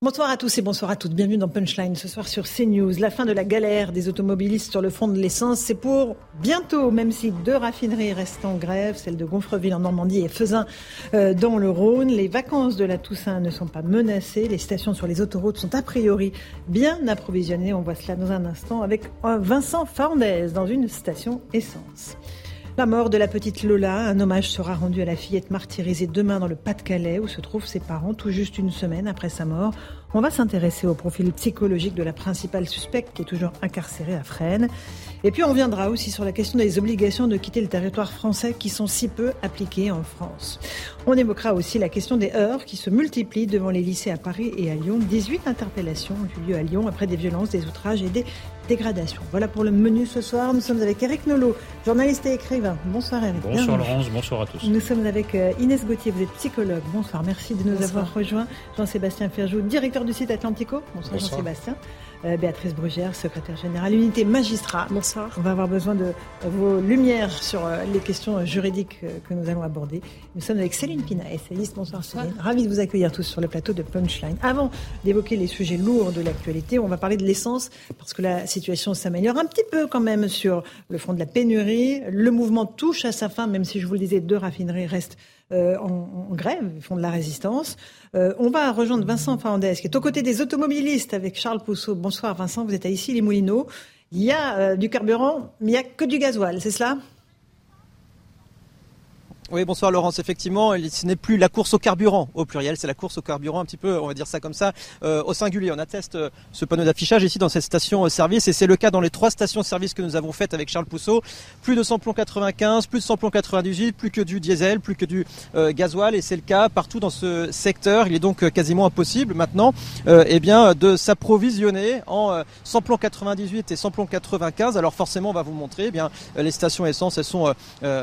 Bonsoir à tous et bonsoir à toutes. Bienvenue dans Punchline ce soir sur CNews. La fin de la galère des automobilistes sur le front de l'essence, c'est pour bientôt, même si deux raffineries restent en grève, celle de Gonfreville en Normandie et Faisin euh, dans le Rhône. Les vacances de la Toussaint ne sont pas menacées. Les stations sur les autoroutes sont a priori bien approvisionnées. On voit cela dans un instant avec euh, Vincent Farnèse dans une station essence. La mort de la petite Lola, un hommage sera rendu à la fillette martyrisée demain dans le Pas-de-Calais où se trouvent ses parents tout juste une semaine après sa mort. On va s'intéresser au profil psychologique de la principale suspecte qui est toujours incarcérée à Fresnes. Et puis on reviendra aussi sur la question des obligations de quitter le territoire français qui sont si peu appliquées en France. On évoquera aussi la question des heures qui se multiplient devant les lycées à Paris et à Lyon. 18 interpellations ont eu lieu à Lyon après des violences, des outrages et des dégradations. Voilà pour le menu ce soir. Nous sommes avec Eric Nolot, journaliste et écrivain. Bonsoir Eric. Bonsoir Laurence, bonsoir à tous. Nous sommes avec euh, Inès Gauthier, vous êtes psychologue. Bonsoir, merci de nous avoir rejoints. Jean-Sébastien Ferjou, directeur du site Atlantico. Bonsoir, Jean-Sébastien. Euh, Béatrice Brugère, secrétaire générale unité magistrat. Bonsoir. On va avoir besoin de vos lumières sur euh, les questions juridiques que nous allons aborder. Nous sommes avec Céline Pina, essayiste. Bonsoir, bonsoir. Céline. Ravi de vous accueillir tous sur le plateau de Punchline. Avant d'évoquer les sujets lourds de l'actualité, on va parler de l'essence parce que la situation s'améliore un petit peu quand même sur le front de la pénurie. Le mouvement touche à sa fin, même si je vous le disais, deux raffineries restent euh, en, en, grève, ils font de la résistance. Euh, on va rejoindre Vincent Fernandez, qui est aux côtés des automobilistes avec Charles Pousseau. Bonsoir Vincent, vous êtes à ici les Moulineaux. Il y a euh, du carburant, mais il n'y a que du gasoil, c'est cela? Oui, bonsoir Laurence. Effectivement, ce n'est plus la course au carburant au pluriel, c'est la course au carburant un petit peu, on va dire ça comme ça, euh, au singulier. On atteste euh, ce panneau d'affichage ici dans cette station-service euh, et c'est le cas dans les trois stations-service que nous avons faites avec Charles Pousseau. Plus de samplon 95, plus de samplon 98, plus que du diesel, plus que du euh, gasoil et c'est le cas partout dans ce secteur. Il est donc quasiment impossible maintenant eh bien, de s'approvisionner en samplon 98 et samplon 95. Alors forcément, on va vous montrer, eh bien, les stations essence, elles sont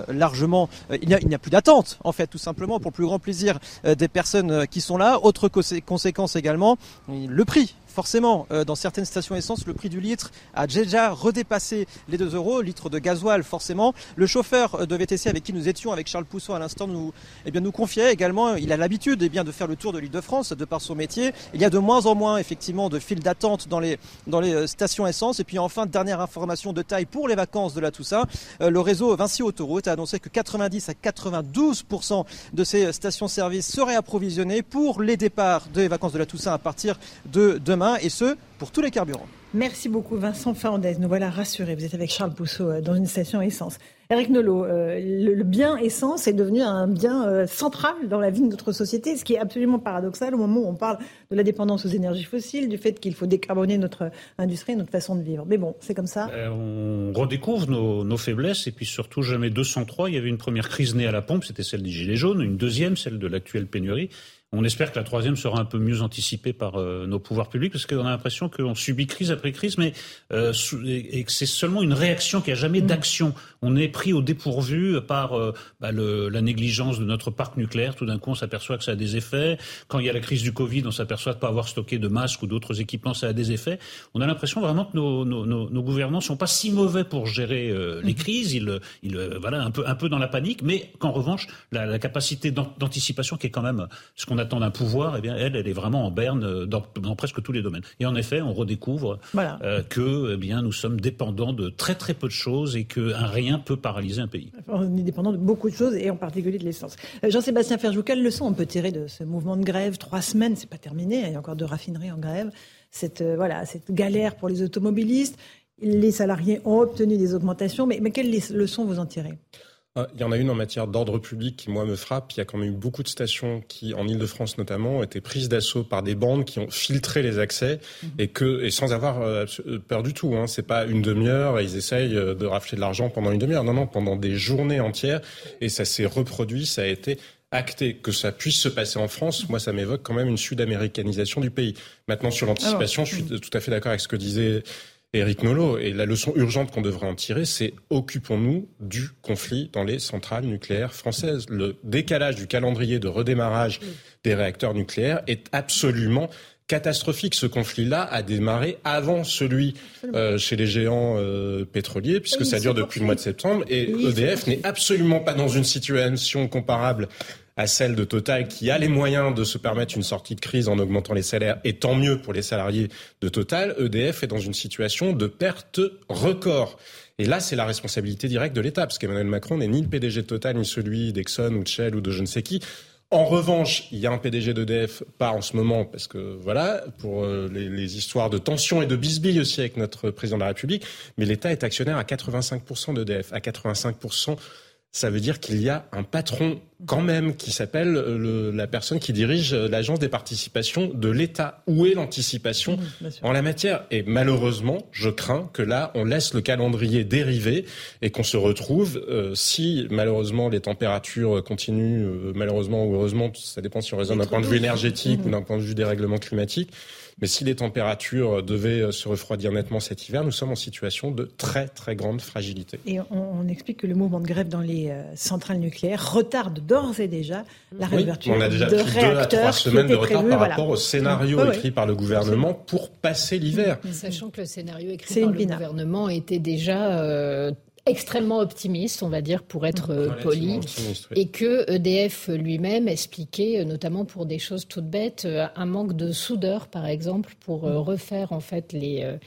largement... a plus d'attente, en fait, tout simplement, pour le plus grand plaisir euh, des personnes euh, qui sont là. Autre conséquence également, le prix forcément, euh, dans certaines stations essence, le prix du litre a déjà redépassé les 2 euros, litre de gasoil forcément. Le chauffeur euh, de VTC avec qui nous étions, avec Charles Pousseau à l'instant, nous, eh nous confiait également, il a l'habitude eh de faire le tour de l'île de France de par son métier. Il y a de moins en moins effectivement de files d'attente dans les, euh, stations essence. Et puis enfin, dernière information de taille pour les vacances de la Toussaint, le réseau Vinci Autoroute a annoncé que 90 à 92% de ces stations-service seraient approvisionnées pour les départs des vacances de la Toussaint à partir de demain et ce, pour tous les carburants. Merci beaucoup Vincent Fernandez. Nous voilà rassurés. Vous êtes avec Charles Pousseau euh, dans une station essence. Eric Nolot, euh, le, bien essence est devenu un bien euh, central dans la vie de notre société, ce qui est absolument paradoxal au moment où on parle de la dépendance aux énergies fossiles, du fait qu'il faut décarboner notre industrie, notre façon de vivre. Mais bon, c'est comme ça. on redécouvre nos, nos, faiblesses et puis surtout jamais 203. Il y avait une première crise née à la pompe, c'était celle des Gilets jaunes, une deuxième, celle de l'actuelle pénurie. On espère que la troisième sera un peu mieux anticipée par euh, nos pouvoirs publics, parce qu'on a l'impression qu'on subit crise après crise, mais euh, et que c'est seulement une réaction, qu'il n'y a jamais mmh. d'action. On est pris au dépourvu par euh, bah, le, la négligence de notre parc nucléaire. Tout d'un coup, on s'aperçoit que ça a des effets. Quand il y a la crise du Covid, on s'aperçoit de ne pas avoir stocké de masques ou d'autres équipements, ça a des effets. On a l'impression vraiment que nos, nos, nos, nos gouvernants sont pas si mauvais pour gérer les mmh. crises. Ils, ils voilà un peu un peu dans la panique, mais qu'en revanche, la, la capacité d'anticipation qui est quand même ce qu'on a d'un pouvoir, eh bien, elle, elle est vraiment en berne euh, dans, dans, presque tous les domaines. Et en effet, on redécouvre voilà. euh, que, eh bien, nous sommes dépendants de très très peu de choses et qu'un rien peut paralyser un pays. On est dépendant de beaucoup de choses et en particulier de l'essence. Euh, Jean-Sébastien Ferjou, quelle leçon on peut tirer de ce mouvement de grève? Trois semaines, c'est pas terminé. Il y a encore deux raffineries en grève. Cette euh, voilà, cette galère pour les automobilistes. Les salariés ont obtenu des augmentations, mais, mais quelles leçons vous en tirez? Il y en a une en matière d'ordre public qui, moi, me frappe. Il y a quand même eu beaucoup de stations qui, en Ile-de-France notamment, ont été prises d'assaut par des bandes qui ont filtré les accès mhm. et que, et sans avoir euh, peur du tout. Hein. C'est pas une demi-heure, ils essayent euh, de rafler de l'argent pendant une demi-heure. Non, non, pendant des journées entières. Et ça s'est reproduit. Ça a été acté que ça puisse se passer en France, moi, ça m'évoque quand même une sud-américanisation du pays. Maintenant, sur l'anticipation, je suis tout à fait d'accord avec ce que disait Eric Nolot. Et la leçon urgente qu'on devrait en tirer, c'est occupons-nous du conflit dans les centrales nucléaires françaises. Le décalage du calendrier de redémarrage des réacteurs nucléaires est absolument catastrophique. Ce conflit-là a démarré avant celui euh, chez les géants euh, pétroliers, puisque ça dure depuis le mois de septembre. Et EDF n'est absolument pas dans une situation comparable à celle de Total qui a les moyens de se permettre une sortie de crise en augmentant les salaires et tant mieux pour les salariés de Total, EDF est dans une situation de perte record. Et là, c'est la responsabilité directe de l'État, parce qu'Emmanuel Macron n'est ni le PDG de Total, ni celui d'Exxon ou de Shell ou de je ne sais qui. En revanche, il y a un PDG d'EDF, pas en ce moment, parce que voilà, pour euh, les, les, histoires de tension et de bisbille aussi avec notre président de la République, mais l'État est actionnaire à 85% d'EDF, à 85% ça veut dire qu'il y a un patron quand même qui s'appelle la personne qui dirige l'agence des participations de l'État. Où est l'anticipation mmh, en la matière? Et malheureusement, je crains que là, on laisse le calendrier dériver et qu'on se retrouve, euh, si malheureusement les températures continuent, euh, malheureusement ou heureusement, ça dépend si on raisonne d'un point de vue énergétique mmh. ou d'un point de vue des règlements climatiques, mais si les températures devaient se refroidir nettement cet hiver, nous sommes en situation de très très grande fragilité. Et on, explique que le mouvement de grève dans les euh, centrales nucléaires retarde d'ores et déjà la réouverture on a déjà de réacteurs. Deux à trois semaines de retard par rapport au scénario écrit par le gouvernement pour passer l'hiver. Sachant que le scénario écrit par le gouvernement était déjà euh, extrêmement optimiste, on va dire, pour être euh, poli, et que EDF lui-même expliquait, euh, notamment pour des choses toutes bêtes, euh, un manque de soudeur, par exemple, pour refaire en fait les,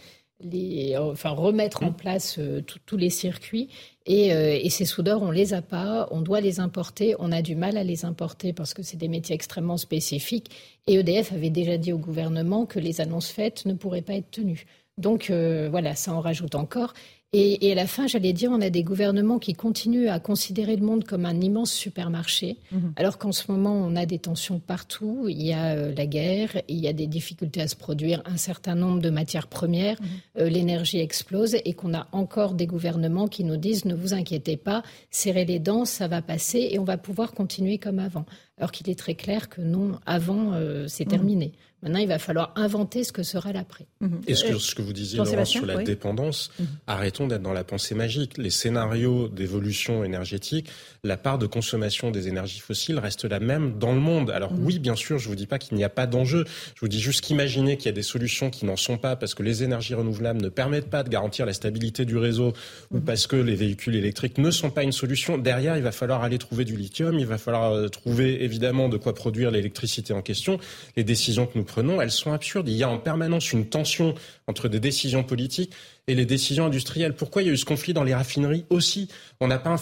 les enfin remettre en place tous les circuits. Et, et, ces soudeurs, on les a pas, on doit les importer, on a du mal à les importer parce que c'est des métiers extrêmement spécifiques. Et EDF avait déjà dit au gouvernement que les annonces faites ne pourraient pas être tenues. Donc voilà, ça en rajoute encore. Et, à la fin, j'allais dire, on a des gouvernements qui continuent à considérer le monde comme un immense supermarché, mhm. alors qu'en ce moment, on a des tensions partout. Il y a euh, la guerre, il y a des difficultés à se produire un certain nombre de matières premières, mhm. euh, l'énergie explose, et qu'on a encore des gouvernements qui nous disent ne vous inquiétez pas, serrez les dents, ça va passer, et on va pouvoir continuer comme avant. Alors qu'il est très clair que non, avant, euh, c'est mhm. terminé. Maintenant, il va falloir inventer ce que sera l'après. Mhm. Et ce que, ce que, vous disiez, Laurent, sur la dépendance, mhm. arrêtons d'être dans la pensée magique. Les scénarios d'évolution énergétique, la part de consommation des énergies fossiles reste la même dans le monde. Alors mhm. oui, bien sûr, je ne vous dis pas qu'il n'y a pas d'enjeu. Je vous dis juste qu'imaginez qu'il y a des solutions qui n'en sont pas parce que les énergies renouvelables ne permettent pas de garantir la stabilité du réseau ou parce que les véhicules électriques ne sont pas une solution. Derrière, il va falloir aller trouver du lithium, il va falloir euh, trouver évidemment de quoi produire l'électricité en question. Les décisions que nous prenons, elles sont absurdes. Il y a en permanence une tension entre des décisions politiques et les décisions industrielles. Pourquoi il y a eu ce conflit dans les raffineries aussi? On n'a pas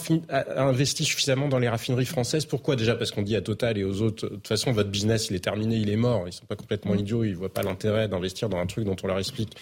investi suffisamment dans les raffineries françaises. Pourquoi? Déjà parce qu'on dit à Total et aux autres, de toute façon, votre business, il est terminé, il est mort. Ils sont pas complètement mm. idiots, ils voient pas l'intérêt d'investir dans un truc dont on leur explique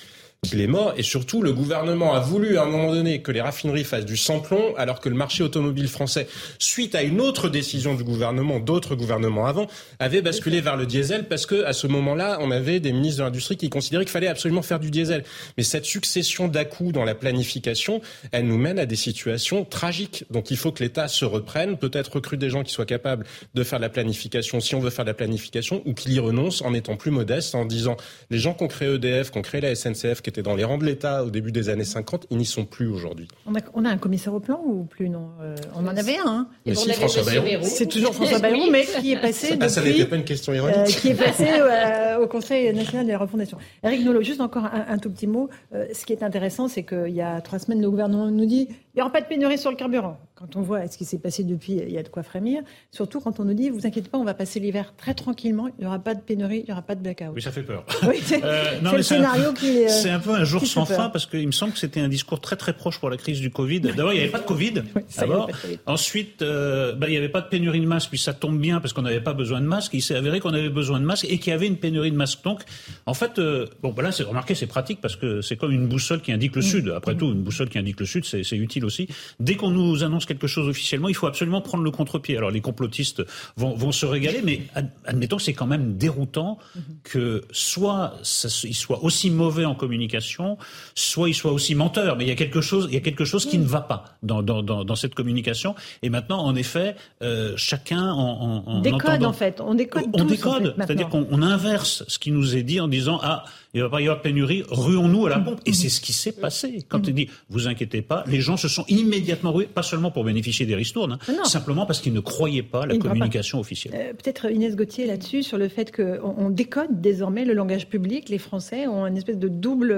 qu'il est mort. Et surtout, le gouvernement a voulu à un moment donné que les raffineries fassent du sans-plomb, alors que le marché automobile français, suite à une autre décision du gouvernement, d'autres gouvernements avant, avait basculé vers le diesel parce que à ce moment-là, on avait des ministres de l'industrie qui considéraient qu'il fallait absolument faire du diesel. Mais cette succession dà dans la planification, elle nous mène à des situations tragiques. Donc il faut que l'État se reprenne, peut-être recrute des gens qui soient capables de faire de la planification si on veut faire de la planification, ou qu'il y renonce en étant plus modeste, en disant les gens qui ont créé EDF, qui ont créé la SNCF, qui dans les rangs de l'État au début des années 50, ils n'y sont plus aujourd'hui. On a, on a, un commissaire au plan ou plus non euh, On en avait un. Hein. Mais si, François Bayrou. C'est toujours François Bayrou, mais qui est passé. Ah, ça n'était pas une question ironique. Euh, qui est passé euh, au Conseil national de la refondation. Eric Nolot, juste encore un, tout petit mot. ce qui est intéressant, c'est qu'il y a trois semaines, le gouvernement nous dit il n'y aura pas de pénurie sur le carburant. Quand on voit ce qui s'est passé depuis, il y a de quoi frémir. Surtout quand on nous dit, vous inquiétez pas, on va passer l'hiver très tranquillement, il n'y aura pas de pénurie, il n'y aura pas de blackout. Oui, ça fait peur. c'est le scénario qui. C'est un peu un jour sans fin parce qu'il me semble que c'était un discours très très proche pour la crise du Covid. D'abord, il n'y avait pas de Covid. D'abord. Ensuite, euh, ben, il n'y avait pas de pénurie de masques, puis ça tombe bien parce qu'on n'avait pas besoin de masques. Il s'est avéré qu'on avait besoin de masques et qu'il y avait une pénurie de masques. Donc, en fait, euh, bon, ben là, c'est remarqué, c'est pratique parce que c'est comme une boussole qui indique le mm. sud. Après tout, une boussole qui indique le sud, c'est utile aussi. Dès qu'on nous annonce quelque chose officiellement, il faut absolument prendre le contre-pied. Alors, les complotistes vont, vont se régaler, mais admettons que c'est quand même déroutant mm-hmm. que soit ça, ils soient aussi mauvais en communication communication, soit il soit aussi menteur, mais il y a quelque chose, il y a quelque chose qui ne va pas dans, dans, dans, cette communication. Et maintenant, en effet, euh, chacun en, en, décode en fait, on décode. On décode, c'est-à-dire qu'on inverse ce qui nous est dit en disant ah il va pas y avoir pénurie, ruons-nous à la pompe. Et c'est ce qui s'est passé. Quand il dit, vous inquiétez pas, les gens se sont immédiatement rués, pas seulement pour bénéficier des ristournes, hein, simplement parce qu'ils ne croyaient pas la communication officielle. Euh, peut-être Inès Gauthier là-dessus, sur le fait qu'on on décode désormais le langage public. Les Français ont une espèce de double,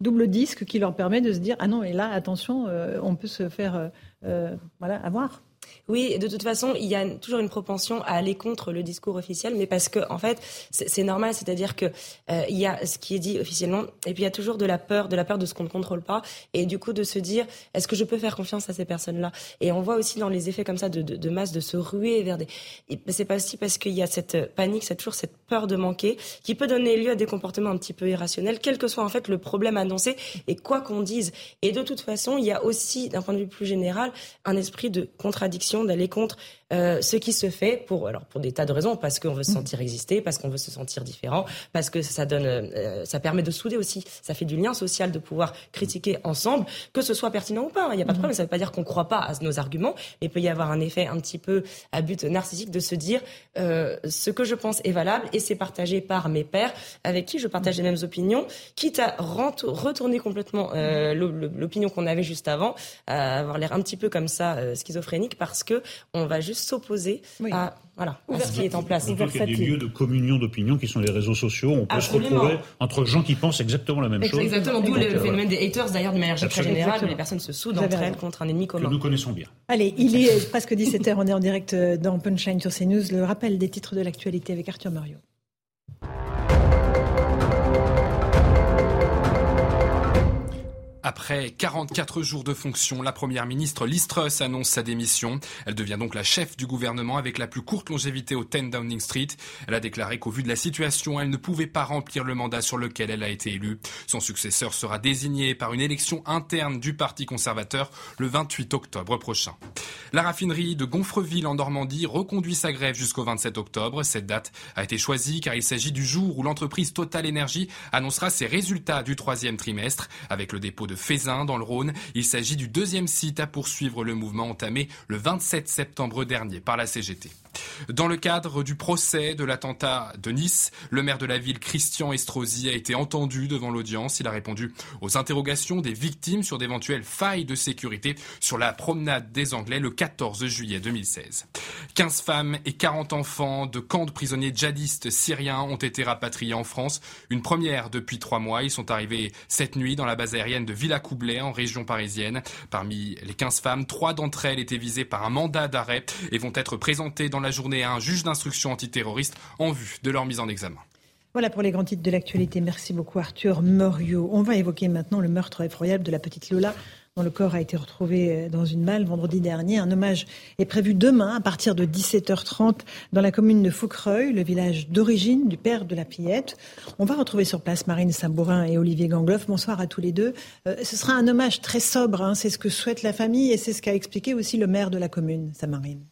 double disque qui leur permet de se dire, ah non, et là, attention, euh, on peut se faire euh, voilà, avoir. Oui, de toute façon, il y a toujours une propension à aller contre le discours officiel, mais parce que en fait, c'est normal, c'est-à-dire que euh, il y a ce qui est dit officiellement, et puis il y a toujours de la peur, de la peur de ce qu'on ne contrôle pas, et du coup de se dire, est-ce que je peux faire confiance à ces personnes-là? Et on voit aussi dans les effets comme ça de, de, de masse de se ruer vers des. C'est pas aussi parce qu'il y a cette panique, c'est toujours cette peur de manquer, qui peut donner lieu à des comportements un petit peu irrationnels, quel que soit en fait le problème annoncé, et quoi qu'on dise. Et de toute façon, il y a aussi, d'un point de vue plus général, un esprit de contradiction d'aller contre euh, ce qui se fait pour alors pour des tas de raisons parce qu'on veut se mm. sentir exister, parce qu'on veut se sentir différent, parce que ça donne, euh, ça permet de souder aussi, ça fait du lien social de pouvoir critiquer ensemble, que ce soit pertinent ou pas. Il n'y a pas de mm. problème. Ça ne veut pas dire qu'on ne croit pas à nos arguments, mais il peut y avoir un effet un petit peu à but narcissique de se dire euh, ce que je pense est valable et c'est partagé par mes pairs avec qui je partage les mêmes opinions, quitte à retourner complètement l'opinion qu'on avait juste avant, à avoir l'air un petit peu comme ça schizophrénique parce que on va juste s'opposer à voilà, ce qui est en place. Il y a des lieux de communion d'opinion qui sont les réseaux sociaux. On peut se retrouver entre gens qui pensent exactement la même chose. Exactement, d'où le phénomène des haters, d'ailleurs, de manière très générale, où les personnes se soudent entre elles contre un ennemi commun. Que nous connaissons bien. Allez, il est presque 17h, on est en direct dans Punchline sur CNews. Le rappel des titres de l'actualité avec Arthur Mario. Après 44 jours de fonction, la première ministre Liz Truss annonce sa démission. Elle devient donc la chef du gouvernement avec la plus courte longévité au 10 Downing Street. Elle a déclaré qu'au vu de la situation, elle ne pouvait pas remplir le mandat sur lequel elle a été élue. Son successeur sera désigné par une élection interne du Parti conservateur le 28 octobre prochain. La raffinerie de Gonfreville en Normandie reconduit sa grève jusqu'au 27 octobre. Cette date a été choisie car il s'agit du jour où l'entreprise Total Energy annoncera ses résultats du troisième trimestre avec le dépôt de de Fézin dans le Rhône. Il s'agit du deuxième site à poursuivre le mouvement entamé le 27 septembre dernier par la CGT. Dans le cadre du procès de l'attentat de Nice, le maire de la ville, Christian Estrosi, a été entendu devant l'audience. Il a répondu aux interrogations des victimes sur d'éventuelles failles de sécurité sur la promenade des Anglais le 14 juillet 2016. 15 femmes et 40 enfants de camps de prisonniers djihadistes syriens ont été rapatriés en France. Une première depuis trois mois. Ils sont arrivés cette nuit dans la base aérienne de Villacoublay en région parisienne. Parmi les 15 femmes, trois d'entre elles étaient visées par un mandat d'arrêt et vont être présentées dans la journée à un juge d'instruction antiterroriste en vue de leur mise en examen. Voilà pour les grands titres de l'actualité. Merci beaucoup Arthur Moriot. On va évoquer maintenant le meurtre effroyable de la petite Lola dont le corps a été retrouvé dans une malle vendredi dernier. Un hommage est prévu demain à partir de 17h30 dans la commune de Foucreuil, le village d'origine du père de la fillette. On va retrouver sur place Marine Sabourin et Olivier Gangloff. Bonsoir à tous les deux. Euh, ce sera un hommage très sobre, hein. c'est ce que souhaite la famille et c'est ce qu'a expliqué aussi le maire de la commune, Samarine.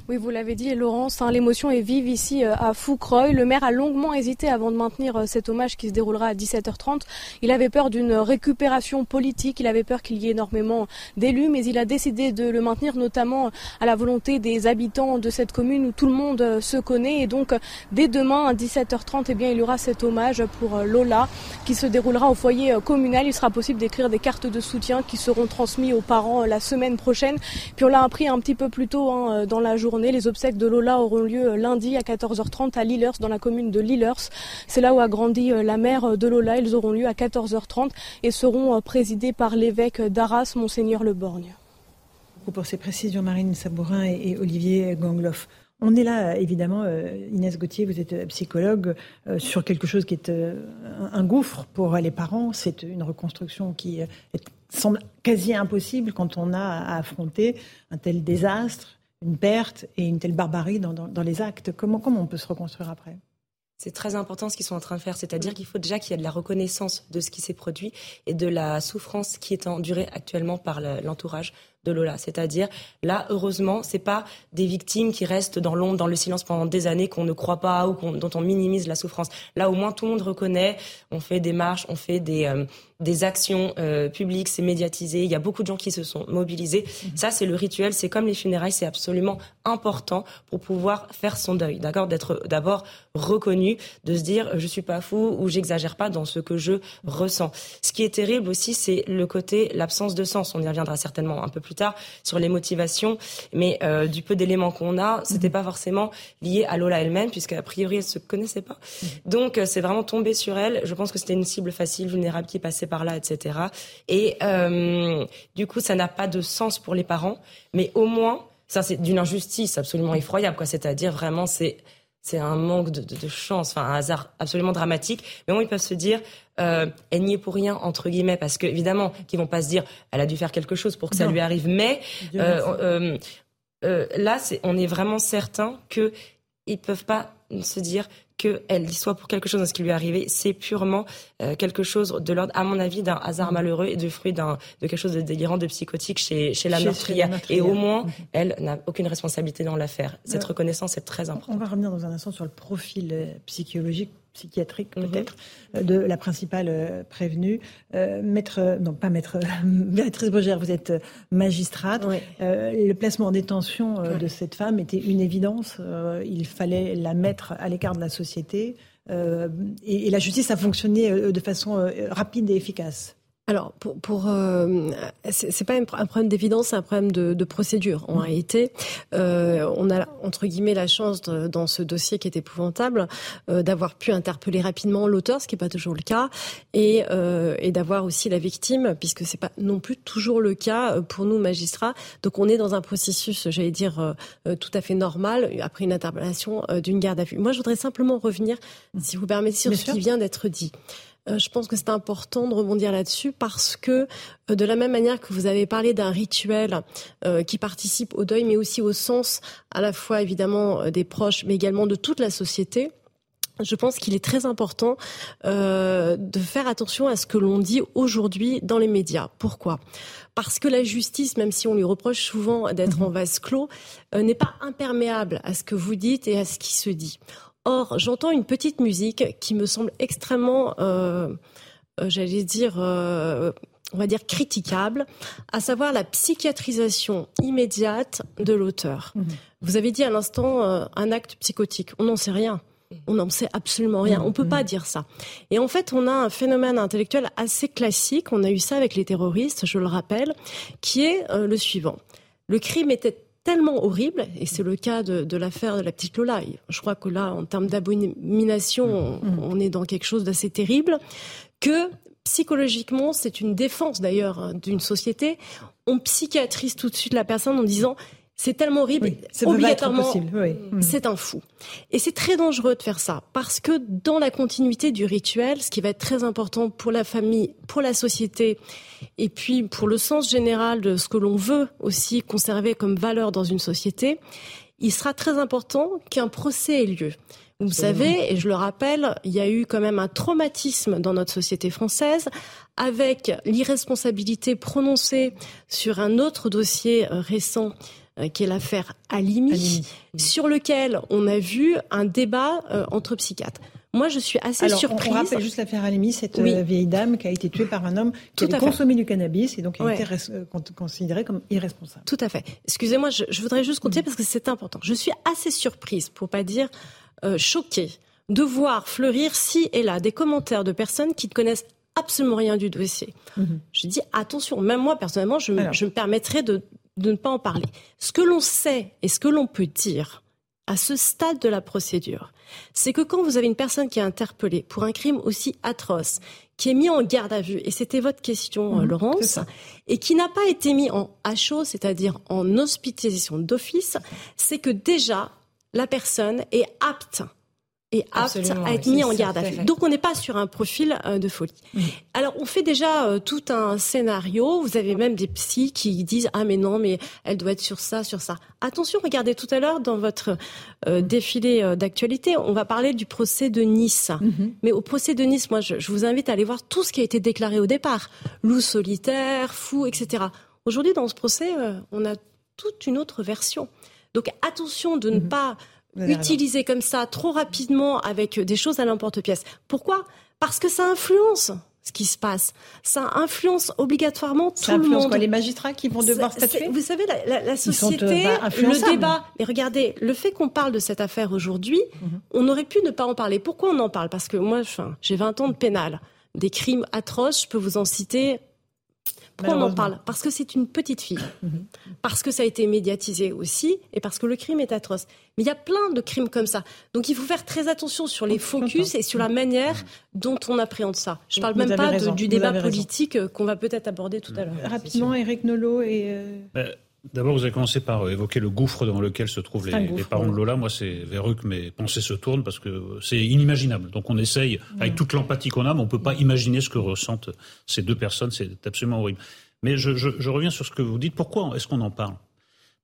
Oui, vous l'avez dit, Laurence, hein, l'émotion est vive ici euh, à Foucreuil. Le maire a longuement hésité avant de maintenir euh, cet hommage qui se déroulera à 17h30. Il avait peur d'une récupération politique, il avait peur qu'il y ait énormément d'élus, mais il a décidé de le maintenir notamment à la volonté des habitants de cette commune où tout le monde euh, se connaît. Et donc, dès demain à 17h30, eh bien, il y aura cet hommage pour Lola qui se déroulera au foyer communal. Il sera possible d'écrire des cartes de soutien qui seront transmises aux parents la semaine prochaine. Puis on l'a appris un petit peu plus tôt hein, dans la journée. Les obsèques de Lola auront lieu lundi à 14h30 à Lillers, dans la commune de Lillers. C'est là où a grandi euh, la mère de Lola. Ils auront lieu à 14h30 et seront euh, présidés par l'évêque d'Arras, Monseigneur Le Borgne. Pour ces précisions, Marine Sabourin et Olivier Gangloff. On est là, évidemment, euh, Inès Gauthier, vous êtes psychologue, sur quelque chose qui est un gouffre pour les parents. C'est une reconstruction qui semble quasi impossible quand on a à affronter un tel désastre, une perte et une telle barbarie dans, les actes. Comment, comment on peut se reconstruire après? C'est très important ce qu'ils sont en train de faire, c'est-à-dire qu'il faut déjà qu'il y ait de la reconnaissance de ce qui s'est produit et de la souffrance qui est endurée actuellement par l'entourage de Lola. C'est-à-dire, là, heureusement, c'est pas des victimes qui restent dans l'ombre, dans le silence pendant des années, qu'on ne croit pas ou dont on minimise la souffrance. Là, au moins, tout le monde reconnaît. On fait des marches, on fait des, euh, des actions euh, publiques, c'est médiatisé. Il y a beaucoup de gens qui se sont mobilisés. Mhm. Ça, c'est le rituel. C'est comme les funérailles. C'est absolument important pour pouvoir faire son deuil. D'accord, d'être d'abord reconnu, de se dire je suis pas fou ou j'exagère pas dans ce que je ressens. Ce qui est terrible aussi, c'est le côté l'absence de sens. On y reviendra certainement un peu plus tard sur les motivations, mais euh, du peu d'éléments qu'on a, c'était mhm. pas forcément lié à Lola elle-même, puisqu'à priori elle se connaissait pas. Donc euh, c'est vraiment tombé sur elle. Je pense que c'était une cible facile, vulnérable qui passait par là, etc. Et euh, du coup, ça n'a pas de sens pour les parents, mais au moins ça c'est d'une injustice absolument effroyable, quoi. C'est-à-dire vraiment c'est c'est un manque de, de, chance, enfin un hasard absolument dramatique. Mais bon, ils peuvent se dire, euh, elle n'y est pour rien entre guillemets, parce que évidemment, qu'ils vont pas se dire, elle a dû faire quelque chose pour que ça lui arrive. Mais euh, euh, euh, là, c'est, on est vraiment certain que ils peuvent pas se dire qu'elle y soit pour quelque chose dans ce qui lui est arrivé. C'est purement euh, quelque chose de l'ordre, à mon avis, d'un hasard mm. malheureux et du fruit d'un, de quelque chose de délirant, de psychotique chez, chez, la, meurtrière. Et au moins, mm. elle n'a aucune responsabilité dans l'affaire. Cette reconnaissance est très importante. On va revenir dans un instant sur le profil euh, psychologique psychiatrique mhm. peut-être euh, de la principale euh, prévenue. Euh, maître, non pas maître, Béatrice Brogère, vous êtes magistrate. le placement en détention de cette femme était une évidence. il fallait la mettre à l'écart de la société. et, la justice a fonctionné de façon rapide et efficace. Alors, pour, pour euh, c'est pas un problème d'évidence, c'est un problème de, de, procédure. En réalité, euh, on a entre guillemets la chance dans ce dossier qui est épouvantable euh, d'avoir pu interpeller rapidement l'auteur, ce qui n'est pas toujours le cas, et, euh, et d'avoir aussi la victime, puisque c'est pas non plus toujours le cas euh, pour nous magistrats. Donc, on est dans un processus, j'allais dire, euh, tout à fait normal après une interpellation d'une garde à vue. Moi, je voudrais simplement revenir, si vous permettez, sur ce qui vient d'être dit. Euh, je pense que c'est important de rebondir là-dessus parce que euh, de la même manière que vous avez parlé d'un rituel euh, qui participe au deuil, mais aussi au sens à la fois évidemment des proches, mais également de toute la société, je pense qu'il est très important euh, de faire attention à ce que l'on dit aujourd'hui dans les médias. Pourquoi? Parce que la justice, même si on lui reproche souvent d'être mhm. en vase clos, n'est pas imperméable à ce que vous dites et à ce qui se dit. Or, j'entends une petite musique qui me semble extrêmement, euh, euh, j'allais dire, euh, on va dire critiquable, à savoir la psychiatrisation immédiate de l'auteur. Mhm. Vous avez dit à l'instant un acte psychotique. On n'en sait rien. On n'en sait absolument rien. On ne peut pas mhm. dire ça. Et en fait, on a un phénomène intellectuel assez classique. On a eu ça avec les terroristes, je le rappelle, qui est le suivant. Le crime était tellement horrible, et c'est le cas de, l'affaire de la petite Lola. Je crois que là, en termes d'abomination, mm. on, est dans quelque chose d'assez terrible, que psychologiquement, c'est une défense d'ailleurs d'une société. On psychiatrise tout de suite la personne en disant c'est tellement horrible, obligatoirement, mm. c'est un fou. Et c'est très dangereux de faire ça, parce que dans la continuité du rituel, ce qui va être très important pour la famille, pour la société, et puis pour le sens général de ce que l'on veut aussi conserver comme valeur dans une société, il sera très important qu'un procès ait lieu. Vous savez, et je le rappelle, il y a eu quand même un traumatisme dans notre société française avec l'irresponsabilité prononcée sur un autre dossier euh, récent qui est l'affaire Alimi, sur lequel on a vu un débat euh, entre psychiatres. Moi, je suis assez surprise. On rappelle juste l'affaire Alimi, cette euh, vieille dame qui a été tuée par un homme qui a consommé du cannabis et donc qui a été considérée comme irresponsable. Tout à fait. Excusez-moi, je, voudrais juste continuer parce que c'est important. Je suis assez surprise, pour pas dire choquée, de voir fleurir ci et là des commentaires de personnes qui ne connaissent absolument rien du dossier. Mhm. Je dis attention, même moi personnellement, je, je me permettrais de, de ne pas en parler. Ce que l'on sait et ce que l'on peut dire à ce stade de la procédure, c'est que quand vous avez une personne qui est interpellée pour un crime aussi atroce, qui est mis en garde à vue, et c'était votre question, mhm, Laurence, et qui n'a pas été mis en HO, c'est-à-dire en hospitalisation d'office, c'est que déjà la personne est apte et apte à être mis en garde à vue. Donc on n'est pas sur un profil euh, de folie. Alors on fait déjà euh, tout un scénario. Vous avez même des psys qui disent ah mais non mais elle doit être sur ça sur ça. Attention, regardez tout à l'heure dans votre euh, défilé d'actualité, on va parler du procès de Nice. Mhm. Mais au procès de Nice, moi je, je, vous invite à aller voir tout ce qui a été déclaré au départ, loup solitaire, fou, etc Aujourd'hui, dans ce procès, on a toute une autre version. Donc attention de ne mhm. pas utiliser comme ça trop rapidement avec des choses à l'emporte-pièce. Pourquoi? Parce que ça influence ce qui se passe. Ça influence obligatoirement tout le monde. Quoi, les magistrats qui vont devoir statuer? Vous savez, la, société, le débat. Mais regardez, le fait qu'on parle de cette affaire aujourd'hui, mhm. on aurait pu ne pas en parler. Pourquoi on en parle? Parce que moi, j'ai 20 ans de pénal. Des crimes atroces, je peux vous en citer pourquoi on en parle? Parce que c'est une petite fille, mhm. parce que ça a été médiatisé aussi, et parce que le crime est atroce. Mais il y a plein de crimes comme ça. Donc il faut faire très attention sur les focus et sur la manière dont on appréhende ça. Je ne parle même pas du débat politique euh, qu'on va peut-être aborder tout à l'heure. Rapidement, Eric Nolot et... Euh, bah, D'abord, vous avez commencé par euh, évoquer le gouffre dans lequel se trouvent les, parents de Lola. Moi, c'est vers eux que mes pensées se tournent parce que c'est inimaginable. Donc, on essaye, avec toute l'empathie qu'on a, mais on ne peut pas imaginer ce que ressentent ces deux personnes. C'est absolument horrible. Mais je, je, reviens sur ce que vous dites. Pourquoi est-ce qu'on en parle?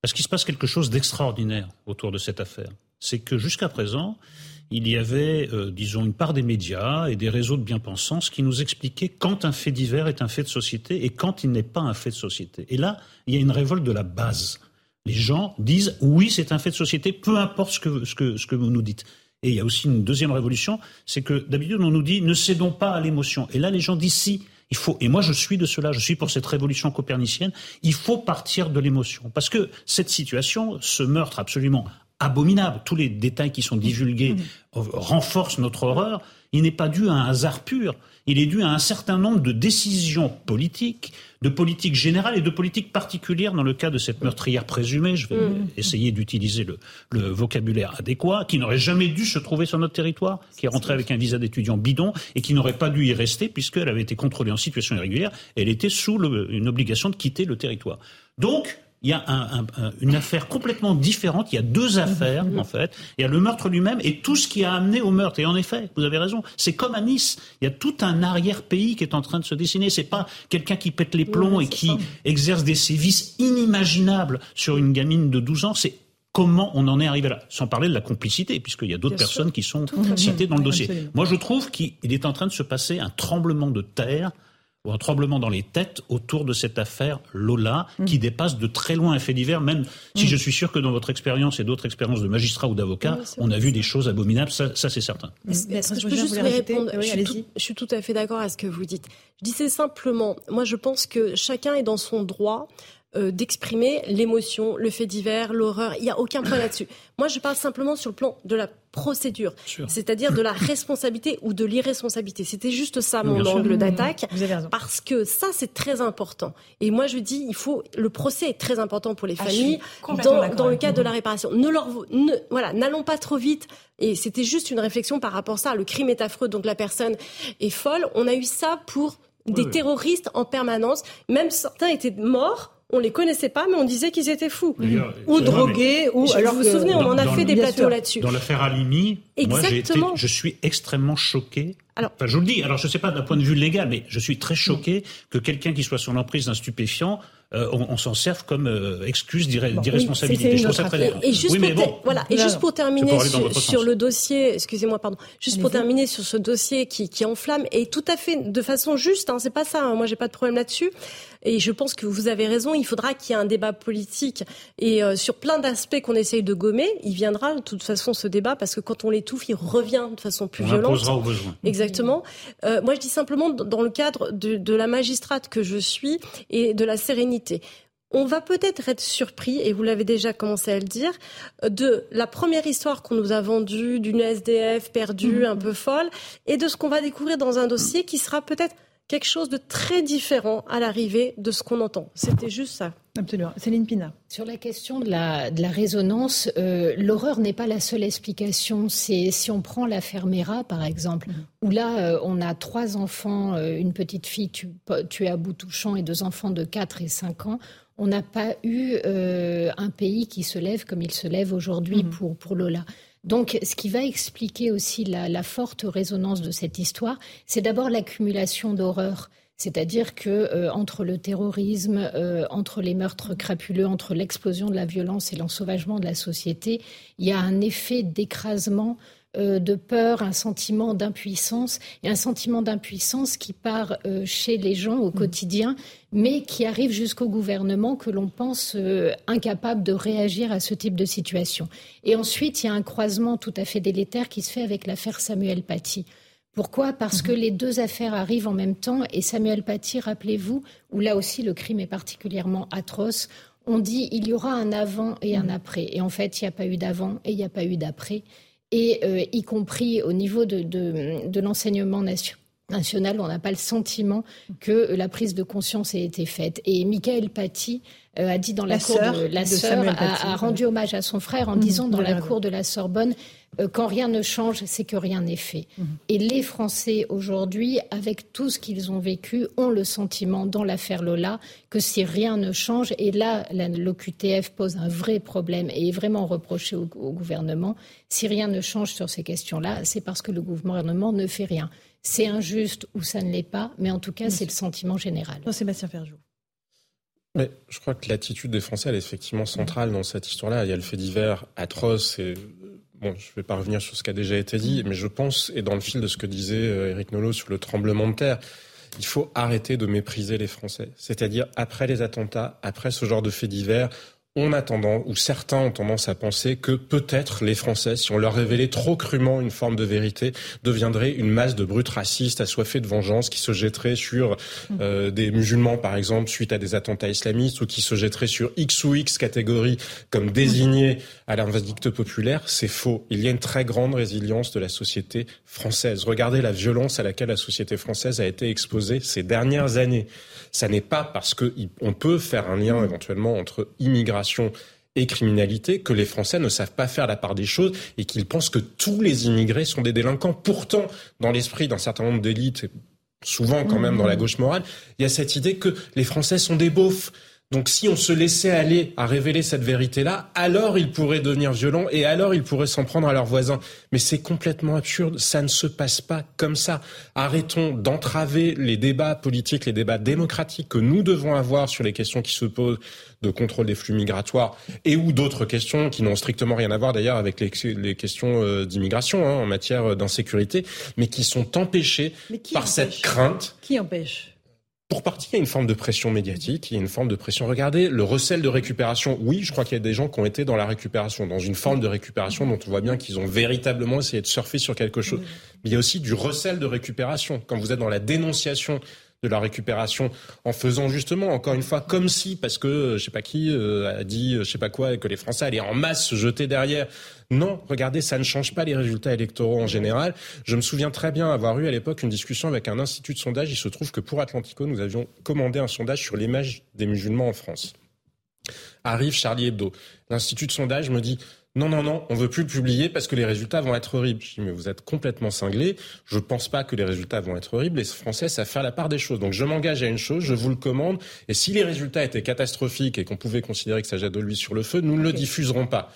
Parce qu'il se passe quelque chose d'extraordinaire autour de cette affaire. C'est que jusqu'à présent, il y avait, euh, disons, une part des médias et des réseaux de bien-pensance qui nous expliquaient quand un fait divers est un fait de société et quand il n'est pas un fait de société. Et là, il y a une révolte de la base. Les gens disent oui, c'est un fait de société, peu importe ce que, ce que, ce que vous nous dites. Et il y a aussi une deuxième révolution, c'est que d'habitude on nous dit ne cédons pas à l'émotion. Et là, les gens disent si. Il faut, et moi je suis de cela, je suis pour cette révolution copernicienne, il faut partir de l'émotion. Parce que cette situation, ce meurtre absolument abominable. Tous les détails qui sont divulgués mmh. renforcent notre horreur. Il n'est pas dû à un hasard pur. Il est dû à un certain nombre de décisions politiques, de politique générale et de politique particulière dans le cas de cette meurtrière présumée. Je vais mmh. essayer d'utiliser le, le, vocabulaire adéquat, qui n'aurait jamais dû se trouver sur notre territoire, qui est rentrée avec un visa d'étudiant bidon et qui n'aurait pas dû y rester puisqu'elle avait été contrôlée en situation irrégulière. Elle était sous une obligation de quitter le territoire. Donc, il y a une affaire complètement différente. Il y a deux affaires, en fait. Il y a le meurtre lui-même et tout ce qui a amené au meurtre. Et en effet, vous avez raison, c'est comme à Nice. Il y a tout un arrière-pays qui est en train de se dessiner. C'est pas quelqu'un qui pète les plombs et qui exerce des sévices inimaginables sur une gamine de 12 ans. C'est comment on en est arrivé là, sans parler de la complicité, puisqu'il y a d'autres personnes qui sont citées dans le dossier. Moi, je trouve qu'il est en train de se passer un tremblement de terre ou un tremblement dans les têtes autour de cette affaire Lola, qui mm. dépasse de très loin un fait divers, même si mm. je suis sûr que dans votre expérience et d'autres expériences de magistrat ou d'avocat, on a vu des choses abominables, ça, c'est certain. je peux juste répondre je, suis tout, à fait d'accord à ce que vous dites. Je disais simplement, moi je pense que chacun est dans son droit euh, d'exprimer l'émotion, le fait divers, l'horreur. Il n'y a aucun point là-dessus. Moi, je parle simplement sur le plan de la procédure, c'est-à-dire de la responsabilité ou de l'irresponsabilité. C'était juste ça mon angle d'attaque, parce que ça c'est très important. Et moi je dis, il faut le procès est très important pour les ah, familles dans, dans, le cadre de la réparation. Ne leur, ne, voilà, n'allons pas trop vite. Et c'était juste une réflexion par rapport à ça. Le crime est affreux, donc la personne est folle. On a eu ça pour des terroristes en permanence. Même certains étaient morts on les connaissait pas, mais on disait qu'ils étaient fous ou drogués. Ou alors vous vous souvenez, on en a fait des plateaux là-dessus. Dans l'affaire Alimi, moi, je suis extrêmement choqué. Alors, enfin, je vous le dis. Alors, je ne sais pas d'un point de vue légal, mais je suis très choqué que quelqu'un qui soit sur l'emprise d'un stupéfiant euh, on, s'en serve comme euh, excuse d'irresponsabilité. je très Et, juste, pour, voilà, et juste pour terminer sur, le dossier, excusez-moi, pardon, juste pour terminer sur ce dossier qui, qui enflamme et tout à fait de façon juste, hein, c'est pas ça, hein, moi j'ai pas de problème là-dessus. Et je pense que vous avez raison, il faudra qu'il y ait un débat politique et euh, sur plein d'aspects qu'on essaye de gommer, il viendra de toute façon ce débat parce que quand on l'étouffe, il revient de façon plus on violente. Au besoin. Exactement. Euh, moi, je dis simplement dans le cadre de, de la magistrate que je suis et de la sérénité. On va peut-être être surpris, et vous l'avez déjà commencé à le dire, de la première histoire qu'on nous a vendue d'une SDF perdue, mmh. un peu folle, et de ce qu'on va découvrir dans un dossier qui sera peut-être quelque chose de très différent à l'arrivée de ce qu'on entend. C'était juste ça. Absolument. Céline Pina. Sur la question de la, de la résonance, euh, l'horreur n'est pas la seule explication. C'est si on prend l'affaire Mera, par exemple, mm-hmm. où là, euh, on a trois enfants, euh, une petite fille tuée à bout touchant et deux enfants de 4 et 5 ans. On n'a pas eu un pays qui se lève comme il se lève aujourd'hui mm-hmm. pour, pour Lola. Donc, ce qui va expliquer aussi la, forte résonance de cette histoire, c'est d'abord l'accumulation d'horreurs. C'est-à-dire que euh, entre le terrorisme, euh, entre les meurtres crapuleux, entre l'explosion de la violence et l'ensauvagement de la société, il y a un effet d'écrasement euh, de peur, un sentiment d'impuissance, et un sentiment d'impuissance qui part euh, chez les gens au mmh. quotidien, mais qui arrive jusqu'au gouvernement que l'on pense euh, incapable de réagir à ce type de situation. Et ensuite, il y a un croisement tout à fait délétère qui se fait avec l'affaire Samuel Paty. Pourquoi? Parce que mmh. les deux affaires arrivent en même temps et Samuel Paty, rappelez-vous, où là aussi le crime est particulièrement atroce, on dit il y aura un avant et un mmh. après. Et en fait, il n'y a pas eu d'avant et il n'y a pas eu d'après et euh, y compris au niveau de, de, l'enseignement national, on n'a pas le sentiment que la prise de conscience ait été faite. Et Michael Paty euh, a dit dans la, cour de la sœur a, rendu hommage à son frère en mmh, disant dans la cour de la Sorbonne quand rien ne change, c'est que rien n'est fait. Mmh. Et les Français aujourd'hui, avec tout ce qu'ils ont vécu, ont le sentiment dans l'affaire Lola que si rien ne change, et là l'OQTF pose un vrai problème et est vraiment reproché au, gouvernement, si rien ne change sur ces questions-là, c'est parce que le gouvernement ne fait rien. C'est injuste ou ça ne l'est pas, mais en tout cas, c'est le sentiment général. Sébastien Ferjou. Mais je crois que l'attitude des Français, elle est effectivement centrale dans cette histoire-là. Il y a le fait divers atroce et bon, je ne vais pas revenir sur ce qui a déjà été dit, mais je pense, et dans le fil de ce que disait Eric euh, Nolot sur le tremblement de terre, il faut arrêter de mépriser les Français. C'est-à-dire, après les attentats, après ce genre de faits divers, on a tendance, ou certains ont tendance à penser que peut-être les Français, si on leur révélait trop crûment une forme de vérité, deviendraient une masse de brutes racistes assoiffées de vengeance qui se jetteraient sur euh, des musulmans, par exemple, suite à des attentats islamistes, ou qui se jetteraient sur X ou X catégories comme désignés à l'invadicte populaire. C'est faux. Il y a une très grande résilience de la société française. Regardez la violence à laquelle la société française a été exposée ces dernières années. Ça n'est pas parce qu'on peut faire un lien éventuellement entre immigration et criminalité que les Français ne savent pas faire la part des choses et qu'ils pensent que tous les immigrés sont des délinquants. Pourtant, dans l'esprit d'un certain nombre d'élites, souvent quand même dans la gauche morale, il y a cette idée que les Français sont des beaufs. Donc si on se laissait aller à révéler cette vérité-là, alors ils pourraient devenir violents et alors ils pourraient s'en prendre à leurs voisins. Mais c'est complètement absurde, ça ne se passe pas comme ça. Arrêtons d'entraver les débats politiques, les débats démocratiques que nous devons avoir sur les questions qui se posent de contrôle des flux migratoires et ou d'autres questions qui n'ont strictement rien à voir d'ailleurs avec les, questions euh, d'immigration hein, en matière d'insécurité, mais qui sont empêchées par cette crainte. Qui empêche? Pour partie, il y a une forme de pression médiatique, il y a une forme de pression. Regardez, le recel de récupération, oui, je crois qu'il y a des gens qui ont été dans la récupération, dans une forme de récupération dont on voit bien qu'ils ont véritablement essayé de surfer sur quelque chose. Mais il y a aussi du recel de récupération. Quand vous êtes dans la dénonciation de la récupération en faisant justement encore une fois comme si parce que euh, je sais pas qui euh, a dit euh, je sais pas quoi que les Français allaient en masse se jeter derrière. Non, regardez, ça ne change pas les résultats électoraux en général. Je me souviens très bien avoir eu à l'époque une discussion avec un institut de sondage. Il se trouve que pour Atlantico, nous avions commandé un sondage sur l'image des musulmans en France. Arrive Charlie Hebdo. L'institut de sondage me dit non, non, non, on veut plus le publier parce que les résultats vont être horribles. Je dis, mais vous êtes complètement cinglé. Je pense pas que les résultats vont être horribles. Les Français savent faire la part des choses. Donc je m'engage à une chose, je vous le commande. Et si les résultats étaient catastrophiques et qu'on pouvait considérer que ça jette de l'huile sur le feu, nous ne le diffuserons pas.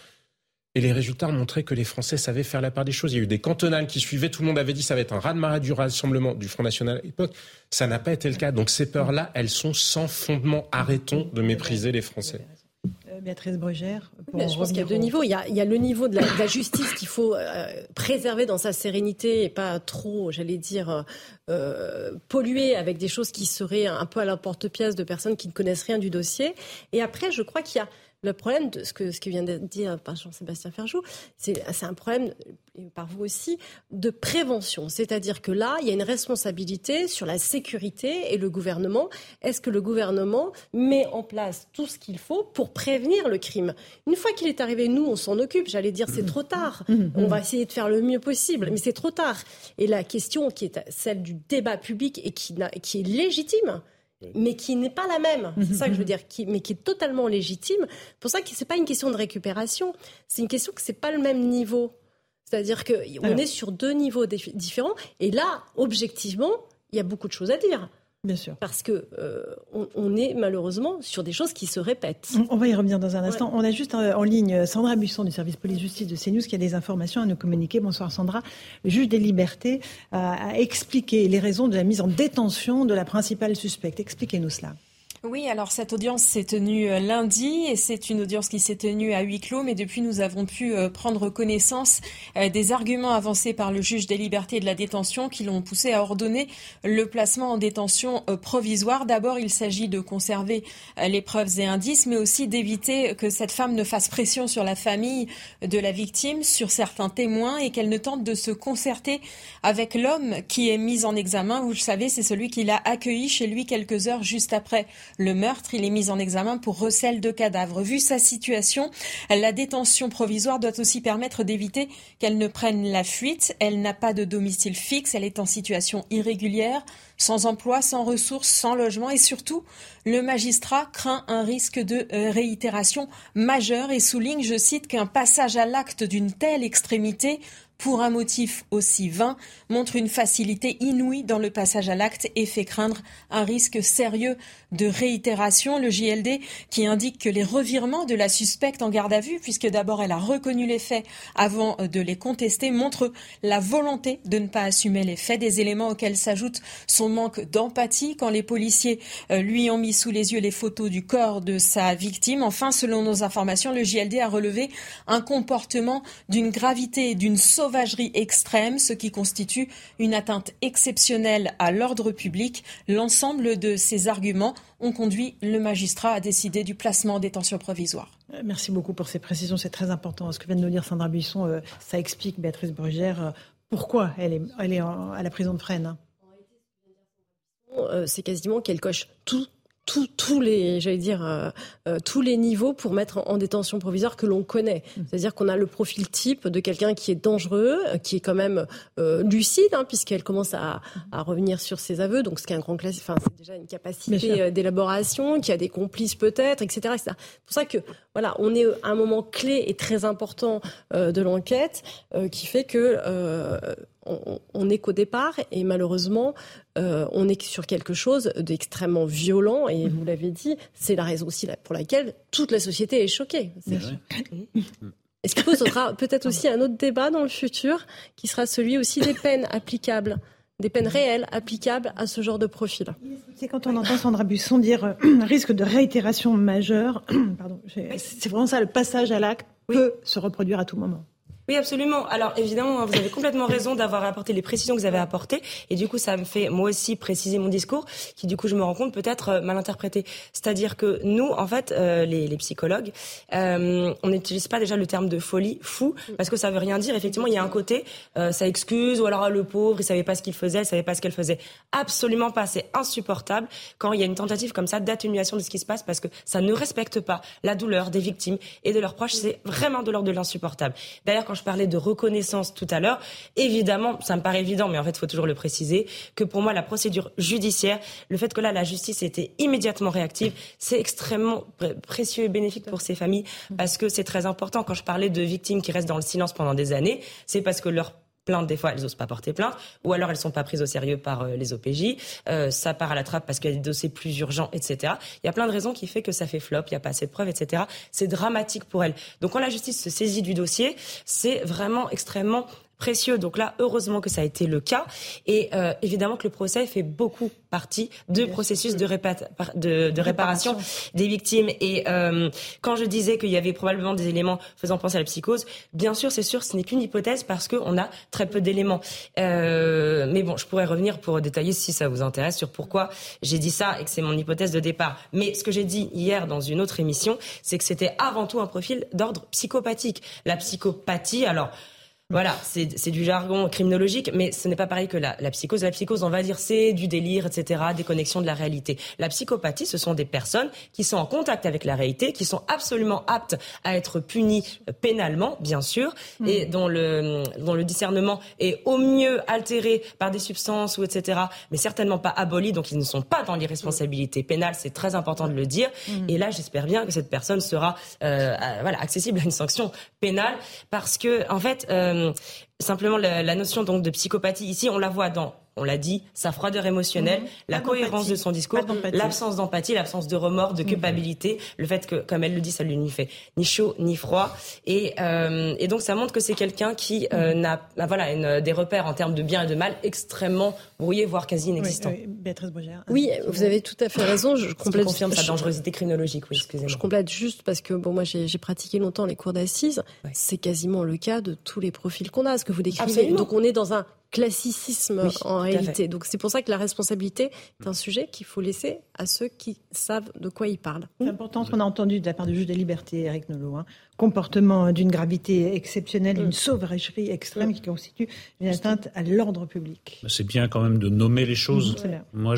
Et les résultats ont montré que les Français savaient faire la part des choses. Il y a eu des cantonales qui suivaient. Tout le monde avait dit ça va être un raz-de-marée du rassemblement du Front National à l'époque. Ça n'a pas été le cas. Donc ces peurs-là, elles sont sans fondement. Arrêtons de mépriser les Français. Béatrice Brugère Je pense qu'il y a deux niveaux. Il y a, le niveau de la, justice qu'il faut euh, préserver dans sa sérénité et pas trop, j'allais dire, euh, polluer avec des choses qui seraient un peu à la porte-pièce de personnes qui ne connaissent rien du dossier. Et après, je crois qu'il y a le problème de ce que, ce qui vient de dire par Jean-Sébastien Ferjou, c'est un problème, et par vous aussi, de prévention. C'est-à-dire que là, il y a une responsabilité sur la sécurité et le gouvernement. Est-ce que le gouvernement met en place tout ce qu'il faut pour prévenir le crime? Une fois qu'il est arrivé, nous, on s'en occupe. J'allais dire, c'est trop tard. On va essayer de faire le mieux possible, mais c'est trop tard. Et la question qui est celle du débat public et qui, qui est légitime, mais qui n'est pas la même. C'est ça que je veux dire, qui, mais qui est totalement légitime. Pour ça que c'est pas une question de récupération, c'est une question que c'est pas le même niveau. C'est-à-dire qu'on est sur deux niveaux différents. Et là, objectivement, il y a beaucoup de choses à dire. Bien sûr. Parce que euh, on, est malheureusement sur des choses qui se répètent. On va y revenir dans un instant. On a juste euh, en ligne Sandra Busson du service police-justice de CNews qui a des informations à nous communiquer. Bonsoir Sandra. Le juge des libertés a expliqué les raisons de la mise en détention de la principale suspecte. Expliquez-nous cela. Oui, alors cette audience s'est tenue euh, lundi et c'est une audience qui s'est tenue à huis clos, mais depuis nous avons pu euh, prendre connaissance euh, des arguments avancés par le juge des libertés et de la détention qui l'ont poussé à ordonner le placement en détention provisoire. D'abord, il s'agit de conserver les preuves et indices, mais aussi d'éviter que cette femme ne fasse pression sur la famille de la victime, sur certains témoins et qu'elle ne tente de se concerter avec l'homme qui est mis en examen. Vous le savez, c'est celui qui l'a accueilli chez lui quelques heures juste après le meurtre. Il est mis en examen pour recel de cadavres. Vu sa situation, la détention provisoire doit aussi permettre d'éviter qu'elle ne prenne la fuite. Elle n'a pas de domicile fixe, elle est en situation irrégulière, sans emploi, sans ressources, sans logement et surtout, le magistrat craint un risque de euh, réitération majeure et souligne, je cite, qu'un passage à l'acte d'une telle extrémité pour un motif aussi vain montre une facilité inouïe dans le passage à l'acte et fait craindre un risque sérieux de réitération. Le JLD qui indique que les revirements de la suspecte en garde à vue, puisque d'abord elle a reconnu les faits avant de les contester, montrent la volonté de ne pas assumer les faits, des éléments auxquels s'ajoute son manque d'empathie quand les policiers euh, lui ont mis sous les yeux les photos du corps de sa victime. Enfin, selon nos informations, le JLD a relevé un comportement d'une gravité et d'une sauvegarde sauvagerie extrême, ce qui constitue une atteinte exceptionnelle à l'ordre public. L'ensemble de ces arguments ont conduit le magistrat à décider du placement en détention provisoire. Euh, merci beaucoup pour ces précisions, c'est très important. Ce que vient de nous dire Sandra Buisson, euh, ça explique, Béatrice Brugère, euh, pourquoi elle est, elle est à la prison de Fresnes. C'est quasiment qu'elle coche tout tous les, j'allais dire, euh, euh, tous les niveaux pour mettre en, détention provisoire que l'on connaît. Mmh. C'est-à-dire qu'on a le profil type de quelqu'un qui est dangereux, qui est quand même euh, lucide, hein, puisqu'elle commence à, à, revenir sur ses aveux. Donc, ce qui est un grand classique, enfin, c'est déjà une capacité d'élaboration, qui a des complices peut-être, etc., etc. C'est pour ça que, voilà, on est à un moment clé et très important de l'enquête, qui fait que on n'est qu'au départ et malheureusement, euh, on est sur quelque chose d'extrêmement violent et vous l'avez dit, c'est la raison aussi pour laquelle toute la société est choquée. Est-ce qu'il faudra peut-être aussi un autre débat dans le futur qui sera celui aussi des peines applicables des peines réelles applicables à ce genre de profil. C'est quand on entend Sandra Busson dire euh, risque de réitération majeure, c'est vraiment ça, le passage à l'acte peut se reproduire à tout moment. Oui, absolument. Alors évidemment, hein, vous avez complètement raison d'avoir apporté les précisions que vous avez apportées. Et du coup, ça me fait moi aussi préciser mon discours, qui du coup, je me rends compte peut-être euh, mal interprété. C'est-à-dire que nous, en fait, euh, les, psychologues, euh, on n'utilise pas déjà le terme de folie, fou, parce que ça veut rien dire. Effectivement, il y a un côté, ça excuse, ou alors ah, le pauvre, il savait pas ce qu'il faisait, il savait pas ce qu'elle faisait. Absolument pas. C'est insupportable quand il y a une tentative comme ça d'atténuation de ce qui se passe, parce que ça ne respecte pas la douleur des victimes et de leurs proches. C'est vraiment de l'ordre de l'insupportable. D'ailleurs, quand je parlais de reconnaissance tout à l'heure, évidemment, ça me paraît évident, mais en fait, il faut toujours le préciser, que pour moi, la procédure judiciaire, le fait que là, la justice était immédiatement réactive, c'est extrêmement précieux et bénéfique pour ces familles, parce que c'est très important. Quand je parlais de victimes qui restent dans le silence pendant des années, c'est parce que leur plainte, des fois, elles n'osent pas porter plainte, ou alors elles sont pas prises au sérieux par euh, les OPJ. Euh, ça part à la trappe parce qu'il y a des dossiers plus urgents, etc. Il y a plein de raisons qui fait que ça fait flop, il n'y a pas assez de preuves, etc. C'est dramatique pour elles. Donc quand la justice se saisit du dossier, c'est vraiment extrêmement précieux. Donc là, heureusement que ça a été le cas. Et euh, évidemment que le procès fait beaucoup partie du processus de, de, réparation des victimes. Et euh, quand je disais qu'il y avait probablement des éléments faisant penser à la psychose, bien sûr, c'est sûr, ce n'est qu'une hypothèse parce qu'on a très peu d'éléments. Euh, mais bon, je pourrais revenir pour détailler si ça vous intéresse sur pourquoi j'ai dit ça et que c'est mon hypothèse de départ. Mais ce que j'ai dit hier dans une autre émission, c'est que c'était avant tout un profil d'ordre psychopathique. La psychopathie, alors voilà, c'est du jargon criminologique, mais ce n'est pas pareil que la, la, psychose. La psychose, on va dire, c'est du délire, etc., des connexions de la réalité. La psychopathie, ce sont des personnes qui sont en contact avec la réalité, qui sont absolument aptes à être punies pénalement, bien sûr, mm. et dont le, dont le discernement est au mieux altéré par des substances ou etc., mais certainement pas aboli, donc ils ne sont pas dans l'irresponsabilité pénale. C'est très important de le dire. Mm. Et là, j'espère bien que cette personne sera euh, voilà accessible à une sanction pénale, parce que en fait. Euh, simplement la, notion donc de psychopathie ici, on la voit dans on l'a dit, sa froideur émotionnelle, mhm. la cohérence de son discours, l'absence d'empathie, l'absence de remords, de mhm. culpabilité, le fait que, comme elle le dit, ça lui fait ni chaud ni froid. Et, euh, et donc ça montre que c'est quelqu'un qui euh, mhm. n'a voilà une, des repères en termes de bien et de mal extrêmement brouillés, voire quasi inexistants. Oui, Béatrice Oui, vous avez tout à fait raison. Je complète. confirme sa dangerosité criminologique. Oui, excusez-moi. Je complète juste parce que bon, moi j'ai pratiqué longtemps les cours d'assises. C'est quasiment le cas de tous les profils qu'on a, ce que vous décrivez. Donc on est dans un classicisme en réalité. Donc c'est pour ça que la responsabilité est un sujet qu'il faut laisser à ceux qui savent de quoi ils parlent. C'est important ce qu'on a entendu de la part du juge des libertés, Eric Nolot. Hein. Comportement d'une gravité exceptionnelle, une mm. sauvagerie extrême mm. qui constitue une atteinte à l'ordre public. C'est bien quand même de nommer les choses. Mm, Moi,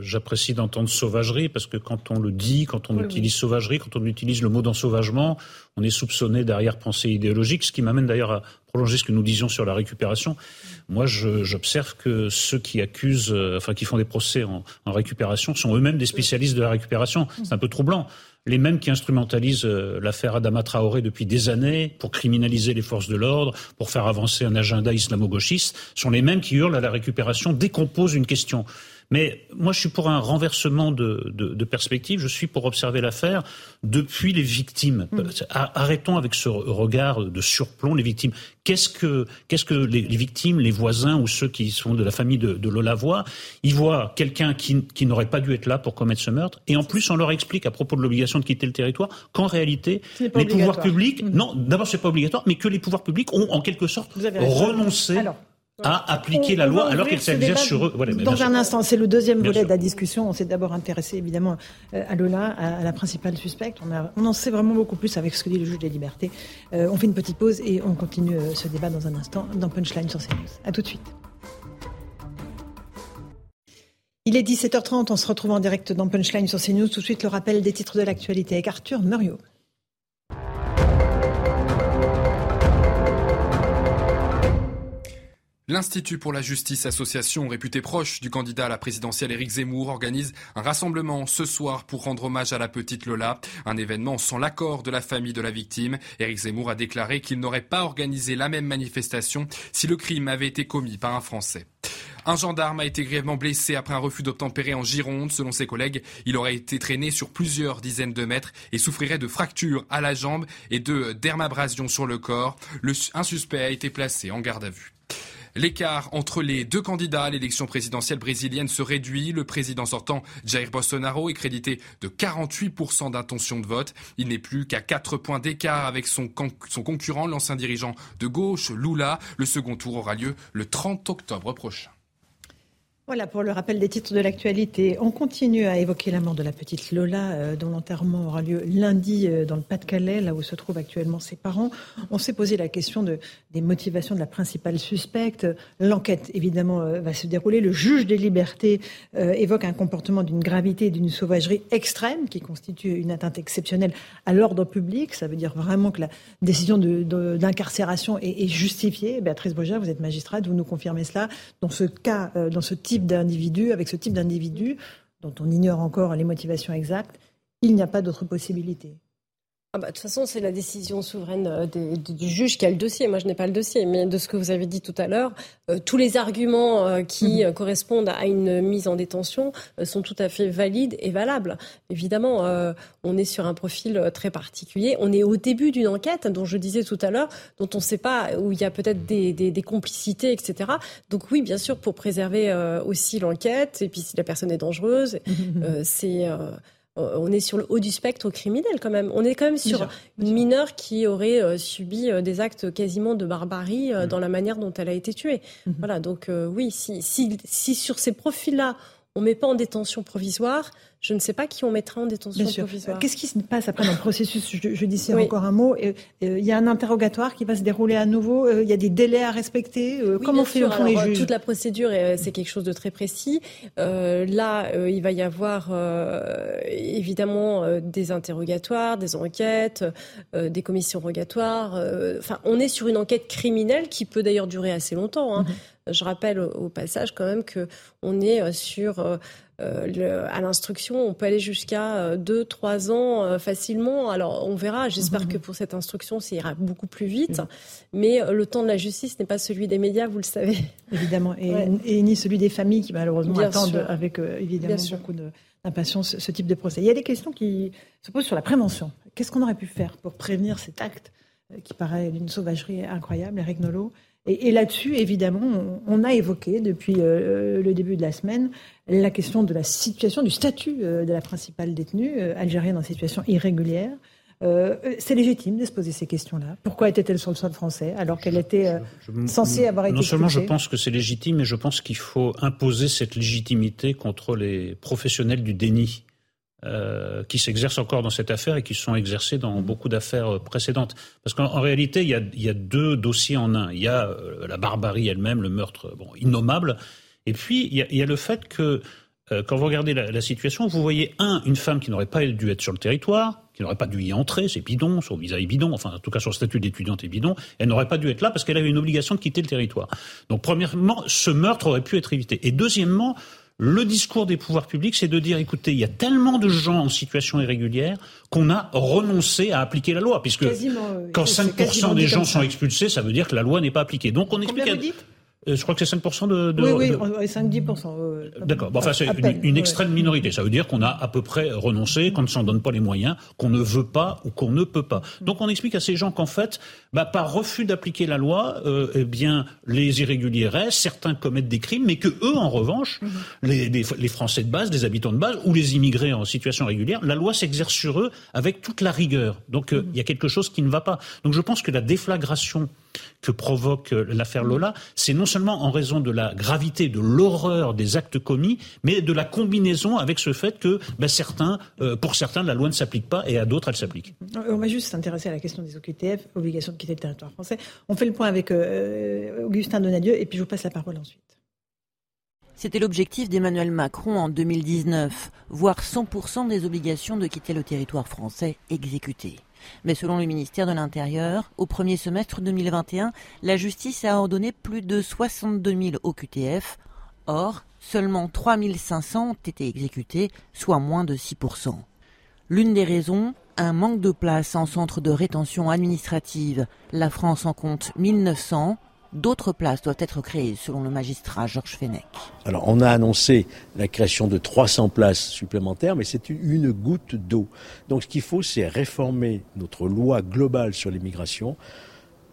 j'apprécie d'entendre sauvagerie parce que quand on le dit, quand on utilise sauvagerie, quand on utilise le mot d'ensauvagement, on est soupçonné d'arrière-pensée idéologique, ce qui m'amène d'ailleurs à prolonger ce que nous disions sur la récupération. Moi, j'observe que ceux qui accusent, euh, enfin qui font des procès en, récupération, sont eux-mêmes des spécialistes de la récupération. C'est un peu troublant. Les mêmes qui instrumentalisent euh, l'affaire Adama Traoré depuis des années pour criminaliser les forces de l'ordre, pour faire avancer un agenda islamo-gauchiste, sont les mêmes qui hurlent à la récupération dès qu'on pose une question. Mais moi, je suis pour un renversement de, de, de perspective. Je suis pour observer l'affaire depuis les victimes. Mm. Arrêtons avec ce regard de surplomb. Les victimes. Qu'est-ce que, qu'est-ce que les, victimes, les voisins ou ceux qui sont de la famille de, de Lola voient Ils voient quelqu'un qui, qui n'aurait pas dû être là pour commettre ce meurtre. Et en plus, on leur explique à propos de l'obligation de quitter le territoire qu'en réalité, les pouvoirs publics, mm. non, d'abord c'est pas obligatoire, mais que les pouvoirs publics ont en quelque sorte renoncé à appliquer la loi alors qu'elle s'exerce sur eux. dans un instant, c'est le deuxième volet de la discussion. On s'est d'abord intéressé évidemment euh, à Lola, à, la principale suspecte. On, a, on, en sait vraiment beaucoup plus avec ce que dit le juge des libertés. Euh, on fait une petite pause et on continue euh, ce débat dans un instant dans Punchline sur CNews. A tout de suite. Il est 17h30, on se retrouve en direct dans Punchline sur CNews. Tout de suite le rappel des titres de l'actualité avec Arthur Muriot. L'Institut pour la justice, association réputée proche du candidat à la présidentielle Éric Zemmour, organise un rassemblement ce soir pour rendre hommage à la petite Lola. Un événement sans l'accord de la famille de la victime. Éric Zemmour a déclaré qu'il n'aurait pas organisé la même manifestation si le crime avait été commis par un Français. Un gendarme a été grièvement blessé après un refus d'obtempérer en Gironde. Selon ses collègues, il aurait été traîné sur plusieurs dizaines de mètres et souffrirait de fractures à la jambe et de dermabrasion sur le corps. un suspect a été placé en garde à vue. L'écart entre les deux candidats à l'élection présidentielle brésilienne se réduit. Le président sortant, Jair Bolsonaro, est crédité de 48% d'intention de vote. Il n'est plus qu'à 4 points d'écart avec son, son concurrent, l'ancien dirigeant de gauche, Lula. Le second tour aura lieu le 30 octobre prochain. Voilà pour le rappel des titres de l'actualité. On continue à évoquer la mort de la petite Lola, euh, dont l'enterrement aura lieu lundi euh, dans le Pas-de-Calais, là où se trouvent actuellement ses parents. On s'est posé la question de, des motivations de la principale suspecte. L'enquête, évidemment, euh, va se dérouler. Le juge des libertés évoque un comportement d'une gravité et d'une sauvagerie extrême qui constitue une atteinte exceptionnelle à l'ordre public. Ça veut dire vraiment que la décision d'incarcération est, justifiée. Béatrice Brugère, vous êtes magistrate, vous nous confirmez cela. Dans ce cas, dans ce type avec ce type d'individu, dont on ignore encore les motivations exactes, il n'y a pas d'autre possibilité. Ah bah, de toute façon, c'est la décision souveraine euh, du juge qui a le dossier. Moi, je n'ai pas le dossier. Mais de ce que vous avez dit tout à l'heure, euh, tous les arguments euh, qui mhm. correspondent à une mise en détention sont tout à fait valides et valables. Évidemment, on est sur un profil très particulier. On est au début d'une enquête, dont je disais tout à l'heure, dont on ne sait pas, où il y a peut-être des, des, complicités, etc. Donc oui, bien sûr, pour préserver aussi l'enquête, et puis si la personne est dangereuse, mhm. c'est on est sur le haut du spectre criminel quand même. On est quand même sur une mineure qui aurait euh, subi euh, des actes quasiment de barbarie mm. dans la manière dont elle a été tuée. Mm-hmm. Voilà, donc oui, si, si sur ces profils-là, on ne met pas en détention provisoire, je ne sais pas qui on mettra en détention provisoire. Qu'est-ce qui se passe après dans le processus? Judiciaire Encore un mot. Il y a un interrogatoire qui va se dérouler à nouveau. Il y a des délais à respecter. Comment fait, font les juges? Toute la procédure, c'est quelque chose de très précis. là, il va y avoir évidemment des interrogatoires, des enquêtes, des commissions rogatoires. Enfin, on est sur une enquête criminelle qui peut d'ailleurs durer assez longtemps. Hein. Mm-hmm. Je rappelle au passage quand même que on est sur euh, à l'instruction, on peut aller jusqu'à 2-3 ans facilement. Alors on verra. J'espère mhm. que pour cette instruction, ça ira beaucoup plus vite. Mais le temps de la justice n'est pas celui des médias, vous le savez. Évidemment, et, ni celui des familles qui malheureusement attendent avec évidemment beaucoup d'impatience ce type de procès. Il y a des questions qui se posent sur la prévention. Qu'est-ce qu'on aurait pu faire pour prévenir cet acte qui paraît d'une sauvagerie incroyable, Eric Nolot? Et, là-dessus, évidemment, on, a évoqué depuis euh, le début de la semaine la question de la situation, du statut euh, de la principale détenue euh, algérienne en situation irrégulière. c'est légitime de se poser ces questions-là. Pourquoi était-elle sur le sol français alors qu'elle était censée avoir été Non seulement je pense que c'est légitime, mais je pense qu'il faut imposer cette légitimité contre les professionnels du déni. Euh, qui s'exercent encore dans cette affaire et qui sont exercés dans beaucoup d'affaires euh, précédentes. Parce qu'en réalité, il y, a, il y, a, deux dossiers en un. Il y a euh, la barbarie elle-même, le meurtre bon, innommable, et puis il y a, il y a le fait que quand vous regardez la, la, situation, vous voyez un, une femme qui n'aurait pas dû être sur le territoire, qui n'aurait pas dû y entrer, c'est bidon, son visa est bidon, enfin en tout cas son statut d'étudiante est bidon, elle n'aurait pas dû être là parce qu'elle avait une obligation de quitter le territoire. Donc premièrement, ce meurtre aurait pu être évité. Et deuxièmement, le discours des pouvoirs publics, c'est de dire, écoutez, il y a tellement de gens en situation irrégulière qu'on a renoncé à appliquer la loi, puisque quand 5% des gens sont expulsés, ça veut dire que la loi n'est pas appliquée. Donc on explique. Euh, je crois que c'est 5% de, de, Oui, oui, 5-10%. D'accord. Bon, enfin, c'est une, extrême minorité. Ça veut dire qu'on a à peu près renoncé, qu'on ne s'en donne pas les moyens, qu'on ne veut pas ou qu'on ne peut pas. Donc on explique à ces gens qu'en fait, bah, par refus d'appliquer la loi, euh, eh bien, les irréguliers restent, certains commettent des crimes, mais que eux, en revanche, mhm. les, les, les, Français de base, les habitants de base ou les immigrés en situation régulière, la loi s'exerce sur eux avec toute la rigueur. Donc euh, mhm. il y a quelque chose qui ne va pas. Donc je pense que la déflagration que provoque euh, l'affaire. Lola, c'est non seulement en raison de la gravité, de l'horreur des actes commis, mais de la combinaison avec ce fait que ben, certains, euh, pour certains, la loi ne s'applique pas et à d'autres, elle s'applique. Euh, on va juste s'intéresser à la question des OQTF, obligation de quitter le territoire français. On fait le point avec Augustin Donadieu et puis je vous passe la parole ensuite. C'était l'objectif d'Emmanuel Macron en 2019, voir 100% des obligations de quitter le territoire français exécutées. Mais selon le ministère de l'Intérieur, au premier semestre 2021, la justice a ordonné plus de 62 000 OQTF. Or, seulement 3 500 ont été exécutés, soit moins de 6% L'une des raisons, un manque de place en centre de rétention administrative. La France en compte 1900, D'autres places doivent être créées, selon le magistrat Georges Fenech. Alors, on a annoncé la création de 300 places supplémentaires, mais c'est une goutte d'eau. Donc, ce qu'il faut, c'est réformer notre loi globale sur l'immigration,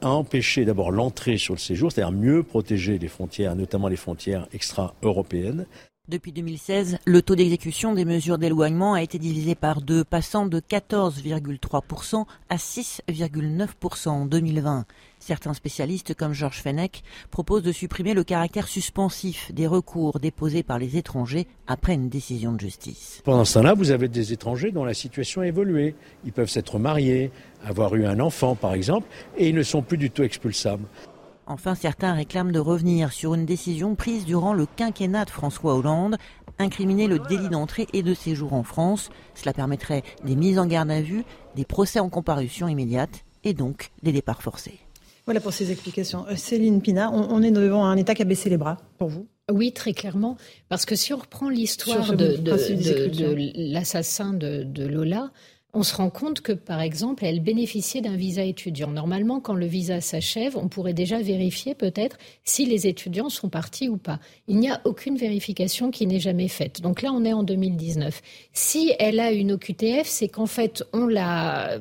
empêcher d'abord l'entrée sur le séjour, c'est-à-dire mieux protéger les frontières, notamment les frontières extra-européennes, depuis 2016, le taux d'exécution des mesures d'éloignement a été divisé par deux, passant de 14,3% à 6,9% en 2020. Certains spécialistes, comme Georges Fenech, proposent de supprimer le caractère suspensif des recours déposés par les étrangers après une décision de justice. Pendant ce temps-là, vous avez des étrangers dont la situation a évolué. Ils peuvent s'être mariés, avoir eu un enfant, par exemple, et ils ne sont plus du tout expulsables. Enfin, certains réclament de revenir sur une décision prise durant le quinquennat de François Hollande, incriminer le délit d'entrée et de séjour en France. Cela permettrait des mises en garde à vue, des procès en comparution immédiate et donc des départs forcés. Voilà pour ces explications. Euh, Céline Pina, on, est devant un État qui a baissé les bras pour vous oui, très clairement. Parce que si on reprend l'histoire de, l'assassin de, Lola, on se rend compte que, par exemple, elle bénéficiait d'un visa étudiant. Normalement, quand le visa s'achève, on pourrait déjà vérifier peut-être si les étudiants sont partis ou pas. Il n'y a aucune vérification qui n'est jamais faite. Donc là, on est en 2019. Si elle a une OQTF, c'est qu'en fait, on l'a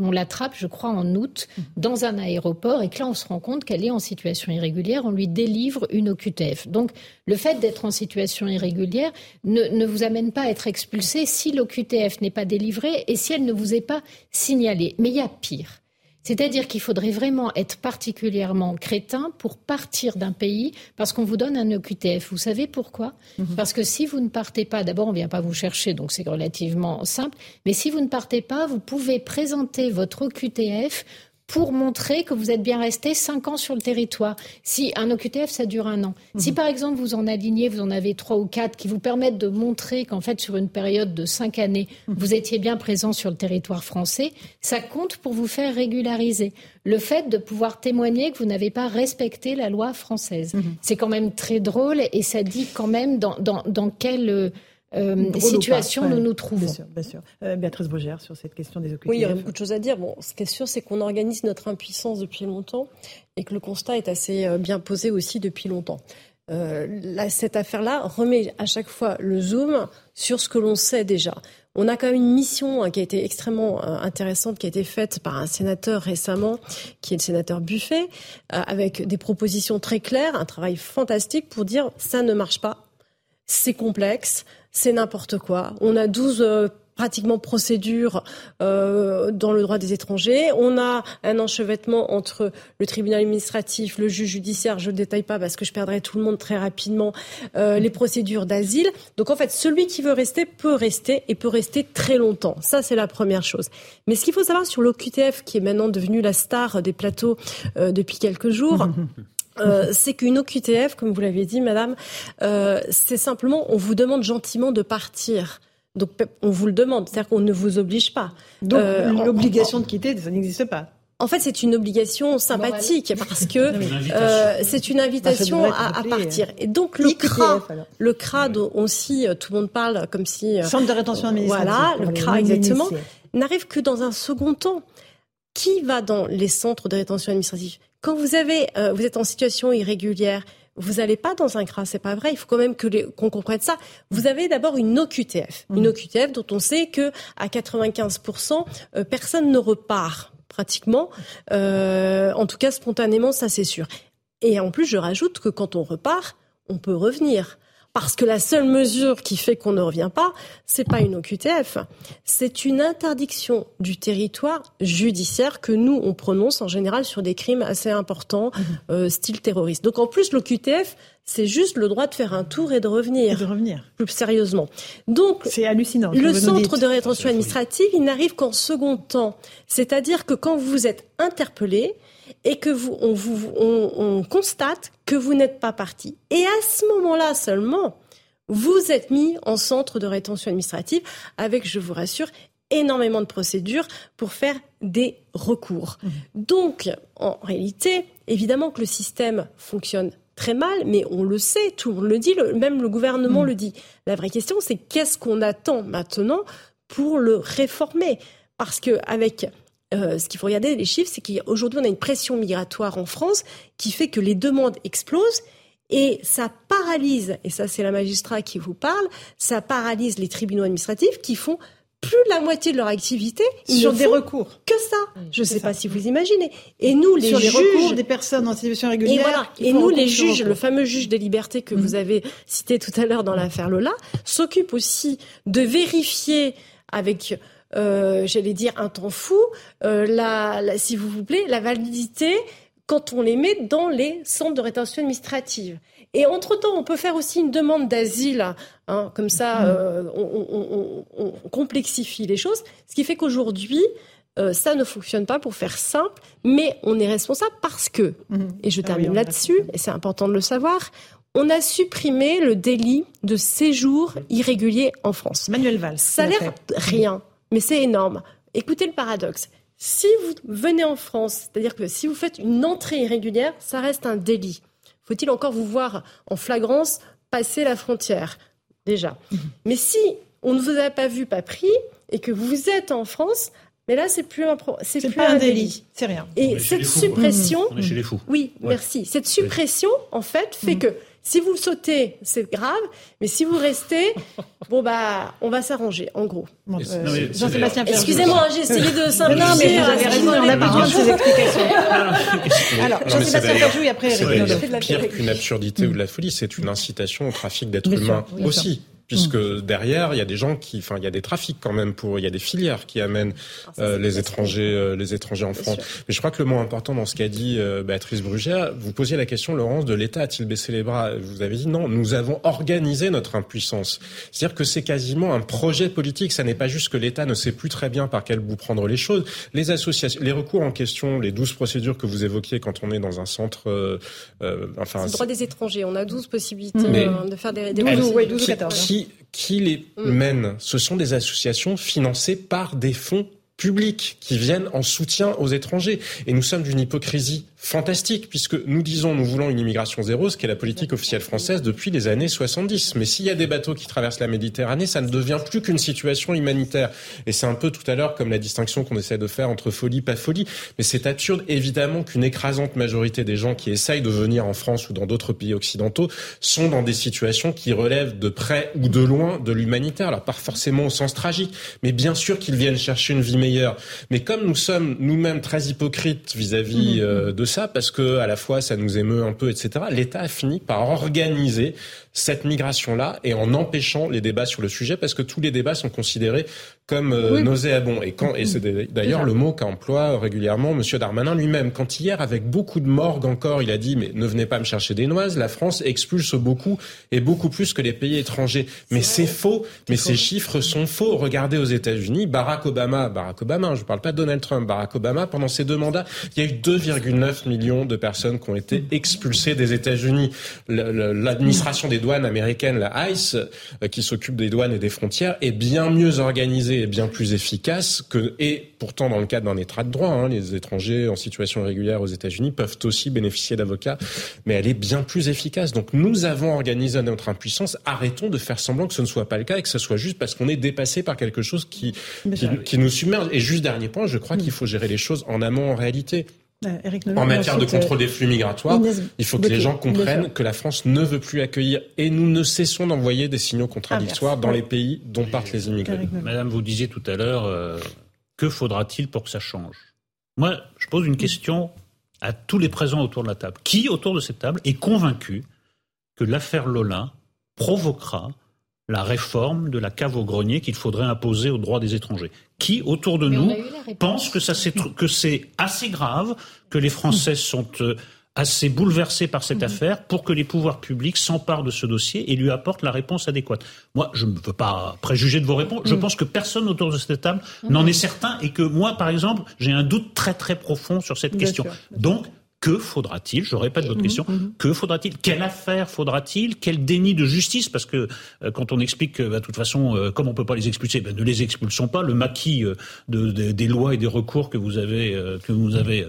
on l'attrape, je crois, en août dans un aéroport et que là, on se rend compte qu'elle est en situation irrégulière. On lui délivre une OQTF. Donc, le fait d'être en situation irrégulière ne, ne, vous amène pas à être expulsé si l'OQTF n'est pas délivrée et si elle ne vous est pas signalée. Mais il y a pire. C'est-à-dire qu'il faudrait vraiment être particulièrement crétin pour partir d'un pays parce qu'on vous donne un OQTF. Vous savez pourquoi? Mhm. Parce que si vous ne partez pas, d'abord on ne vient pas vous chercher, donc c'est relativement simple, mais si vous ne partez pas, vous pouvez présenter votre OQTF pour montrer que vous êtes bien resté cinq ans sur le territoire. Si un OQTF, ça dure un an. Si mhm. par exemple vous en alignez, vous en avez trois ou quatre qui vous permettent de montrer qu'en fait sur une période de cinq années, mhm. vous étiez bien présent sur le territoire français, ça compte pour vous faire régulariser. Le fait de pouvoir témoigner que vous n'avez pas respecté la loi française, mhm. c'est quand même très drôle et ça dit quand même dans, dans, dans quel euh, situation nous nous trouvons. Bien sûr, bien sûr. Euh, Béatrice Brugère, sur cette question des OQTF. Oui, il y aurait beaucoup de choses à dire. Bon, ce qui est sûr, c'est qu'on organise notre impuissance depuis longtemps et que le constat est assez euh, bien posé aussi depuis longtemps. Euh, cette affaire-là remet à chaque fois le zoom sur ce que l'on sait déjà. On a quand même une mission hein, qui a été extrêmement euh, intéressante, qui a été faite par un sénateur récemment, qui est le sénateur Buffet, euh, avec des propositions très claires, un travail fantastique pour dire ça ne marche pas, c'est complexe, c'est n'importe quoi. On a 12 pratiquement procédure euh, dans le droit des étrangers. On a un enchevêtrement entre le tribunal administratif, le juge judiciaire, je ne détaille pas parce que je perdrai tout le monde très rapidement, euh, les procédures d'asile. Donc en fait, celui qui veut rester peut rester et peut rester très longtemps. Ça, c'est la première chose. Mais ce qu'il faut savoir sur l'OQTF, qui est maintenant devenu la star des plateaux euh, depuis quelques jours, Euh, c'est qu'une OQTF, comme vous l'avez dit, madame, euh, c'est simplement, on vous demande gentiment de partir. Donc on vous le demande, c'est-à-dire qu'on ne vous oblige pas. Donc euh, l'obligation de quitter, ça n'existe pas. En fait, c'est une obligation sympathique parce que euh, c'est une invitation bah, à, partir. Et donc le CRA, le CRA dont aussi euh, tout le monde parle comme si centre de rétention administrative. Voilà, le CRA exactement, n'arrive que dans un second temps. Qui va dans les centres de rétention administrative? Quand vous avez, vous êtes en situation irrégulière, vous n'allez pas dans un CRA, c'est pas vrai. Il faut quand même que qu'on comprenne ça. Vous avez d'abord une OQTF, une mmh. OQTF dont on sait que à 95%, euh, personne ne repart pratiquement. Euh, en tout cas, spontanément, ça c'est sûr. Et en plus, je rajoute que quand on repart, on peut revenir. Parce que la seule mesure qui fait qu'on ne revient pas, c'est pas une OQTF, c'est une interdiction du territoire judiciaire que nous on prononce en général sur des crimes assez importants, mhm. euh, style terroriste. Donc en plus l'OQTF, c'est juste le droit de faire un tour et de revenir. de revenir. Plus sérieusement. Donc, c'est hallucinant. Le centre de rétention administrative, il n'arrive qu'en second temps. C'est-à-dire que quand vous êtes interpellé, et que vous, on, vous, on, constate que vous n'êtes pas parti. Et à ce moment-là seulement, vous êtes mis en centre de rétention administrative avec, je vous rassure, énormément de procédures pour faire des recours. Mmh. Donc, en réalité, évidemment que le système fonctionne très mal, mais on le sait, tout le monde le dit, même le gouvernement mmh. le dit. La vraie question, c'est qu'est-ce qu'on attend maintenant pour le réformer? Parce que avec euh, ce qu'il faut regarder les chiffres, c'est qu'aujourd'hui on a une pression migratoire en France qui fait que les demandes explosent et ça paralyse, et ça c'est la magistrat qui vous parle, ça paralyse les tribunaux administratifs qui font plus de la moitié de leur activité Ils sur des recours. Que ça. Je ne sais pas si vous imaginez. Et nous, les sur juges, recours des personnes en situation régulière. Et, voilà. et nous, les juges, le fameux juge des libertés que vous mmh. avez cité tout à l'heure dans l'affaire Lola, s'occupe aussi de vérifier avec euh, j'allais dire, un temps fou, euh, la, si vous vous plaît, la validité quand on les met dans les centres de rétention administrative. Et entre-temps, on peut faire aussi une demande d'asile, hein, comme ça, mmh. euh, on, on, on, complexifie les choses, ce qui fait qu'aujourd'hui, euh, ça ne fonctionne pas pour faire simple, mais on est responsable parce que, mmh. et je ah termine là-dessus, et c'est important de le savoir, on a supprimé le délit de séjour irrégulier en France. Manuel Valls. Ça a l'air rien mais c'est énorme. Écoutez le paradoxe. Si vous venez en France, c'est-à-dire que si vous faites une entrée irrégulière, ça reste un délit. Faut-il encore vous voir en flagrance passer la frontière? Déjà. Mais si on ne vous a pas vu, pas pris, et que vous êtes en France, mais là, c'est plus un, c'est plus un, délit. C'est rien. Et cette suppression. On est chez les fous. Oui, merci. Cette suppression, en fait, fait mhm. que si vous le sautez, c'est grave, mais si vous restez, bon bah, on va s'arranger, en gros. Euh, Jean-Sébastien Excusez-moi, j'ai essayé de simplifier. Non, mais vous avez raison, on a besoin de ces explications. Alors, Jean-Sébastien Ferjou et après Eric Pire qu'une absurdité ou de la folie, c'est une incitation au trafic d'êtres humains aussi puisque mm. derrière il y a des gens qui, enfin il y a des trafics quand même pour, il y a des filières qui amènent ah, euh, les étrangers, euh, les étrangers en France. Mais je crois que le mot important dans ce qu'a dit euh, Béatrice Brugère, vous posiez la question, Laurence, de l'État a-t-il baissé les bras? Vous avez dit non, nous avons organisé notre impuissance. C'est-à-dire que c'est quasiment un projet politique. Ça n'est pas juste que l'État ne sait plus très bien par quel bout prendre les choses. Les associations, les recours en question, les douze procédures que vous évoquiez quand on est dans un centre, enfin, c'est le droit des étrangers. On a douze possibilités de faire des, des 12, ou 14 qui, les mm. mènent Ce sont des associations financées par des fonds publics qui viennent en soutien aux étrangers. Et nous sommes d'une hypocrisie fantastique, puisque nous disons nous voulons une immigration zéro, ce qui est la politique officielle française depuis les années 70. Mais s'il y a des bateaux qui traversent la Méditerranée, ça ne devient plus qu'une situation humanitaire. Et c'est un peu tout à l'heure comme la distinction qu'on essaie de faire entre folie, pas folie. Mais c'est absurde, évidemment, qu'une écrasante majorité des gens qui essayent de venir en France ou dans d'autres pays occidentaux sont dans des situations qui relèvent de près ou de loin de l'humanitaire. Alors pas forcément au sens tragique, mais bien sûr qu'ils viennent chercher une vie meilleure. Mais comme nous sommes nous-mêmes très hypocrites vis-à-vis mmh. euh, de ça parce que à la fois ça nous émeut un peu, etc. L'État a fini par organiser cette migration-là et en empêchant les débats sur le sujet parce que tous les débats sont considérés comme euh, nauséabonds. Et quand et c'est d'ailleurs le mot qu'emploie régulièrement Monsieur Darmanin lui-même. Quand hier, avec beaucoup de morgue encore, il a dit mais ne venez pas me chercher des noises. La France expulse beaucoup et beaucoup plus que les pays étrangers. Mais c'est faux. Mais ces chiffres sont faux. Regardez aux États-Unis, Barack Obama, Barack Obama, je ne parle pas de Donald Trump, Barack Obama, pendant ses deux mandats, il y a eu 2,9 millions de personnes qui ont été expulsées des États-Unis. L'administration des douanes américaine, la ICE, euh, qui s'occupe des douanes et des frontières, est bien mieux organisée et bien plus efficace que, et pourtant dans le cadre d'un état de droit, hein, les étrangers en situation irrégulière aux États-Unis peuvent aussi bénéficier d'avocats, mais elle est bien plus efficace. Donc nous avons organisé notre impuissance. Arrêtons de faire semblant que ce ne soit pas le cas et que ce soit juste parce qu'on est dépassé par quelque chose qui, qui, nous submerge. Et juste dernier point, je crois mm. qu'il faut gérer les choses en amont en réalité. Euh, en matière de contrôle des flux migratoires, il faut que les gens comprennent que la France ne veut plus accueillir et nous ne cessons d'envoyer des signaux contradictoires ah, dans les pays dont partent les immigrés. Madame, vous disiez tout à l'heure, euh, que faudra-t-il pour que ça change? Moi, je pose une question à tous les présents autour de la table. Qui, autour de cette table, est convaincu que l'affaire Lolin provoquera la réforme de la cave au grenier qu'il faudrait imposer aux droits des étrangers? Qui, autour de nous, pense que, ça, que c'est assez grave, que les Français sont euh, assez bouleversés par cette mhm. affaire pour que les pouvoirs publics s'emparent de ce dossier et lui apportent la réponse adéquate. Moi, je ne veux pas préjuger de vos réponses. Je mhm. pense que personne autour de cette table n'en mhm. est certain et que moi, par exemple, j'ai un doute très très profond sur cette question. Donc, que faudra-t-il Je répète votre mhm, question. Mhm. Que faudra-t-il Quelle affaire faudra-t-il Quel déni de justice Parce que euh, quand on explique que, bah, de toute façon, euh, comme on peut pas les expulser, ben, ne les expulsons pas. Le maquis euh, de, des lois et des recours que vous avez que vous avez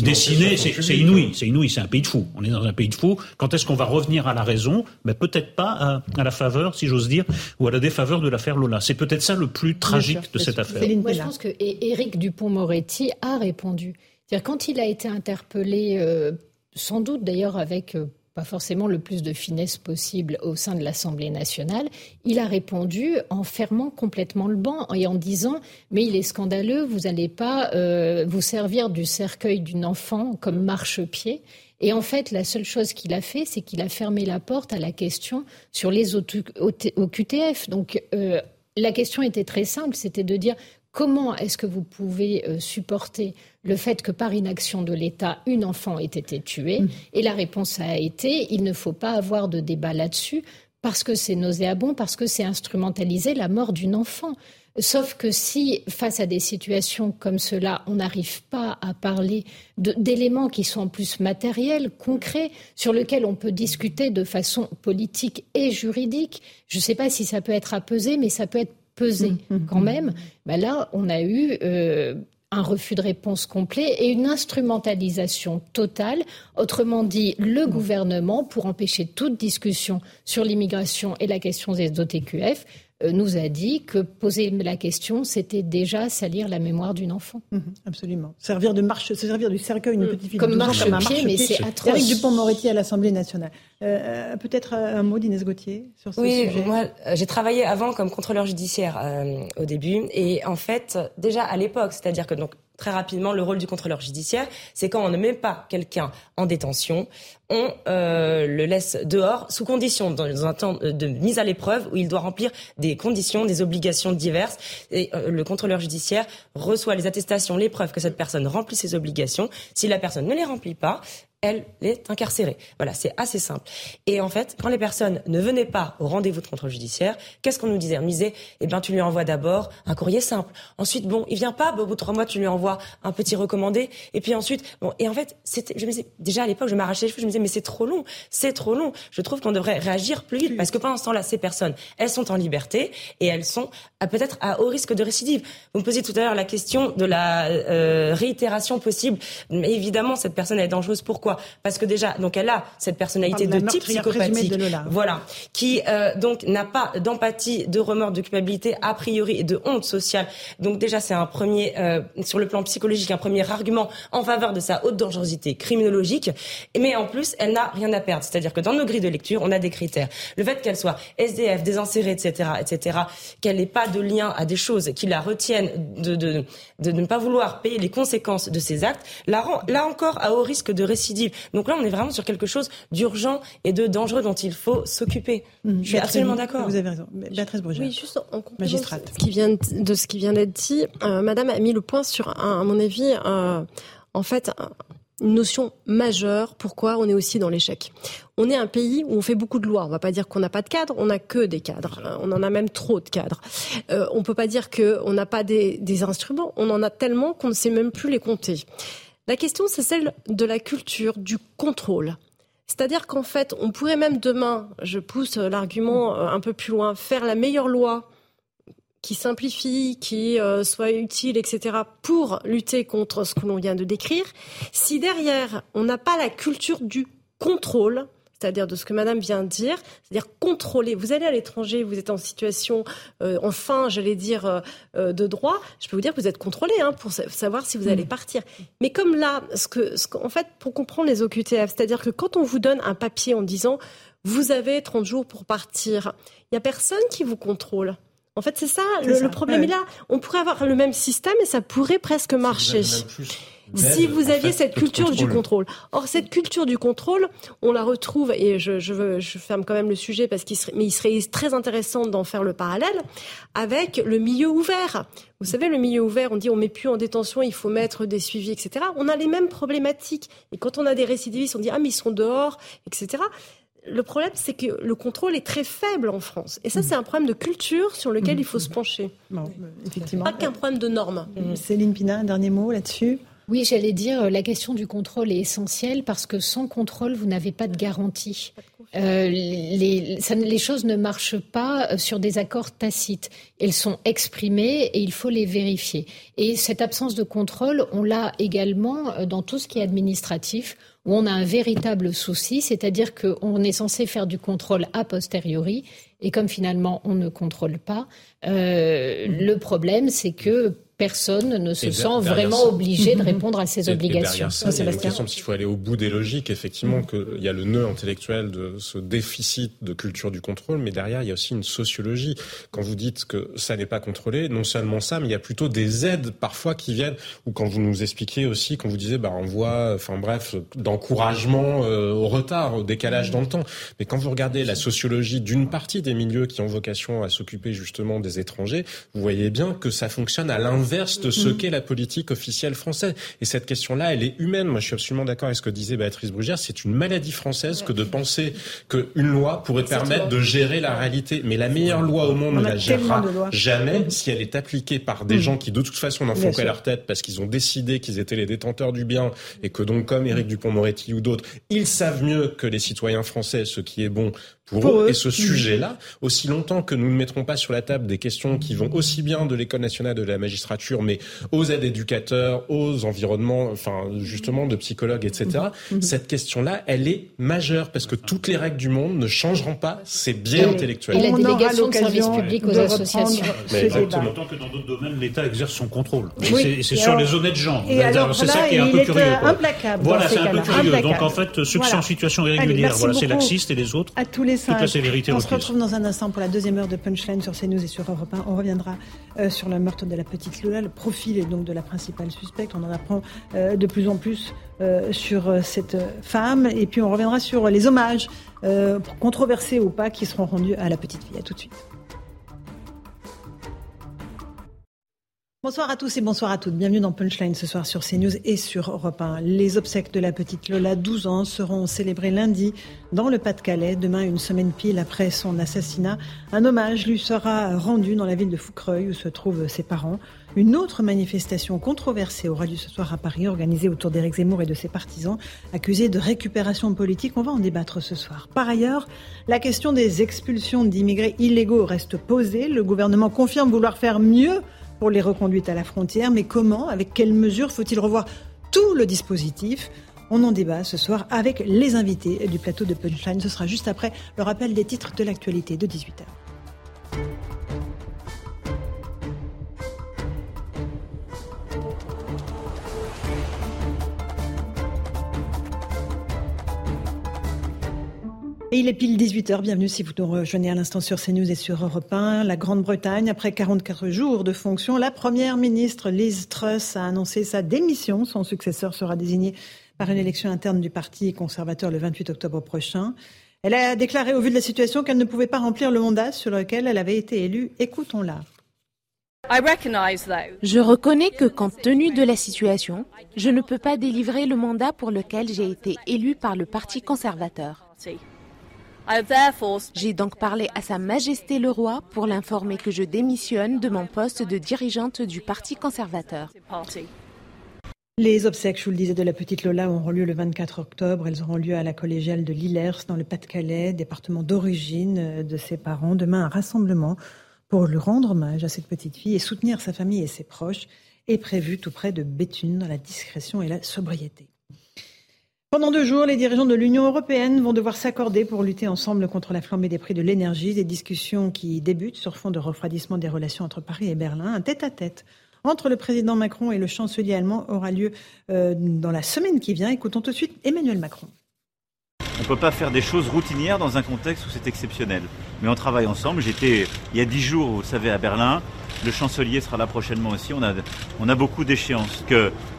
dessiné, c'est inouï. C'est inouï. C'est un pays de fous. On est dans un pays de fous. Quand est-ce qu'on va revenir à la raison? Ben, Peut-être pas à, à, la faveur, si j'ose dire, ou à la défaveur de l'affaire Lola. C'est peut-être ça le plus tragique de cette affaire. Moi, je pense que Éric Dupont-Moretti a répondu quand il a été interpellé, euh, sans doute d'ailleurs avec euh, pas forcément le plus de finesse possible au sein de l'Assemblée nationale, il a répondu en fermant complètement le banc et en disant mais il est scandaleux, vous n'allez pas euh, vous servir du cercueil d'une enfant comme marchepied. Et en fait, la seule chose qu'il a fait, c'est qu'il a fermé la porte à la question sur les OQTF. Donc la question était très simple, c'était de dire Comment est-ce que vous pouvez supporter le fait que par inaction de l'État, une enfant ait été tuée mm. Et la réponse a été, il ne faut pas avoir de débat là-dessus parce que c'est nauséabond, parce que c'est instrumentaliser la mort d'une enfant. Sauf que si, face à des situations comme cela, on n'arrive pas à parler d'éléments qui sont en plus matériels, concrets, sur lesquels on peut discuter de façon politique et juridique, je ne sais pas si ça peut être apaisé, mais ça peut être peser mmh, mmh, quand mmh. même, bah là, on a eu euh, un refus de réponse complet et une instrumentalisation totale. Autrement dit, le gouvernement, pour empêcher toute discussion sur l'immigration et la question des OTQF, nous a dit que poser la question, c'était déjà salir la mémoire d'une enfant. Mhm, absolument. Servir de marche, se servir du cercueil une petite fille comme marche pied, mais c'est atroce. Éric Dupont-Moretti à l'Assemblée nationale. Euh, peut-être un mot d'Inès Gauthier sur ce oui, moi, euh, j'ai travaillé avant comme contrôleur judiciaire au début, et en fait, déjà à l'époque, c'est-à-dire que donc très rapidement, le rôle du contrôleur judiciaire, c'est quand on ne met pas quelqu'un en détention, on euh, le laisse dehors sous condition, dans un temps de mise à l'épreuve où il doit remplir des conditions, des obligations diverses. Et euh, le contrôleur judiciaire reçoit les attestations, les preuves que cette personne remplit ses obligations. Si la personne ne les remplit pas, elle est incarcérée. Voilà, c'est assez simple. Et en fait, quand les personnes ne venaient pas au rendez-vous de contrôle judiciaire, qu'est-ce qu'on nous disait? On nous disait, eh ben, tu lui envoies d'abord un courrier simple. Ensuite, bon, il vient pas, au bout de trois mois, tu lui envoies un petit recommandé. Et puis ensuite, bon, et en fait, je me disais, déjà à l'époque, je m'arrachais les cheveux, je me disais, mais c'est trop long, c'est trop long. Je trouve qu'on devrait réagir plus vite, parce que pendant ce temps-là, ces personnes, elles sont en liberté et elles sont peut-être à haut risque de récidive. Vous me posiez tout à l'heure la question de la euh, réitération possible. Mais évidemment, cette personne est dangereuse. Pourquoi Parce que déjà, donc elle a cette personnalité de type psychopathique, voilà, qui euh, donc n'a pas d'empathie, de remords, de culpabilité a priori et de honte sociale. Donc déjà, c'est un premier euh, sur le plan psychologique, un premier argument en faveur de sa haute dangerosité criminologique. Mais en plus, elle n'a rien à perdre. C'est-à-dire que dans nos grilles de lecture, on a des critères. Le fait qu'elle soit SDF, désinsérée, etc., etc., qu'elle n'ait pas de lien à des choses qui la retiennent de, de, de, ne pas vouloir payer les conséquences de ses actes, la rend là encore à haut risque de récidive. Donc là, on est vraiment sur quelque chose d'urgent et de dangereux dont il faut s'occuper. Mmh. Je suis absolument d'accord. Vous avez raison. Béatrice Brugère. Oui, juste en magistrate. Ce qui vient de ce qui vient d'être dit, euh, Madame a mis le point sur, un, à mon avis, euh, en fait, une notion majeure pourquoi on est aussi dans l'échec. On est un pays où on fait beaucoup de lois. On va pas dire qu'on n'a pas de cadres, on n'a que des cadres. On en a même trop de cadres. Euh, on peut pas dire qu'on n'a pas des, des instruments. On en a tellement qu'on ne sait même plus les compter. La question, c'est celle de la culture, du contrôle. C'est-à-dire qu'en fait, on pourrait même demain, je pousse l'argument euh, un peu plus loin, faire la meilleure loi qui simplifie, qui euh, soit utile, etc., pour lutter contre ce que l'on vient de décrire, si derrière, on n'a pas la culture du contrôle, c'est-à-dire de ce que Madame vient de dire, c'est-à-dire contrôler. Vous allez à l'étranger, vous êtes en situation, euh, enfin, j'allais dire, euh, de droit. Je peux vous dire que vous êtes contrôlé hein, pour savoir si vous allez mm. partir. Mais comme là, ce que, ce en fait, pour comprendre les OQTF, c'est-à-dire que quand on vous donne un papier en disant vous avez 30 jours pour partir, il n'y a personne qui vous contrôle. En fait, c'est ça, le, problème est là. On pourrait avoir le même système et ça pourrait presque marcher. Si vous aviez cette culture du contrôle. Or, cette culture du contrôle, on la retrouve, et je, je, veux, je ferme quand même le sujet parce qu'il serait, mais il serait très intéressant d'en faire le parallèle avec le milieu ouvert. Vous savez, le milieu ouvert, on dit on met plus en détention, il faut mettre des suivis, etc. On a les mêmes problématiques. Et quand on a des récidivistes, on dit ah mais ils sont dehors, etc le problème, c'est que le contrôle est très faible en France. Et ça, c'est un problème de culture sur lequel il faut se pencher. effectivement. Pas qu'un problème de normes. Euh, Céline Pina, un dernier mot là-dessus? Oui, j'allais dire, euh, la question du contrôle est essentielle parce que sans contrôle, vous n'avez pas de garantie. Euh, les, les, choses ne marchent pas sur des accords tacites. Elles sont exprimées et il faut les vérifier. Et cette absence de contrôle, on l'a également dans tout ce qui est administratif où on a un véritable souci, c'est-à-dire qu'on est censé faire du contrôle a posteriori, et comme finalement on ne contrôle pas, euh, le problème c'est que personne ne se sent vraiment obligé de répondre à ses obligations. C'est la question s'il faut aller au bout des logiques, effectivement, qu'il y a le nœud intellectuel de ce déficit de culture du contrôle, mais derrière, il y a aussi une sociologie. Quand vous dites que ça n'est pas contrôlé, non seulement ça, mais il y a plutôt des aides parfois qui viennent, ou quand vous nous expliquez aussi, quand vous disiez, bah, on voit, enfin bref, d'encouragement euh, au retard, au décalage dans le temps. Mais quand vous regardez la sociologie d'une partie des milieux qui ont vocation à s'occuper justement des étrangers, vous voyez bien que ça fonctionne à l'inverse de ce mm. qu'est la politique officielle française. Et cette question-là, elle est humaine. Moi, je suis absolument d'accord avec ce que disait Béatrice Brugère. C'est une maladie française que de penser qu'une loi pourrait permettre de gérer la réalité. Mais la meilleure loi au monde ne la gérera jamais si elle est appliquée par des mm. gens qui, de toute façon, n'en font qu'à leur tête parce qu'ils ont décidé qu'ils étaient les détenteurs du bien et que donc, comme Éric Dupont-Moretti ou d'autres, ils savent mieux que les citoyens français ce qui est bon pour, eux. Et ce sujet-là, aussi longtemps que nous ne mettrons pas sur la table des questions qui vont aussi bien de l'école nationale de la magistrature, mais aux aides éducateurs, aux environnements, enfin justement de psychologues, etc. Mm-hmm. Mm-hmm. Cette question-là, elle est majeure parce que toutes les règles du monde ne changeront pas ces biais intellectuels. Et la délégation de services publics aux associations. Exactement. Tant que dans d'autres domaines, l'État exerce son contrôle. Oui. C'est sur les honnêtes gens. C'est ça qui est un peu curieux. Implacable. Voilà, c'est un peu curieux. Donc en fait, ceux qui sont en situation irrégulière, voilà, c'est laxiste et les autres. À tous les on se retrouve dans un instant pour la deuxième heure de Punchline sur CNews et sur Europe 1. On reviendra euh, sur le meurtre de la petite Lola, le profil et donc de la principale suspecte. On en apprend euh, de plus en plus euh, sur cette femme. Et puis on reviendra sur les hommages, controversés ou pas, qui seront rendus à la petite fille. À tout de suite. Bonsoir à tous et bonsoir à toutes. Bienvenue dans Punchline ce soir sur CNews et sur Europe 1. Les obsèques de la petite Lola, 12 ans, seront célébrées lundi dans le Pas-de-Calais. Demain, une semaine pile après son assassinat, un hommage lui sera rendu dans la ville de Foucreuil où se trouvent ses parents. Une autre manifestation controversée aura lieu ce soir à Paris, organisée autour d'Éric Zemmour et de ses partisans, accusés de récupération politique. On va en débattre ce soir. Par ailleurs, la question des expulsions d'immigrés illégaux reste posée. Le gouvernement confirme vouloir faire mieux pour les reconduites à la frontière. Mais comment Avec quelles mesures Faut-il revoir tout le dispositif? On en débat ce soir avec les invités du plateau de Punchline. Ce sera juste après le rappel des titres de l'actualité de 18h. Et il est pile 18h. Bienvenue si vous nous rejoignez à l'instant sur CNews et sur Europe 1. La Grande-Bretagne, après 44 jours de fonction, la première ministre Liz Truss a annoncé sa démission. Son successeur sera désigné par une élection interne du Parti conservateur le 28 octobre prochain. Elle a déclaré au vu de la situation qu'elle ne pouvait pas remplir le mandat sur lequel elle avait été élue. Écoutons-la. Je reconnais que compte tenu de la situation, je ne peux pas délivrer le mandat pour lequel j'ai été élu par le Parti conservateur. J'ai donc parlé à Sa Majesté le Roi pour l'informer que je démissionne de mon poste de dirigeante du Parti conservateur. Les obsèques, je vous le disais, de la petite Lola auront lieu le 24 octobre. Elles auront lieu à la collégiale de Lillers, dans le Pas-de-Calais, département d'origine de ses parents. Demain, un rassemblement pour lui rendre hommage à cette petite fille et soutenir sa famille et ses proches est prévu tout près de Béthune, dans la discrétion et la sobriété. Pendant deux jours, les dirigeants de l'Union européenne vont devoir s'accorder pour lutter ensemble contre la flambée des prix de l'énergie. Des discussions qui débutent sur fond de refroidissement des relations entre Paris et Berlin. Un tête-à-tête entre le président Macron et le chancelier allemand aura lieu euh, dans la semaine qui vient. Écoutons tout de suite Emmanuel Macron. On ne peut pas faire des choses routinières dans un contexte où c'est exceptionnel. Mais on travaille ensemble. J'étais il y a dix jours, vous savez, à Berlin. Le chancelier sera là prochainement aussi. On a, beaucoup d'échéances.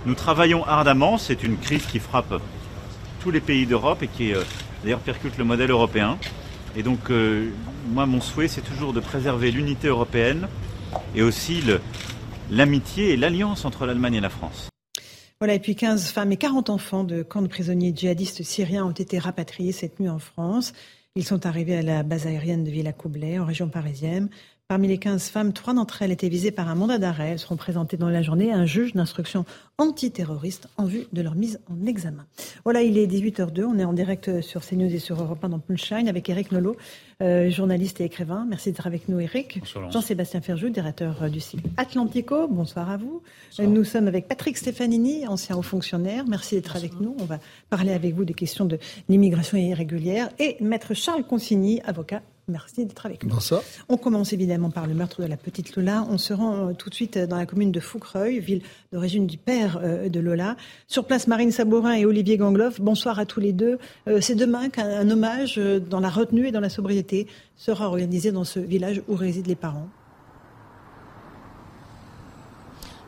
Nous travaillons ardemment. C'est une crise qui frappe tous les pays d'Europe et qui euh, d'ailleurs percute le modèle européen. Et donc euh, moi mon souhait c'est toujours de préserver l'unité européenne et aussi l'amitié et l'alliance entre l'Allemagne et la France. Voilà, et puis 15 femmes et 40 enfants de camps de prisonniers djihadistes syriens ont été rapatriés cette nuit en France. Ils sont arrivés à la base aérienne de Villa-Coublet, en région parisienne. Parmi les 15 femmes, trois d'entre elles étaient visées par un mandat d'arrêt. Elles seront présentées dans la journée à un juge d'instruction antiterroriste en vue de leur mise en examen. Voilà, il est 18h02. On est en direct sur CNews et sur Europe 1 dans Punchline avec Eric Nolot, euh, journaliste et écrivain. Merci d'être avec nous, Eric. Jean-Sébastien Ferjou, directeur euh, du site Atlantico. Bonsoir à vous. Nous sommes avec Patrick Stefanini, ancien haut fonctionnaire. Merci d'être avec nous. On va parler avec vous des questions de l'immigration irrégulière. Et Maître Charles Consigny, avocat Merci d'être avec nous. Bonsoir. On commence évidemment par le meurtre de la petite Lola. On se rend euh, tout de suite dans la commune de Foucreuil, ville d'origine du père euh, de Lola. Sur place, Marine Sabourin et Olivier Gangloff. Bonsoir à tous les deux. Euh, c'est demain qu'un hommage dans la retenue et dans la sobriété sera organisé dans ce village où résident les parents.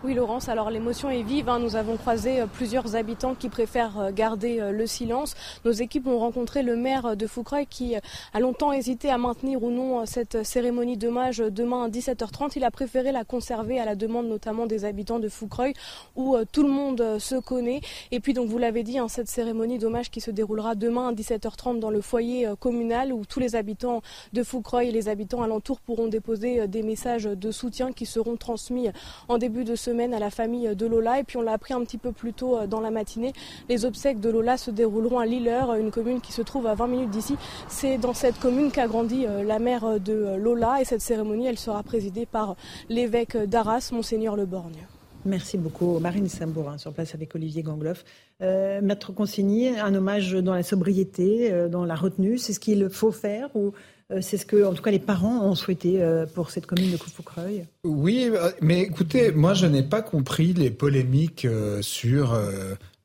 Oui, Laurence, alors l'émotion est vive. Hein. Nous avons croisé euh, plusieurs habitants qui préfèrent euh, garder euh, le silence. Nos équipes ont rencontré le maire de Foucreuil qui a longtemps hésité à maintenir ou non cette cérémonie d'hommage demain à 17h30. Il a préféré la conserver à la demande notamment des habitants de Foucreuil où tout le monde se connaît. Et puis, donc, vous l'avez dit, hein, cette cérémonie d'hommage qui se déroulera demain à 17h30 dans le foyer communal où tous les habitants de Foucreuil et les habitants alentours pourront déposer des messages de soutien qui seront transmis en début de à la famille de Lola. Et puis on l'a appris un petit peu plus tôt euh, dans la matinée. Les obsèques de Lola se dérouleront à Lilleur, une commune qui se trouve à 20 minutes d'ici. C'est dans cette commune qu'a grandi euh, la mère de Lola. Et cette cérémonie, elle sera présidée par l'évêque d'Arras, Monseigneur Le Borgne. Merci beaucoup. Marine Sambourin, sur place avec Olivier Gangloff. Euh, Maître Consigny, un hommage dans la sobriété, dans la retenue, c'est ce qu'il faut faire ou euh, c'est ce que, en tout cas, les parents ont souhaité euh, pour cette commune de Coufoucreuil. Oui, euh, mais écoutez, moi, je n'ai pas compris les polémiques sur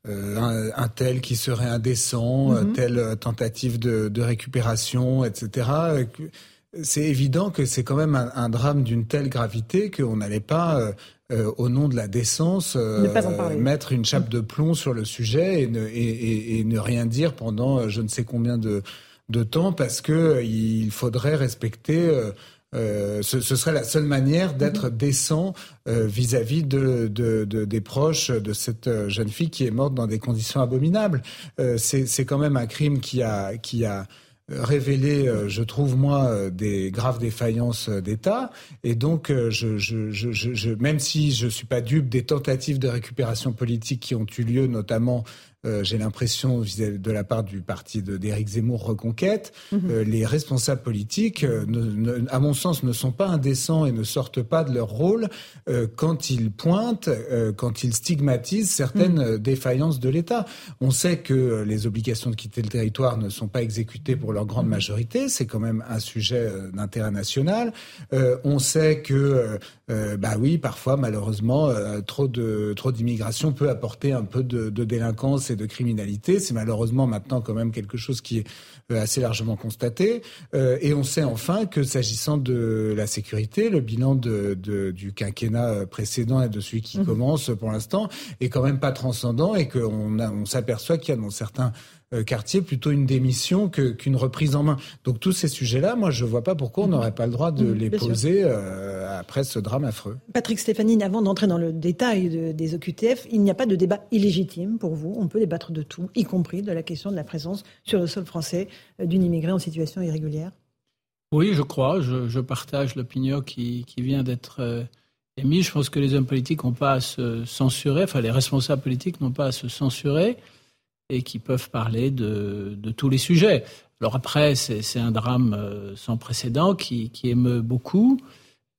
un, tel qui serait indécent, mhm. telle tentative de, récupération, etc. C'est évident que c'est quand même un, drame d'une telle gravité qu'on n'allait pas, au nom de la décence, mettre une chape de plomb sur le sujet et ne rien dire pendant je ne sais combien de, de temps parce que il faudrait respecter euh, ce, ce, serait la seule manière d'être mhm. décent vis-à-vis de, de, de, des proches de cette jeune fille qui est morte dans des conditions abominables. C'est quand même un crime qui a qui a révélé, je trouve moi, des graves défaillances d'État. Et donc, je, je, je, je, même si je suis pas dupe des tentatives de récupération politique qui ont eu lieu, notamment euh, j'ai l'impression, de la part du parti d'Éric Zemmour Reconquête, mhm. euh, les responsables politiques, euh, à mon sens, ne sont pas indécents et ne sortent pas de leur rôle quand ils pointent, quand ils stigmatisent certaines mhm. défaillances de l'État. On sait que les obligations de quitter le territoire ne sont pas exécutées pour leur grande mhm. majorité. C'est quand même un sujet d'intérêt national. on sait que, bah oui, parfois, malheureusement, trop de trop d'immigration peut apporter un peu de, de délinquance et de criminalité. C'est malheureusement maintenant quand même quelque chose qui est euh, assez largement constaté. Euh, et on sait enfin que s'agissant de la sécurité, le bilan de, du quinquennat euh, précédent et de celui qui mmh. commence pour l'instant est quand même pas transcendant et qu'on on s'aperçoit qu'il y a dans certains euh, quartier plutôt une démission qu'une reprise en main. Donc tous ces sujets-là, moi je ne vois pas pourquoi on n'aurait pas le droit de mmh, les poser euh, après ce drame affreux. Patrick Stéphanie, avant d'entrer dans le détail des OQTF, il n'y a pas de débat illégitime pour vous. On peut débattre de tout, y compris de la question de la présence sur le sol français euh, d'une immigrée en situation irrégulière. Oui, je crois. Je, partage l'opinion qui, vient d'être émise. Je pense que les hommes politiques n'ont pas à se censurer, enfin les responsables politiques n'ont pas à se censurer et qui peuvent parler de, tous les sujets. Alors après, c'est un drame euh, sans précédent qui, émeut beaucoup,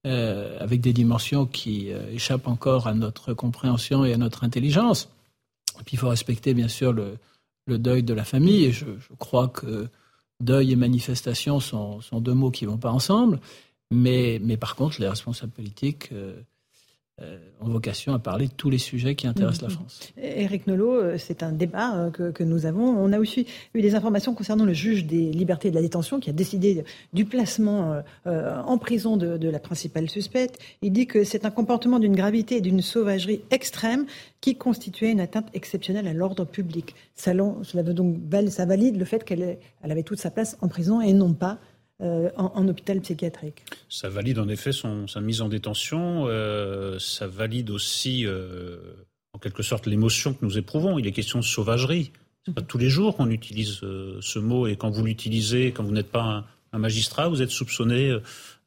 euh, avec des dimensions qui euh, échappent encore à notre compréhension et à notre intelligence. Et puis il faut respecter bien sûr le, deuil de la famille, et je, crois que deuil et manifestation sont, deux mots qui ne vont pas ensemble. Mais, par contre, les responsables politiques ont vocation à parler de tous les sujets qui intéressent la mhm. France. Éric Nolot, euh, c'est un débat euh, que, que, nous avons. On a aussi eu des informations concernant le juge des libertés de la détention qui a décidé du placement en prison de, de, la principale suspecte. Il dit que c'est un comportement d'une gravité et d'une sauvagerie extrême qui constituait une atteinte exceptionnelle à l'ordre public. Ça, cela veut donc, ça valide le fait qu'elle elle avait toute sa place en prison et non pas euh, en, hôpital psychiatrique. Ça valide en effet son, sa mise en détention, euh, ça valide aussi euh, en quelque sorte l'émotion que nous éprouvons. Il est question de sauvagerie. C'est pas tous les jours qu'on utilise ce mot et quand vous l'utilisez, quand vous n'êtes pas un, magistrat, vous êtes soupçonné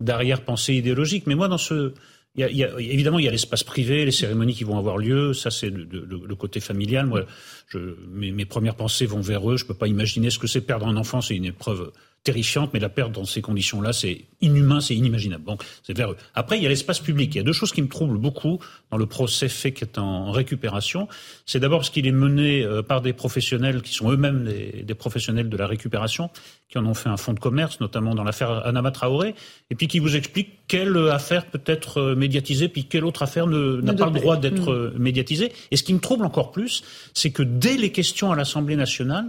d'arrière-pensée idéologique. Mais moi, dans ce, il y a, évidemment, il y a l'espace privé, les cérémonies qui vont avoir lieu. Ça, c'est le, le, côté familial. Moi, je, mes, mes, premières pensées vont vers eux. Je peux pas imaginer ce que c'est perdre un enfant. C'est une épreuve terrifiante, mais la perte dans ces conditions-là, c'est inhumain, c'est inimaginable. Donc, c'est vers eux. Après, il y a l'espace public. Il y a deux choses qui me troublent beaucoup dans le procès fait qui est en récupération. C'est d'abord parce qu'il est mené euh, par des professionnels qui sont eux-mêmes des, des, professionnels de la récupération, qui en ont fait un fonds de commerce, notamment dans l'affaire Anama Traoré, et puis qui vous explique quelle affaire peut être euh, médiatisée, puis quelle autre affaire n'a pas le droit d'être mm. euh, médiatisée. Et ce qui me trouble encore plus, c'est que dès les questions à l'Assemblée nationale,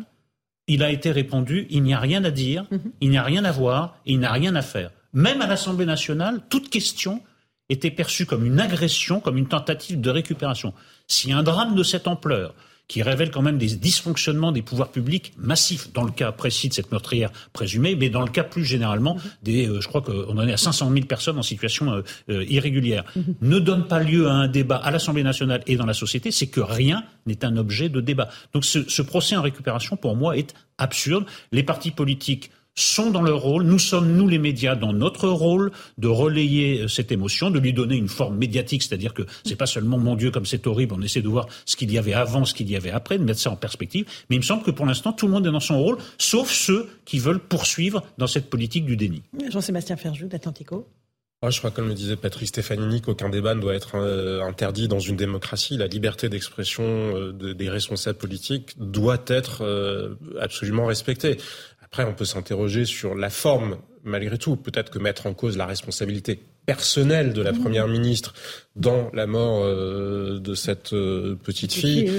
il a été répondu, il n'y a rien à dire, mhm. il n'y a rien à voir, et il n'y a rien à faire. Même à l'Assemblée nationale, toute question était perçue comme une agression, comme une tentative de récupération. Si un drame de cette ampleur, qui révèle quand même des dysfonctionnements des pouvoirs publics massifs dans le cas précis de cette meurtrière présumée, mais dans le cas plus généralement des, euh, je crois qu'on en est à 500 000 personnes en situation euh, euh, irrégulière, ne donne pas lieu à un débat à l'Assemblée nationale et dans la société, c'est que rien n'est un objet de débat. Donc ce procès en récupération, pour moi, est absurde. Les partis politiques sont dans leur rôle. Nous sommes, nous les médias, dans notre rôle de relayer euh, cette émotion, de lui donner une forme médiatique, c'est-à-dire que c'est pas seulement mon Dieu comme c'est horrible, on essaie de voir ce qu'il y avait avant, ce qu'il y avait après, de mettre ça en perspective. Mais il me semble que pour l'instant, tout le monde est dans son rôle, sauf ceux qui veulent poursuivre dans cette politique du déni. Jean-Sébastien Ferjou d'Atlantico. je crois, comme le disait Patrick Stefanini, qu'aucun débat ne doit être euh, interdit dans une démocratie. La liberté d'expression euh, des responsables politiques doit être absolument respectée. Après, on peut s'interroger sur la forme, malgré tout. Peut-être que mettre en cause la responsabilité personnelle de la mmh. Première ministre dans la mort euh, de cette euh, petite fille,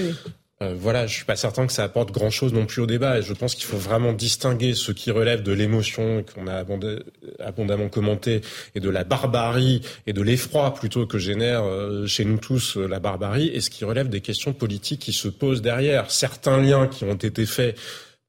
euh, voilà, je suis pas certain que ça apporte grand-chose non plus au débat. Et je pense qu'il faut vraiment distinguer ce qui relève de l'émotion qu'on a abondamment commenté et de la barbarie et de l'effroi plutôt que génère chez nous tous la barbarie et ce qui relève des questions politiques qui se posent derrière. Certains liens qui ont été faits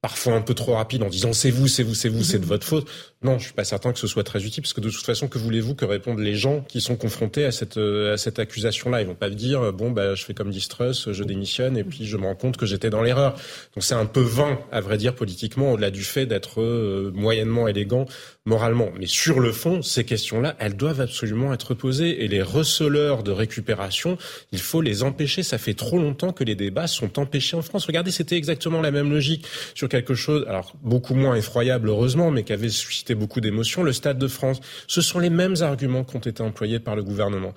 parfois un peu trop rapide en disant c'est vous, c'est vous, c'est vous, c'est de votre faute. Non, je suis pas certain que ce soit très utile parce que de toute façon, que voulez-vous que répondent les gens qui sont confrontés à cette euh, à cette accusation-là? Ils vont pas dire euh, bon bah je fais comme Distrus, je démissionne et puis je me rends compte que j'étais dans l'erreur. Donc c'est un peu vain à vrai dire politiquement au-delà du fait d'être euh, moyennement élégant moralement. Mais sur le fond, ces questions-là, elles doivent absolument être posées et les receleurs de récupération, il faut les empêcher. Ça fait trop longtemps que les débats sont empêchés en France. Regardez, c'était exactement la même logique sur quelque chose, alors beaucoup moins effroyable heureusement, mais qui avait suscité beaucoup d'émotions, le Stade de France. Ce sont les mêmes arguments qui ont été employés par le gouvernement.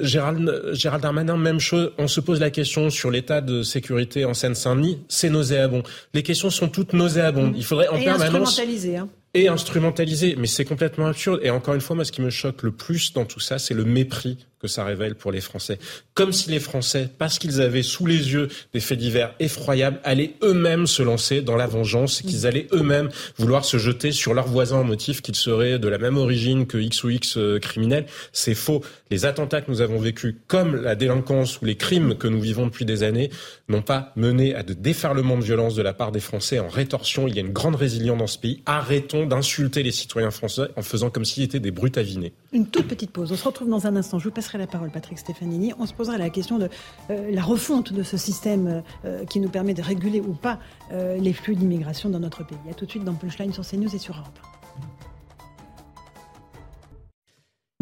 Gérald, Gérald Darmanin, même chose. On se pose la question sur l'état de sécurité en Seine-Saint-Denis. C'est nauséabond. Les questions sont toutes nauséabondes. Il faudrait en Et permanence Hein et instrumentalisé. Mais c'est complètement absurde. Et encore une fois, moi, ce qui me choque le plus dans tout ça, c'est le mépris que ça révèle pour les Français. Comme si les Français, parce qu'ils avaient sous les yeux des faits divers effroyables, allaient eux-mêmes se lancer dans la vengeance, qu'ils allaient eux-mêmes vouloir se jeter sur leurs voisins en motif qu'ils seraient de la même origine que X ou X euh, criminels. C'est faux. Les attentats que nous avons vécus, comme la délinquance ou les crimes que nous vivons depuis des années, n'ont pas mené à de déferlements de violence de la part des Français en rétorsion. Il y a une grande résilience dans ce pays. Arrêtons d'insulter les citoyens français en faisant comme s'ils étaient des brutes avinés. Une toute petite pause. On se retrouve dans un instant. Je vous passerai la parole, Patrick Stefanini. On se posera la question de euh, la refonte de ce système euh, qui nous permet de réguler ou pas euh, les flux d'immigration dans notre pays. A tout de suite dans Punchline sur CNews et sur Europe.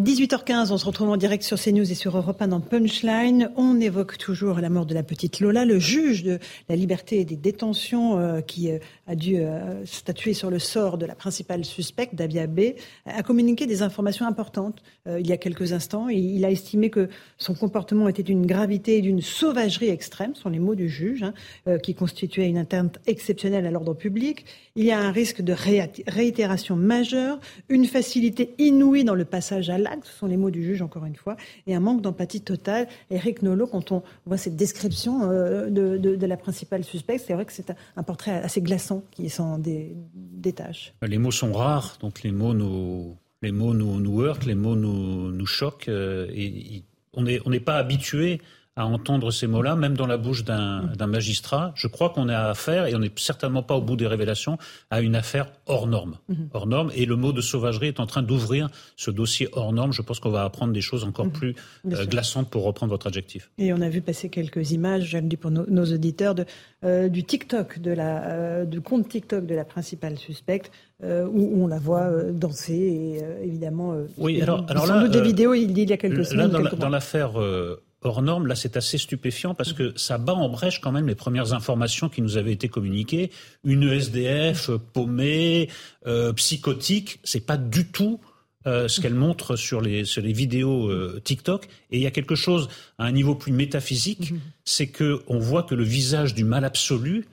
18h15, on se retrouve en direct sur CNews et sur Europe 1 dans Punchline. On évoque toujours la mort de la petite Lola. Le juge de la liberté et des détentions euh, qui euh, a dû euh, statuer sur le sort de la principale suspecte, Davia B, a communiqué des informations importantes il y a quelques instants. Il a estimé que son comportement était d'une gravité et d'une sauvagerie extrême, sont les mots du juge, hein, qui constituait une atteinte exceptionnelle à l'ordre public. Il y a un risque de réitération majeure, une facilité inouïe dans le passage à ce sont les mots du juge encore une fois, et un manque d'empathie totale. Eric Nolot, quand on voit cette description euh, de, la principale suspecte, c'est vrai que c'est un portrait assez glaçant qui s'en détache. Les mots sont rares, donc les mots nous, les mots nous, heurtent, les mots nous, nous choquent, euh, et, on n'est pas habitué à entendre ces mots-là, même dans la bouche d'un magistrat. Je crois qu'on est à affaire, et on n'est certainement pas au bout des révélations, à une affaire hors norme. Mhm. Hors norme. Et le mot de sauvagerie est en train d'ouvrir ce dossier hors norme. Je pense qu'on va apprendre des choses encore mhm. plus euh, glaçantes pour reprendre votre adjectif. Et on a vu passer quelques images, je le dis pour nos, auditeurs, de, euh, du TikTok, de la, euh, du compte TikTok de la principale suspecte, où, on la voit danser et évidemment. oui, alors, alors sans doute des vidéos il, y a quelques semaines. Là, dans l'affaire hors norme, là c'est assez stupéfiant parce que ça bat en brèche quand même les premières informations qui nous avaient été communiquées. Une SDF paumée, euh, psychotique, c'est pas du tout euh, ce qu'elle montre sur les, sur les vidéos euh, TikTok. Et il y a quelque chose à un niveau plus métaphysique, mm-hmm. c'est que on voit que le visage du mal absolu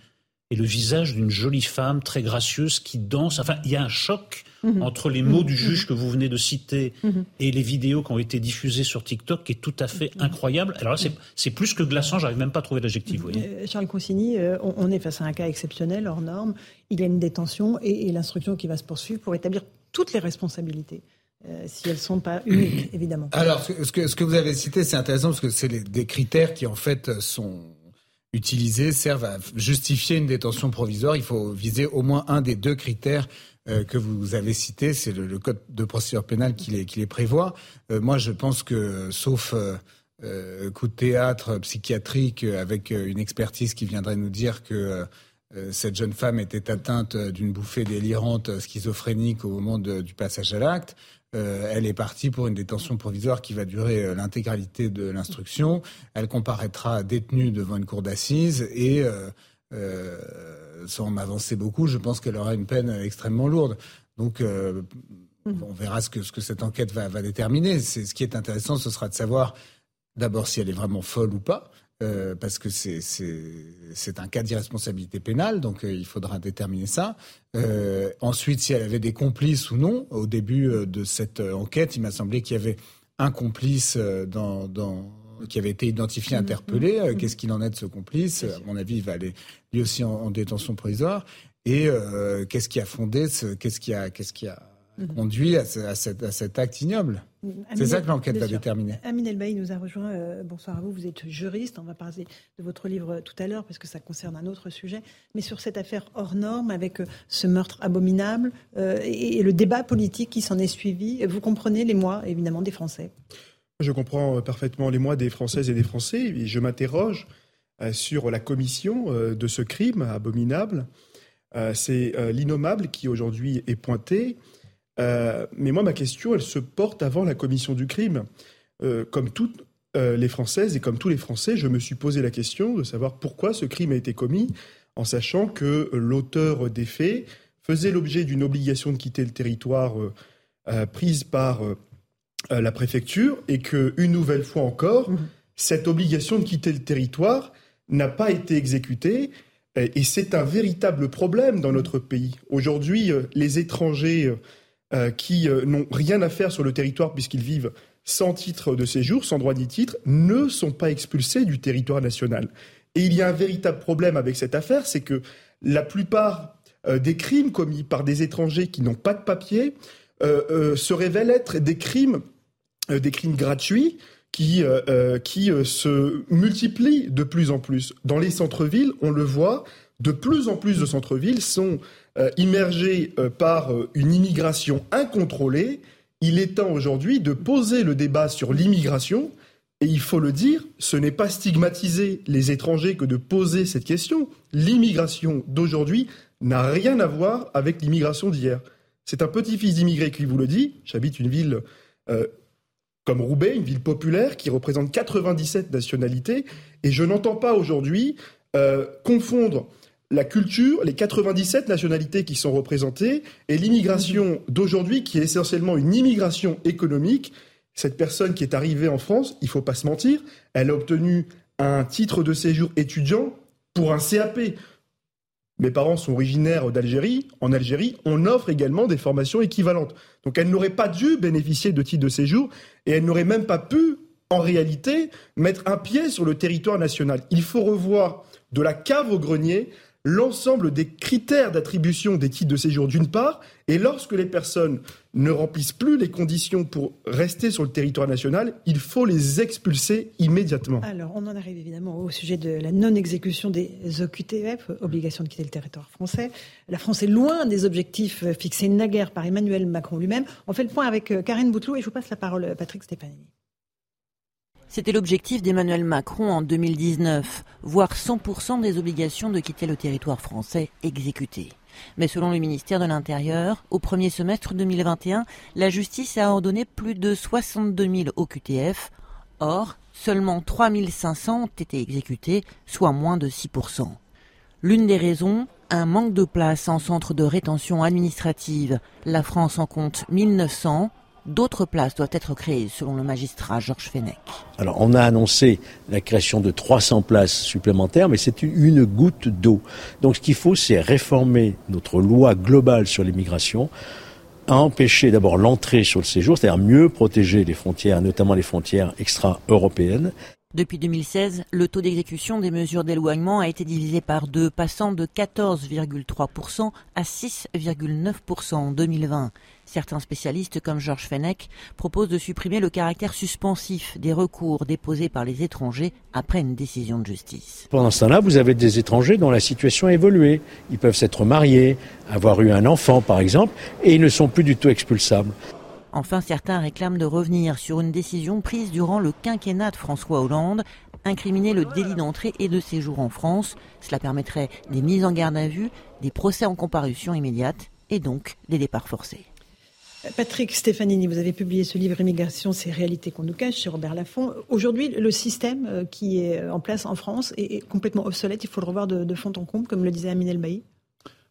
est le visage d'une jolie femme très gracieuse qui danse. Enfin, il y a un choc Mhm. entre les mots du mhm. juge que vous venez de citer mhm. et les vidéos qui ont été diffusées sur TikTok qui est tout à fait incroyable. Alors là, c'est plus que glaçant, j'arrive même pas à trouver l'adjectif. Euh, Charles Consigny, euh, on, est face à un cas exceptionnel, hors norme. Il y a une détention et, l'instruction qui va se poursuivre pour établir toutes les responsabilités. Euh, si elles ne sont pas uniques, évidemment. Alors, ce que, ce que vous avez cité, c'est intéressant parce que c'est des critères qui, en fait, sont utilisés, servent à justifier une détention provisoire. Il faut viser au moins un des deux critères euh, que vous avez cité, c'est le, code de procédure pénale qui les, prévoit. Euh, moi, je pense que, sauf euh, coup de théâtre psychiatrique avec une expertise qui viendrait nous dire que cette jeune femme était atteinte d'une bouffée délirante schizophrénique au moment du passage à l'acte. elle est partie pour une détention provisoire qui va durer l'intégralité de l'instruction. Elle comparaîtra détenue devant une cour d'assises et sans m'avancer beaucoup, je pense qu'elle aura une peine extrêmement lourde. Donc, euh, mhm. on verra ce que, ce que cette enquête va, va déterminer. C'est, ce qui est intéressant, ce sera de savoir d'abord si elle est vraiment folle ou pas. Euh, parce que c'est, c'est, un cas d'irresponsabilité pénale, donc euh, il faudra déterminer ça. ensuite, si elle avait des complices ou non. Au début de cette enquête, il m'a semblé qu'il y avait un complice dans, dans qui avait été identifié, mhm. interpellé. Euh, mhm. Qu'est-ce qu'il en est de ce complice? À mon avis, il va aller lui aussi en, détention provisoire. Et euh, qu'est-ce qui a fondé ce, qu'est-ce qui a, qu'est-ce qui a mhm. conduit à, cet, acte ignoble? C'est ça que l'enquête va déterminer. Amine Elbaï nous a rejoint. Euh, bonsoir à vous. Vous êtes juriste. On va parler de votre livre tout à l'heure parce que ça concerne un autre sujet. Mais sur cette affaire hors norme, avec euh, ce meurtre abominable euh, et, le débat politique qui s'en est suivi, vous comprenez les mois, évidemment, des Français? Je comprends parfaitement les mois des Françaises et des Français. Et je m'interroge sur la commission de ce crime abominable. C'est l'innommable qui aujourd'hui est pointé. Euh, mais moi, ma question, elle se porte avant la commission du crime. Euh, comme toutes euh, les Françaises et comme tous les Français, je me suis posé la question de savoir pourquoi ce crime a été commis, en sachant que l'auteur des faits faisait l'objet d'une obligation de quitter le territoire prise par la préfecture et que, une nouvelle fois encore, mmh. cette obligation de quitter le territoire n'a pas été exécutée. Et c'est un véritable problème dans notre pays. Aujourd'hui, les étrangers euh, qui euh, n'ont rien à faire sur le territoire puisqu'ils vivent sans titre de séjour, sans droit ni titre, ne sont pas expulsés du territoire national. Et il y a un véritable problème avec cette affaire, c'est que la plupart euh, des crimes commis par des étrangers qui n'ont pas de papier se révèlent être des crimes, des crimes gratuits qui, qui se multiplient de plus en plus. Dans les centres-villes, on le voit, de plus en plus de centres-villes sont euh, immergés euh, par euh, une immigration incontrôlée. Il est temps aujourd'hui de poser le débat sur l'immigration. Et il faut le dire, ce n'est pas stigmatiser les étrangers que de poser cette question. L'immigration d'aujourd'hui n'a rien à voir avec l'immigration d'hier. C'est un petit-fils d'immigré qui vous le dit. J'habite une ville comme Roubaix, une ville populaire qui représente 97 nationalités. Et je n'entends pas aujourd'hui confondre la culture, les 97 nationalités qui sont représentées et l'immigration d'aujourd'hui qui est essentiellement une immigration économique. Cette personne qui est arrivée en France, il faut pas se mentir, elle a obtenu un titre de séjour étudiant pour un CAP. Mes parents sont originaires d'Algérie. En Algérie, on offre également des formations équivalentes. Donc elle n'aurait pas dû bénéficier de titre de séjour et elle n'aurait même pas pu, en réalité, mettre un pied sur le territoire national. Il faut revoir de la cave au grenier l'ensemble des critères d'attribution des titres de séjour d'une part, et lorsque les personnes ne remplissent plus les conditions pour rester sur le territoire national, il faut les expulser immédiatement. Alors, on en arrive évidemment au sujet de la non-exécution des OQTF, obligation de quitter le territoire français. La France est loin des objectifs fixés naguère par Emmanuel Macron lui-même. On fait le point avec euh, Karine Bouteloup et je vous passe la parole à Patrick Stefanini. C'était l'objectif d'Emmanuel Macron en 2019, voir 100% des obligations de quitter le territoire français exécutées. Mais selon le ministère de l'Intérieur, au premier semestre 2021, la justice a ordonné plus de 62 000 OQTF. Or, seulement 3 500 ont été exécutés, soit moins de 6%. L'une des raisons, un manque de place en centre de rétention administrative. La France en compte 1900, D'autres places doivent être créées, selon le magistrat Georges Fenech. Alors, on a annoncé la création de 300 places supplémentaires, mais c'est une goutte d'eau. Donc, ce qu'il faut, c'est réformer notre loi globale sur l'immigration, empêcher d'abord l'entrée sur le séjour, c'est-à-dire mieux protéger les frontières, notamment les frontières extra-européennes. Depuis 2016, le taux d'exécution des mesures d'éloignement a été divisé par deux, passant de 14,3% à 6,9% en 2020. Certains spécialistes, comme Georges Fenech, proposent de supprimer le caractère suspensif des recours déposés par les étrangers après une décision de justice. Pendant ce temps-là, vous avez des étrangers dont la situation a évolué. Ils peuvent s'être mariés, avoir eu un enfant par exemple, et ils ne sont plus du tout expulsables. Enfin, certains réclament de revenir sur une décision prise durant le quinquennat de François Hollande, incriminer le délit d'entrée et de séjour en France. Cela permettrait des mises en garde à vue, des procès en comparution immédiate et donc des départs forcés. Patrick Stefanini, vous avez publié ce livre Immigration, ces réalités qu'on nous cache chez Robert Laffont. Aujourd'hui, le système euh, qui est en place en France est complètement obsolète. Il faut le revoir de, fond en comble, comme le disait Aminel Bailly.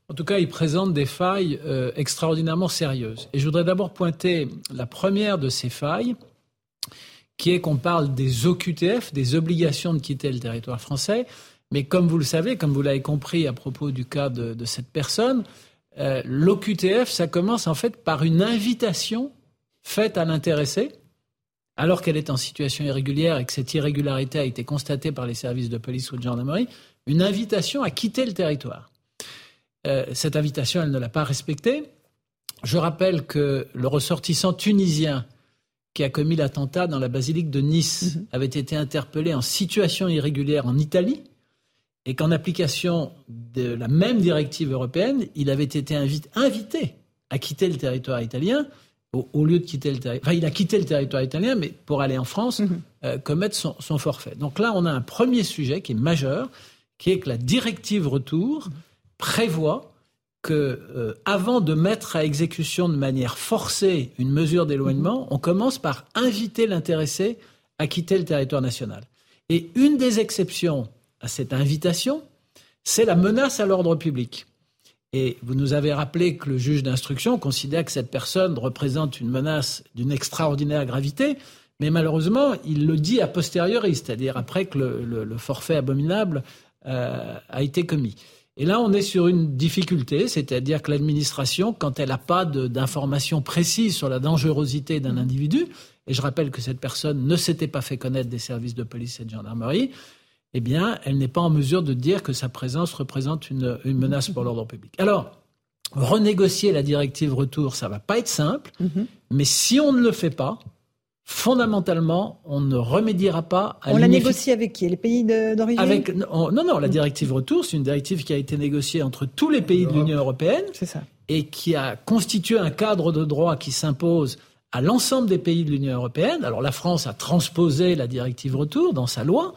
En tout cas, il présente des failles euh, extraordinairement sérieuses. Et je voudrais d'abord pointer la première de ces failles, qui est qu'on parle des OQTF, des obligations de quitter le territoire français. Mais comme vous le savez, comme vous l'avez compris à propos du cas de cette personne, euh, l'OQTF, ça commence en fait par une invitation faite à l'intéressé, alors qu'elle est en situation irrégulière et que cette irrégularité a été constatée par les services de police ou de gendarmerie, une invitation à quitter le territoire. Euh, cette invitation, elle ne l'a pas respectée. je rappelle que le ressortissant tunisien qui a commis l'attentat dans la basilique de Nice mhm. avait été interpellé en situation irrégulière en Italie et qu'en application de la même directive européenne, il avait été invité à quitter le territoire italien au, lieu de quitter le territoire. Enfin, il a quitté le territoire italien, mais pour aller en France, mhm. euh, commettre son, son, forfait. Donc là, on a un premier sujet qui est majeur, qui est que la directive retour prévoit que euh, avant de mettre à exécution de manière forcée une mesure d'éloignement, on commence par inviter l'intéressé à quitter le territoire national. Et une des exceptions à cette invitation, c'est la menace à l'ordre public. Et vous nous avez rappelé que le juge d'instruction considère que cette personne représente une menace d'une extraordinaire gravité, mais malheureusement, il le dit a posteriori, c'est-à-dire après que le, forfait abominable euh, a été commis. Et là, on est sur une difficulté, c'est-à-dire que l'administration, quand elle n'a pas d'informations précises sur la dangerosité d'un individu, et je rappelle que cette personne ne s'était pas fait connaître des services de police et de gendarmerie, eh bien, elle n'est pas en mesure de dire que sa présence représente une, menace pour l'ordre public. Alors, renégocier la directive retour, ça va pas être simple, mm-hmm. mais si on ne le fait pas, fondamentalement, on ne remédiera pas à On la négocie avec qui? Les pays d'origine? Avec, Non, non, la directive retour, c'est une directive qui a été négociée entre tous les pays de l'Union européenne. ça. Et qui a constitué un cadre de droit qui s'impose à l'ensemble des pays de l'Union européenne. Alors la France a transposé la directive retour dans sa loi,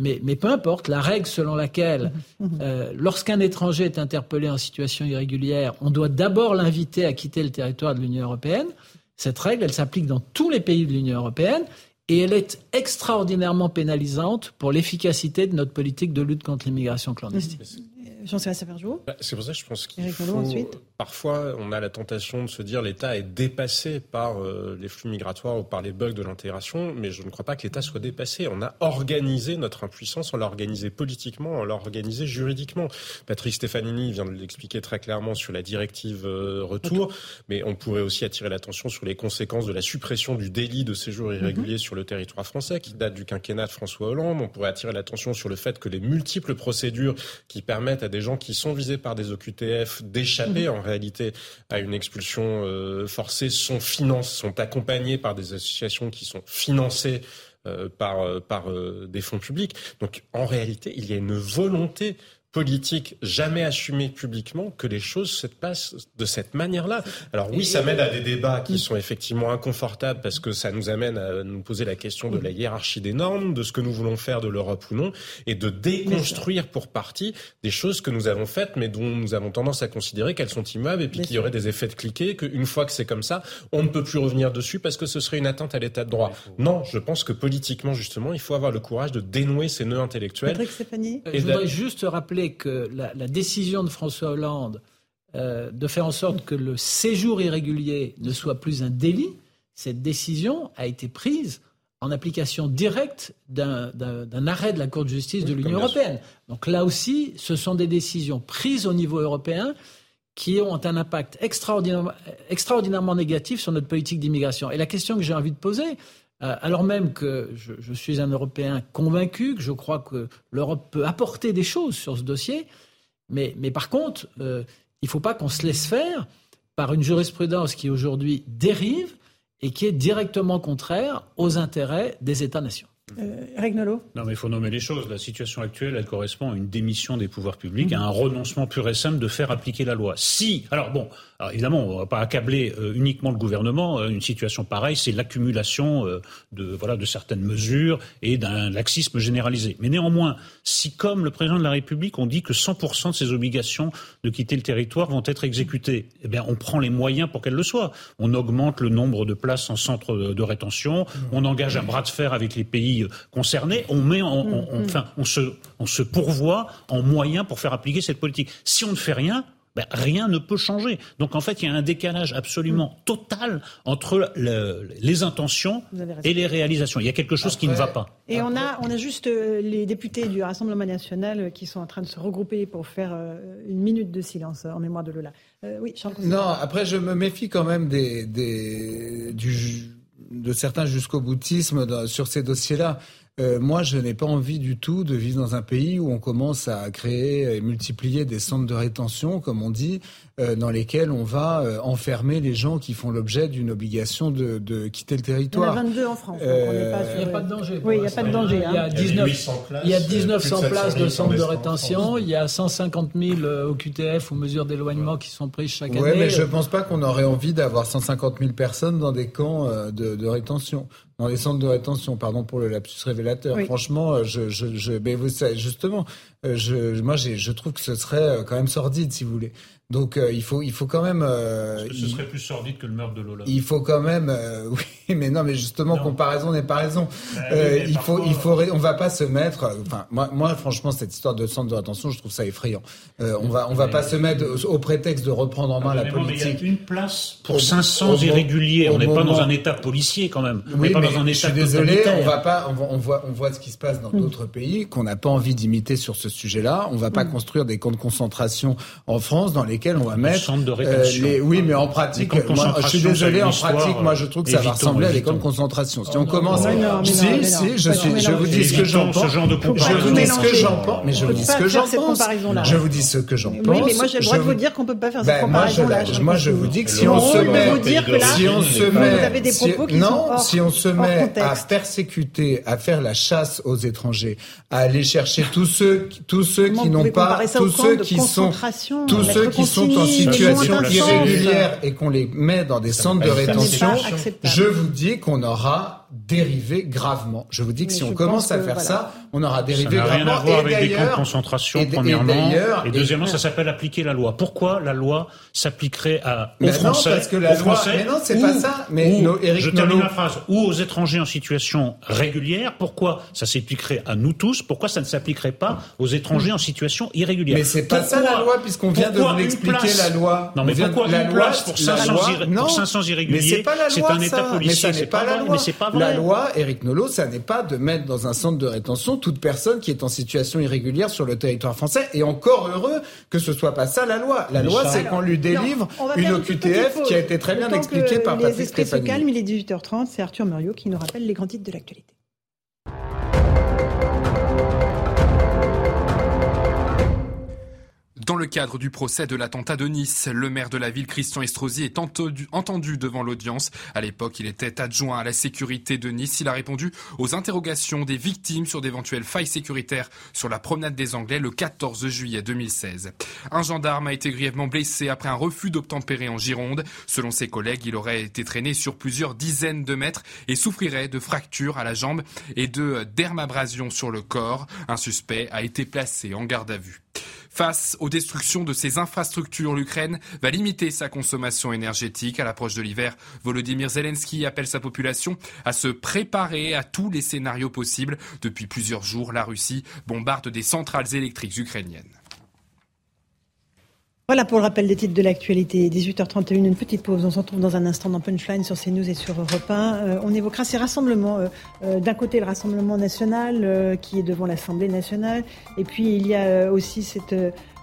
mais, mais peu importe, la règle selon laquelle, mmh, mmh. euh, lorsqu'un étranger est interpellé en situation irrégulière, on doit d'abord l'inviter à quitter le territoire de l'Union européenne. Cette règle, elle s'applique dans tous les pays de l'Union européenne et elle est extraordinairement pénalisante pour l'efficacité de notre politique de lutte contre l'immigration clandestine. Jean-Sébastien bah, C'est pour ça que je pense qu'il faut... Parfois, on a la tentation de se dire l'État est dépassé par euh, les flux migratoires ou par les bugs de l'intégration, mais je ne crois pas que l'État soit dépassé. On a organisé notre impuissance, on l'a organisé politiquement, on l'a organisé juridiquement. Patrick Stefanini vient de l'expliquer très clairement sur la directive euh, retour, mais on pourrait aussi attirer l'attention sur les conséquences de la suppression du délit de séjour irrégulier mhm. sur le territoire français, qui date du quinquennat de François Hollande. On pourrait attirer l'attention sur le fait que les multiples procédures qui permettent à des gens qui sont visés par des OQTF d'échapper mhm. en réalité à une expulsion euh, forcée sont, finance, sont accompagnés par des associations qui sont financées euh, par, euh, par des fonds publics. Donc en réalité, il y a une volonté politique jamais assumé publiquement que les choses se passent de cette manière-là. Alors oui, ça mène à des débats qui sont effectivement inconfortables parce que ça nous amène à nous poser la question de la hiérarchie des normes, de ce que nous voulons faire de l'Europe ou non, et de déconstruire pour partie des choses que nous avons faites, mais dont nous avons tendance à considérer qu'elles sont immuables et puis qu'il y aurait des effets de cliquet, qu'une fois que c'est comme ça, on ne peut plus revenir dessus parce que ce serait une atteinte à l'état de droit. Non, je pense que politiquement, justement, il faut avoir le courage de dénouer ces nœuds intellectuels. Patrick Stéphanie Je voudrais juste rappeler que la, décision de François Hollande euh, de faire en sorte que le séjour irrégulier ne soit plus un délit, cette décision a été prise en application directe d'un arrêt de la Cour de justice de l'Union européenne. Donc là aussi, ce sont des décisions prises au niveau européen qui ont un impact extraordinairement, extraordinairement négatif sur notre politique d'immigration. Et la question que j'ai envie de poser, alors même que je, suis un Européen convaincu, que je crois que l'Europe peut apporter des choses sur ce dossier, mais, par contre, euh, il ne faut pas qu'on se laisse faire par une jurisprudence qui aujourd'hui dérive et qui est directement contraire aux intérêts des États-nations. Euh, non, mais il faut nommer les choses. La situation actuelle, elle correspond à une démission des pouvoirs publics, à un renoncement pur et simple de faire appliquer la loi. Si, alors bon, alors évidemment, on ne va pas accabler euh, uniquement le gouvernement. Euh, une situation pareille, c'est l'accumulation euh, de, voilà, de certaines mesures et d'un laxisme généralisé. Mais néanmoins, si comme le président de la République, on dit que 100% de ses obligations de quitter le territoire vont être exécutées, eh bien, on prend les moyens pour qu'elles le soient. On augmente le nombre de places en centre de, rétention, on engage un bras de fer avec les pays concernés, on met, en, mm, mm. enfin, on se, on se pourvoit en moyens pour faire appliquer cette politique. Si on ne fait rien, ben, rien ne peut changer. Donc en fait, il y a un décalage absolument mm. total entre les intentions et les réalisations. Il y a quelque chose qui ne va pas. Et on a, on a juste euh, les députés du Rassemblement national euh, qui sont en train de se regrouper pour faire euh, une minute de silence en mémoire de Lola. oui, Charles Non, après je me méfie quand même des, des du, de certains jusqu'au boutisme sur ces dossiers-là. Euh, moi, je n'ai pas envie du tout de vivre dans un pays où on commence à créer et multiplier des centres de rétention, comme on dit, euh, dans lesquels on va euh, enfermer les gens qui font l'objet d'une obligation de, de, quitter le territoire. Il y en a 22 en France. Euh, il n'y a pas de danger. Oui, il n'y a pas de danger. Il y a 1900 hein. il y a 1900 places de centres de rétention. Il y a 150 000 au QTF ou mesures d'éloignement qui sont prises chaque année. Oui, mais je ne pense pas qu'on aurait envie d'avoir 150 000 personnes dans des camps de, de rétention dans les centres de rétention, pardon pour le lapsus révélateur. Franchement, euh, je, je, je, ben vous savez, justement, euh, je, moi, je trouve que ce serait euh, quand même sordide, si vous voulez. Donc euh, il faut il faut quand même. Euh, que ce serait plus sordide que le meurtre de Lola. Il faut quand même. Euh, oui, mais non, mais justement comparaison n'est pas raison. Bah il faut il faut on va pas se mettre. Enfin moi moi franchement cette histoire de centre de rétention je trouve ça effrayant. on va on va pas se mettre au, prétexte de reprendre en main la politique. Mais il y a une place pour 500 irréguliers. on n'est pas dans un état policier quand même. On oui, pas dans un état je suis désolé. On va pas on, voit on voit ce qui se passe dans hmm. d'autres pays qu'on n'a pas envie d'imiter sur ce sujet-là. On va pas hmm. construire des camps de concentration en France dans les on va mettre euh, les, oui, mais en pratique, moi, je suis désolé, en pratique, moi je trouve que ça va ressembler à des camps de concentration. Si on commence, si, si, je suis, je vous dis ce que j'en pense. Je vous dis ce que j'en pense, mais je vous dis ce que j'en pense. Je vous dis ce que j'en pense. Oui, mais moi j'ai le droit de vous dire qu'on peut pas faire cette ben, comparaison-là. Moi je vous dis que si on se met, si on se met, non, si on se met à persécuter, à faire la chasse aux étrangers, à aller chercher tous ceux, tous ceux qui n'ont pas, tous ceux qui sont, tous ceux qui sont en situation irrégulière et qu'on les met dans des centres de rétention, je vous dis qu'on aura dériver gravement. Je vous dis que si on commence à faire ça, on aura dérivé gravement. Ça n'a rien à voir avec des camps de concentration, premièrement. Et, deuxièmement, ça s'appelle appliquer la loi. Pourquoi la loi s'appliquerait à, aux Français, non, parce que la loi, mais non, c'est pas ça. Mais je termine ma phrase. Ou aux étrangers en situation régulière. Pourquoi ça s'appliquerait à nous tous? Pourquoi ça ne s'appliquerait pas aux étrangers en situation irrégulière? Mais c'est pas ça la loi, puisqu'on vient de vous expliquer la loi. Non, mais pourquoi la loi pour 500 irréguliers? C'est un État policier. C'est pas la loi. La loi, Eric Nolot, ça n'est pas de mettre dans un centre de rétention toute personne qui est en situation irrégulière sur le territoire français. Et encore heureux que ce soit pas ça la loi. La loi, c'est qu'on lui délivre une OQTF qui a été très bien expliquée par Patrick Stéphanie. se calme, il est 18h30. C'est Arthur Muriot qui nous rappelle les grands titres de l'actualité. Dans le cadre du procès de l'attentat de Nice, le maire de la ville, Christian Estrosi, est entendu, devant l'audience. À l'époque, il était adjoint à la sécurité de Nice. Il a répondu aux interrogations des victimes sur d'éventuelles failles sécuritaires sur la promenade des Anglais le 14 juillet 2016. Un gendarme a été grièvement blessé après un refus d'obtempérer en Gironde. Selon ses collègues, il aurait été traîné sur plusieurs dizaines de mètres et souffrirait de fractures à la jambe et de dermabrasion sur le corps. Un suspect a été placé en garde à vue. Face aux destructions de ses infrastructures, l'Ukraine va limiter sa consommation énergétique. À l'approche de l'hiver, Volodymyr Zelensky appelle sa population à se préparer à tous les scénarios possibles. Depuis plusieurs jours, la Russie bombarde des centrales électriques ukrainiennes. Voilà pour le rappel des titres de l'actualité. 18h31, une petite pause. On se retrouve dans un instant dans Punchline sur CNews et sur Europe 1. Euh, on évoquera ces rassemblements. Euh, euh, d'un côté, le Rassemblement national qui est devant l'Assemblée nationale. Et puis, il y a aussi cette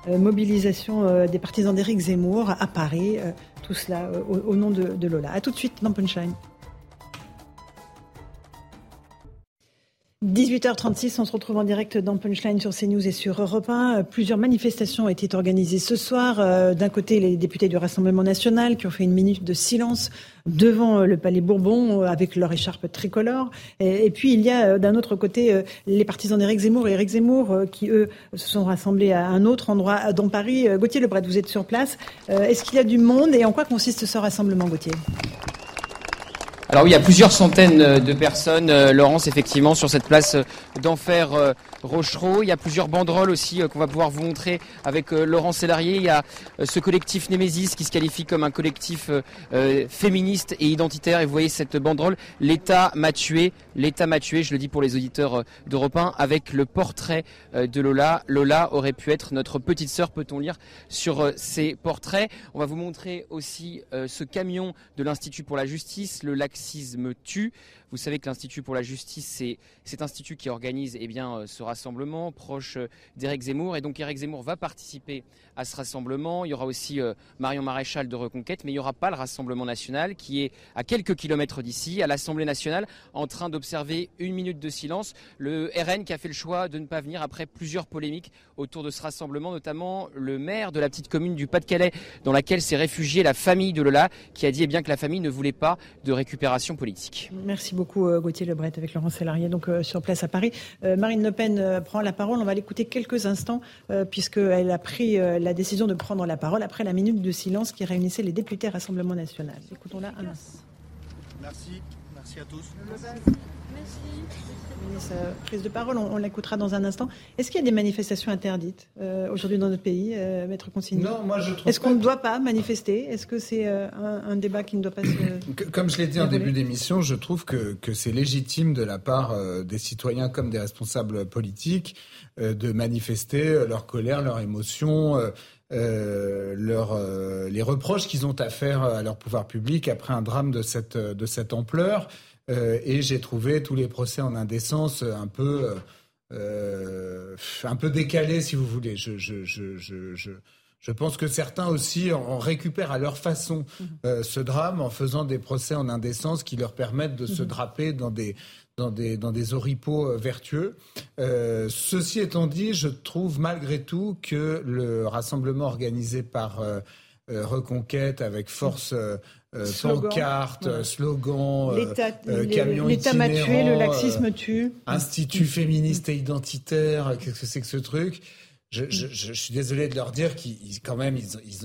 mobilisation des partisans d'Éric Zemmour à Paris. tout cela au, nom de, de Lola. A tout de suite dans Punchline. 18h36, on se retrouve en direct dans Punchline sur CNews et sur Europe 1. Plusieurs manifestations ont été organisées ce soir. Euh, d'un côté, les députés du Rassemblement national qui ont fait une minute de silence devant euh, le Palais Bourbon euh, avec leur écharpe tricolore. Et, puis, il y a d'un autre côté les partisans d'Éric Zemmour et Éric Zemmour qui, eux, se sont rassemblés à un autre endroit dans Paris. Gauthier Lebret, vous êtes sur place. Est-ce qu'il y a du monde et en quoi consiste ce rassemblement, Gauthier? Alors oui, il y a plusieurs centaines euh, de personnes, euh, Laurence, effectivement, sur cette place euh, d'enfer Rochereau. Il y a plusieurs banderoles aussi qu'on va pouvoir vous montrer avec Laurent Sélarié. Il y a ce collectif Némésis qui se qualifie comme un collectif féministe et identitaire. Et vous voyez cette banderole, l'État m'a tué, l'État m'a tué, je le dis pour les auditeurs d'Europe 1, avec le portrait de Lola. Lola aurait pu être notre petite sœur, peut-on lire sur ces portraits. On va vous montrer aussi ce camion de l'Institut pour la justice, le lac racisme tue. Vous savez que l'Institut pour la justice, c'est cet institut qui organise eh bien, euh, ce rassemblement proche euh, d'Éric Zemmour. Et donc Éric Zemmour va participer à ce rassemblement. Il y aura aussi euh, Marion Maréchal de Reconquête, mais il n'y aura pas le Rassemblement national qui est à quelques kilomètres d'ici, à l'Assemblée nationale, en train d'observer une minute de silence. Le RN qui a fait le choix de ne pas venir après plusieurs polémiques autour de ce rassemblement, notamment le maire de la petite commune du Pas-de-Calais dans laquelle s'est réfugiée la famille de Lola, qui a dit eh bien, que la famille ne voulait pas de récupération politique. Merci beaucoup euh, Gauthier Lebret avec Laurent Sélarié donc sur place à Paris. Marine Le Pen prend la parole. On va l'écouter quelques instants puisqu'elle a pris la décision de prendre la parole après la minute de silence qui réunissait les députés Rassemblement National. Écoutons-la un Merci. Merci à tous. Merci prise de parole, on, l'écoutera dans un instant. Est-ce qu'il y a des manifestations interdites euh, aujourd'hui dans notre pays, euh, Maître Consigny? Non, moi je trouve. Est-ce qu'on ne doit pas manifester? Est-ce que c'est euh, un, débat qui ne doit pas se. Comme je l'ai dit en début d'émission, je trouve que, que c'est légitime de la part des citoyens comme des responsables politiques de manifester leur colère, leur émotion. leur, les reproches qu'ils ont à faire à leur pouvoir public après un drame de cette, de cette ampleur. Euh, et j'ai trouvé tous les procès en indécence un peu, euh, un peu décalés, si vous voulez. Je, je, je, je, je pense que certains aussi en récupèrent à leur façon mhm. euh, ce drame en faisant des procès en indécence qui leur permettent de se mhm. draper dans des, dans des, dans des oripeaux vertueux. Euh, ceci étant dit, je trouve malgré tout que le rassemblement organisé par euh, Reconquête avec force euh, pancartes, slogans, euh, camions L'État m'a tué, le laxisme tue. Institut féministe et identitaire, qu'est-ce que c'est que ce truc? Je, suis désolé de leur dire qu'ils quand même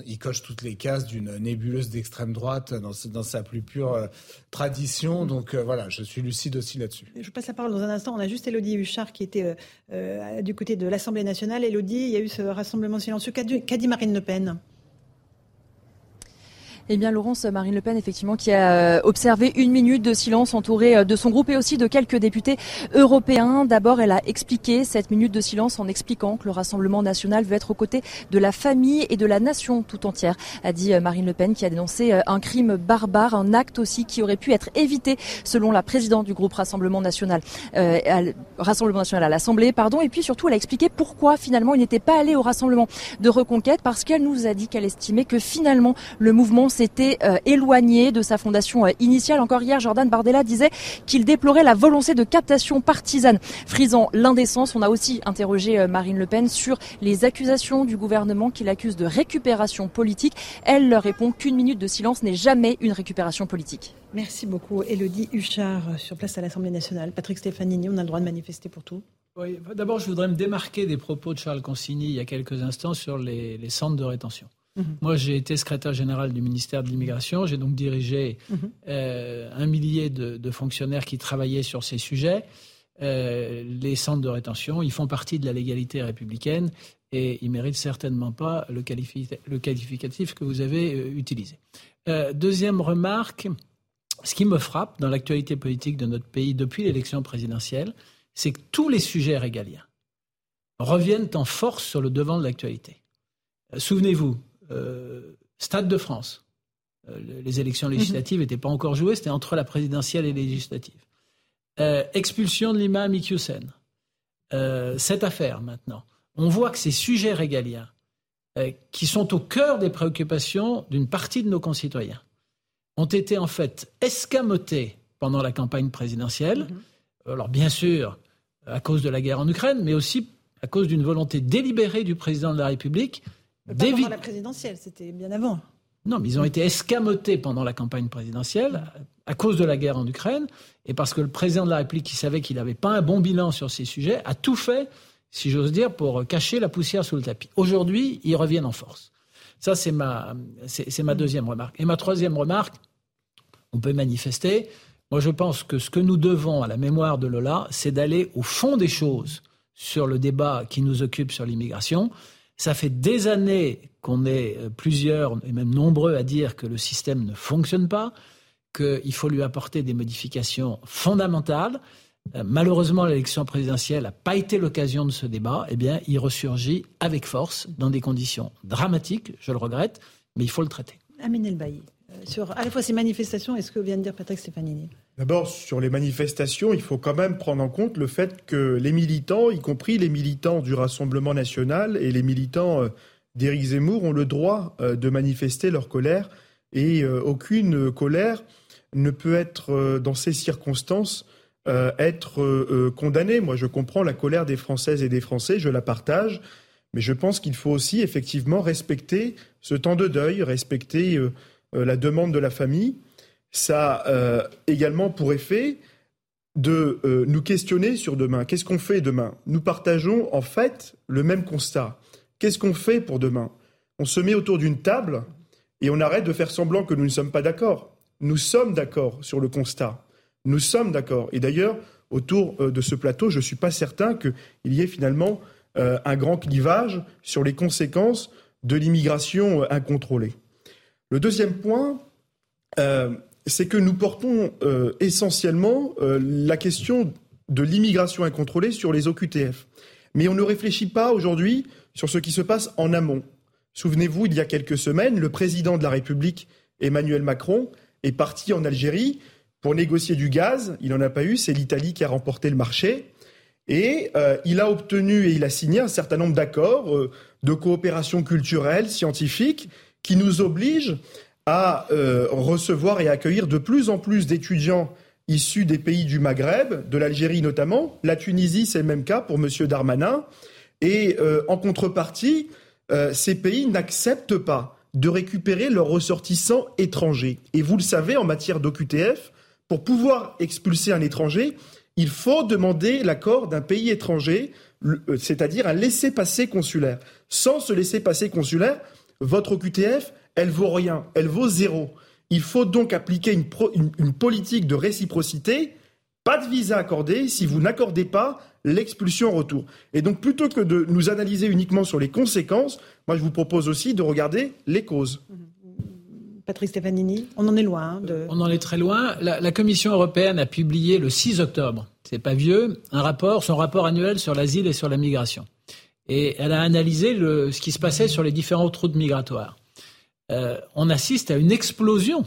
ils, cochent toutes les cases d'une nébuleuse d'extrême droite dans, dans, sa plus pure tradition. Donc voilà, je suis lucide aussi là-dessus. Je passe la parole dans un instant. On a juste Elodie Huchard qui était du côté de l'Assemblée nationale. Elodie, il y a eu ce rassemblement silencieux. Qu'a dit Marine Le Pen? Eh bien, Laurence Marine Le Pen, effectivement, qui a euh, observé une minute de silence entourée euh, de son groupe et aussi de quelques députés européens. D'abord, elle a expliqué cette minute de silence en expliquant que le Rassemblement national veut être aux côtés de la famille et de la nation tout entière, a dit euh, Marine Le Pen, qui a dénoncé un crime barbare, un acte aussi qui aurait pu être évité, selon la présidente du groupe Rassemblement national, euh, Rassemblement national à l'Assemblée, pardon. Et puis surtout, elle a expliqué pourquoi finalement il n'était pas allé au Rassemblement de reconquête, parce qu'elle nous a dit qu'elle estimait que finalement le mouvement s'était euh, éloigné de sa fondation euh, initiale. Encore hier, Jordan Bardella disait qu'il déplorait la volonté de captation partisane, frisant l'indécence. On a aussi interrogé euh, Marine Le Pen sur les accusations du gouvernement qu'il accuse de récupération politique. Elle leur répond qu'une minute de silence n'est jamais une récupération politique. Merci beaucoup. Elodie Huchard, sur place à l'Assemblée nationale. Patrick Stefanini, on a le droit de manifester pour tout. Oui, D'abord, je voudrais me démarquer des propos de Charles Consigny il y a quelques instants sur les centres de rétention. Mhm. Moi, j'ai été secrétaire général du ministère de l'Immigration. J'ai donc dirigé mhm. euh, un millier de, fonctionnaires qui travaillaient sur ces sujets. Euh, les centres de rétention, ils font partie de la légalité républicaine et ils méritent certainement pas le, qualificatif que vous avez euh, utilisé. deuxième remarque, ce qui me frappe dans l'actualité politique de notre pays depuis l'élection présidentielle, c'est que tous les sujets régaliens reviennent en force sur le devant de l'actualité. Souvenez-vous, Stade de France. Euh, les élections législatives n'étaient pas encore jouées, c'était entre la présidentielle et législative. Euh, expulsion de l'imam Iqiyoussen. cette affaire maintenant. On voit que ces sujets régaliens, qui sont au cœur des préoccupations d'une partie de nos concitoyens, ont été en fait escamotés pendant la campagne présidentielle. Mhm. Alors bien sûr, à cause de la guerre en Ukraine, mais aussi à cause d'une volonté délibérée du président de la République pas pendant la présidentielle, c'était bien avant. Non, mais ils ont été escamotés pendant la campagne présidentielle à cause de la guerre en Ukraine et parce que le président de la République, qui savait qu'il n'avait pas un bon bilan sur ces sujets, a tout fait, si j'ose dire, pour cacher la poussière sous le tapis. Aujourd'hui, ils reviennent en force. Ça, c'est ma, c'est, ma deuxième remarque. Et ma troisième remarque, on peut manifester. Moi, je pense que ce que nous devons à la mémoire de Lola, c'est d'aller au fond des choses sur le débat qui nous occupe sur l'immigration. Ça fait des années qu'on est euh, plusieurs et même nombreux à dire que le système ne fonctionne pas, qu'il faut lui apporter des modifications fondamentales. Euh, malheureusement, l'élection présidentielle n'a pas été l'occasion de ce débat. Eh bien, il ressurgit avec force dans des conditions dramatiques, je le regrette, mais il faut le traiter. Amine Elbaï, sur à la fois ces manifestations et ce que vient de dire Patrick Stefanini. D'abord, sur les manifestations, il faut quand même prendre en compte le fait que les militants, y compris les militants du Rassemblement national et les militants d'Éric Zemmour, ont le droit de manifester leur colère et aucune colère ne peut être, dans ces circonstances, euh, être euh, euh, condamné. Moi, je comprends la colère des Françaises et des Français, je la partage, mais je pense qu'il faut aussi effectivement respecter ce temps de deuil, respecter la demande de la famille. Ça a également pour effet de nous questionner sur demain. Qu'est-ce qu'on fait demain? Nous partageons en fait le même constat. Qu'est-ce qu'on fait pour demain? On se met autour d'une table et on arrête de faire semblant que nous ne sommes pas d'accord. Nous sommes d'accord sur le constat. Nous sommes d'accord. Et d'ailleurs, autour euh, de ce plateau, je ne suis pas certain qu'il y ait finalement euh, un grand clivage sur les conséquences de l'immigration euh, incontrôlée. Le deuxième point, c'est que nous portons essentiellement la question de l'immigration incontrôlée sur les OQTF. Mais on ne réfléchit pas aujourd'hui sur ce qui se passe en amont. Souvenez-vous, il y a quelques semaines, le président de la République, Emmanuel Macron, est parti en Algérie pour négocier du gaz. Il n'en a pas eu, c'est l'Italie qui a remporté le marché. Et euh, il a obtenu et il a signé un certain nombre d'accords euh, de coopération culturelle, scientifique, qui nous obligent à euh, recevoir et accueillir de plus en plus d'étudiants issus des pays du Maghreb, de l'Algérie notamment. La Tunisie, c'est le même cas pour M. Darmanin. Et en contrepartie, ces pays n'acceptent pas de récupérer leurs ressortissants étrangers. Et vous le savez, en matière d'OQTF, pour pouvoir expulser un étranger, il faut demander l'accord d'un pays étranger, euh, c'est-à-dire un laissez-passer consulaire. Sans ce laissez-passer consulaire, votre QTF, elle vaut rien, elle vaut zéro. Il faut donc appliquer une, politique de réciprocité, pas de visa accordé si vous n'accordez pas l'expulsion en retour. Et donc plutôt que de nous analyser uniquement sur les conséquences, moi je vous propose aussi de regarder les causes. Patrick Stefanini On en est loin. Hein, On en est très loin. La, Commission européenne a publié le 6 octobre, c'est pas vieux, un rapport, son rapport annuel sur l'asile et sur la migration. Et elle a analysé le, ce qui se passait sur les différentes routes migratoires. Euh, on assiste à une explosion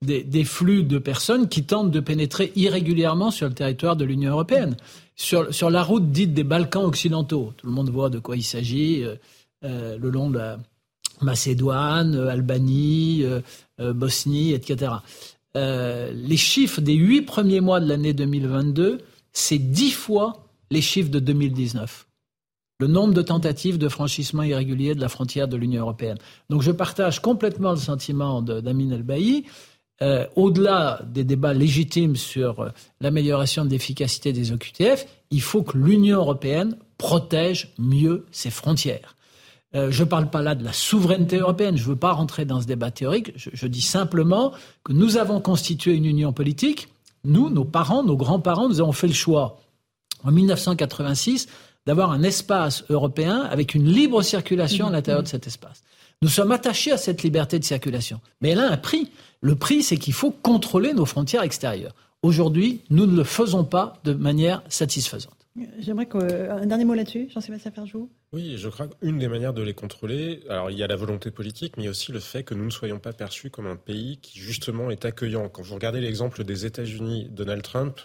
des, flux de personnes qui tentent de pénétrer irrégulièrement sur le territoire de l'Union européenne. Sur, la route dite des Balkans occidentaux, tout le monde voit de quoi il s'agit, euh, euh le long de la, Macédoine, Albanie, Bosnie, etc. les chiffres des huit premiers mois de l'année 2022, c'est dix fois les chiffres de 2019 le nombre de tentatives de franchissement irrégulier de la frontière de l'Union européenne. Donc je partage complètement le sentiment d'Amin El-Bailly. Au-delà des débats légitimes sur l'amélioration de l'efficacité des OQTF, il faut que l'Union européenne protège mieux ses frontières. Euh, je ne parle pas là de la souveraineté européenne, je ne veux pas rentrer dans ce débat théorique, je, dis simplement que nous avons constitué une union politique, nous, nos parents, nos grands-parents, nous avons fait le choix en 1986 d'avoir un espace européen avec une libre circulation à l'intérieur de cet espace. Nous sommes attachés à cette liberté de circulation, mais elle a un prix. Le prix, c'est qu'il faut contrôler nos frontières extérieures. Aujourd'hui, nous ne le faisons pas de manière satisfaisante. J'aimerais qu'un dernier mot là-dessus, Jean-Sébastien Ferjou. Oui, je crois qu'une des manières de les contrôler, alors il y a la volonté politique, mais il y a aussi le fait que nous ne soyons pas perçus comme un pays qui justement est accueillant. Quand vous regardez l'exemple des États-Unis, Donald Trump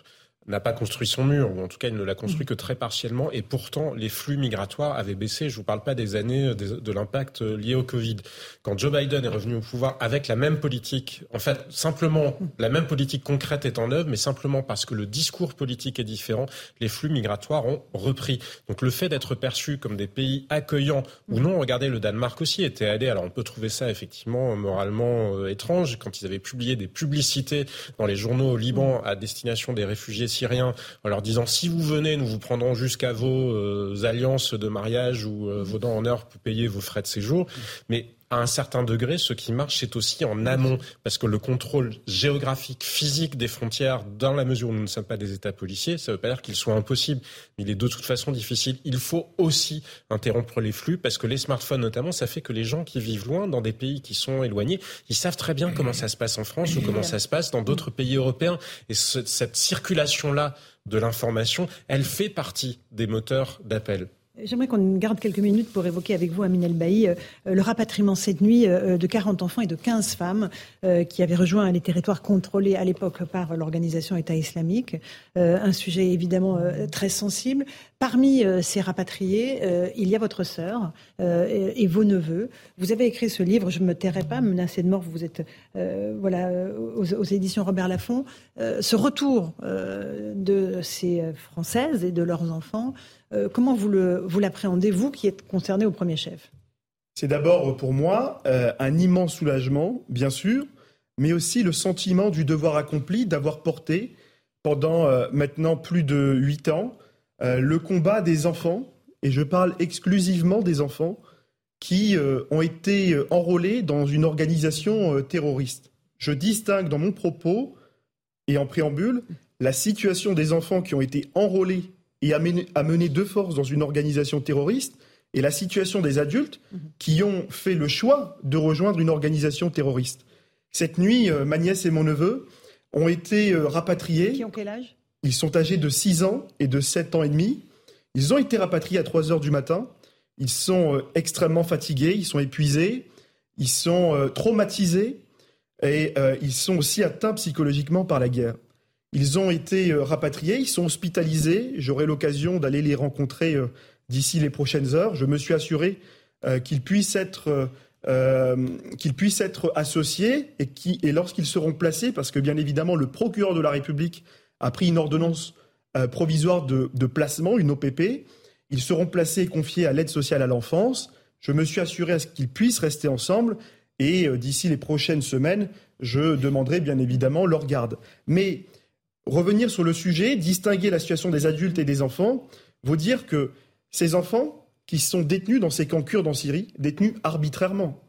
n'a pas construit son mur, ou en tout cas il ne l'a construit mm. que très partiellement, et pourtant les flux migratoires avaient baissé. Je ne vous parle pas des années de, l'impact lié au Covid. Quand Joe Biden est revenu au pouvoir avec la même politique, en fait simplement la même politique concrète est en œuvre, mais simplement parce que le discours politique est différent, les flux migratoires ont repris. Donc le fait d'être perçu comme des pays accueillants ou non, regardez le Danemark aussi était allé, alors on peut trouver ça effectivement moralement euh, étrange, quand ils avaient publié des publicités dans les journaux au Liban à destination des réfugiés Syriens en leur disant si vous venez, nous vous prendrons jusqu'à vos euh, alliances de mariage ou euh, vos dents en or pour payer vos frais de séjour. À un certain degré, ce qui marche, c'est aussi en amont, parce que le contrôle géographique, physique des frontières, dans la mesure où nous ne sommes pas des États policiers, ça ne veut pas dire qu'il soit impossible, mais il est de toute façon difficile. Il faut aussi interrompre les flux, parce que les smartphones notamment, ça fait que les gens qui vivent loin, dans des pays qui sont éloignés, ils savent très bien comment ça se passe en France ou comment ça se passe dans d'autres pays européens. Et cette circulation-là de l'information, elle fait partie des moteurs d'appel J'aimerais qu'on garde quelques minutes pour évoquer avec vous, Aminel Bailly, euh, le rapatriement cette nuit euh, de 40 enfants et de 15 femmes euh, qui avaient rejoint les territoires contrôlés à l'époque par l'organisation État islamique. Un sujet évidemment très sensible. Parmi ces rapatriés, il y a votre sœur et vos neveux. Vous avez écrit ce livre, Je ne me tairai pas, menacé de mort, vous êtes voilà, aux, éditions Robert Laffont. Ce retour de ces Françaises et de leurs enfants, euh, comment vous l'appréhendez, vous, qui êtes concerné au premier chef? C'est d'abord pour moi euh, un immense soulagement, bien sûr, mais aussi le sentiment du devoir accompli d'avoir porté pendant euh, maintenant plus de huit ans le combat des enfants, et je parle exclusivement des enfants, qui ont été enrôlés dans une organisation terroriste. Je distingue dans mon propos et en préambule la situation des enfants qui ont été enrôlés et à mener, de force dans une organisation terroriste et la situation des adultes mhm. qui ont fait le choix de rejoindre une organisation terroriste. Cette nuit, euh, ma nièce et mon neveu ont été euh, rapatriés. Qui ont quel âge? Ils sont âgés de 6 ans et de 7 ans et demi. Ils ont été rapatriés à 3 heures du matin. Ils sont euh, extrêmement fatigués, ils sont épuisés, ils sont traumatisés et ils sont aussi atteints psychologiquement par la guerre. Ils ont été euh, rapatriés, ils sont hospitalisés. J'aurai l'occasion d'aller les rencontrer euh, d'ici les prochaines heures. Je me suis assuré euh, qu'ils puissent être qu'ils puissent être associés et lorsqu'ils seront placés, parce que bien évidemment le procureur de la République a pris une ordonnance provisoire de, placement, une OPP, ils seront placés et confiés à l'aide sociale à l'enfance. Je me suis assuré à ce qu'ils puissent rester ensemble et d'ici les prochaines semaines, je demanderai bien évidemment leur garde. Mais revenir sur le sujet, distinguer la situation des adultes et des enfants, vous dire que ces enfants qui sont détenus dans ces camps kurdes en Syrie, détenus arbitrairement,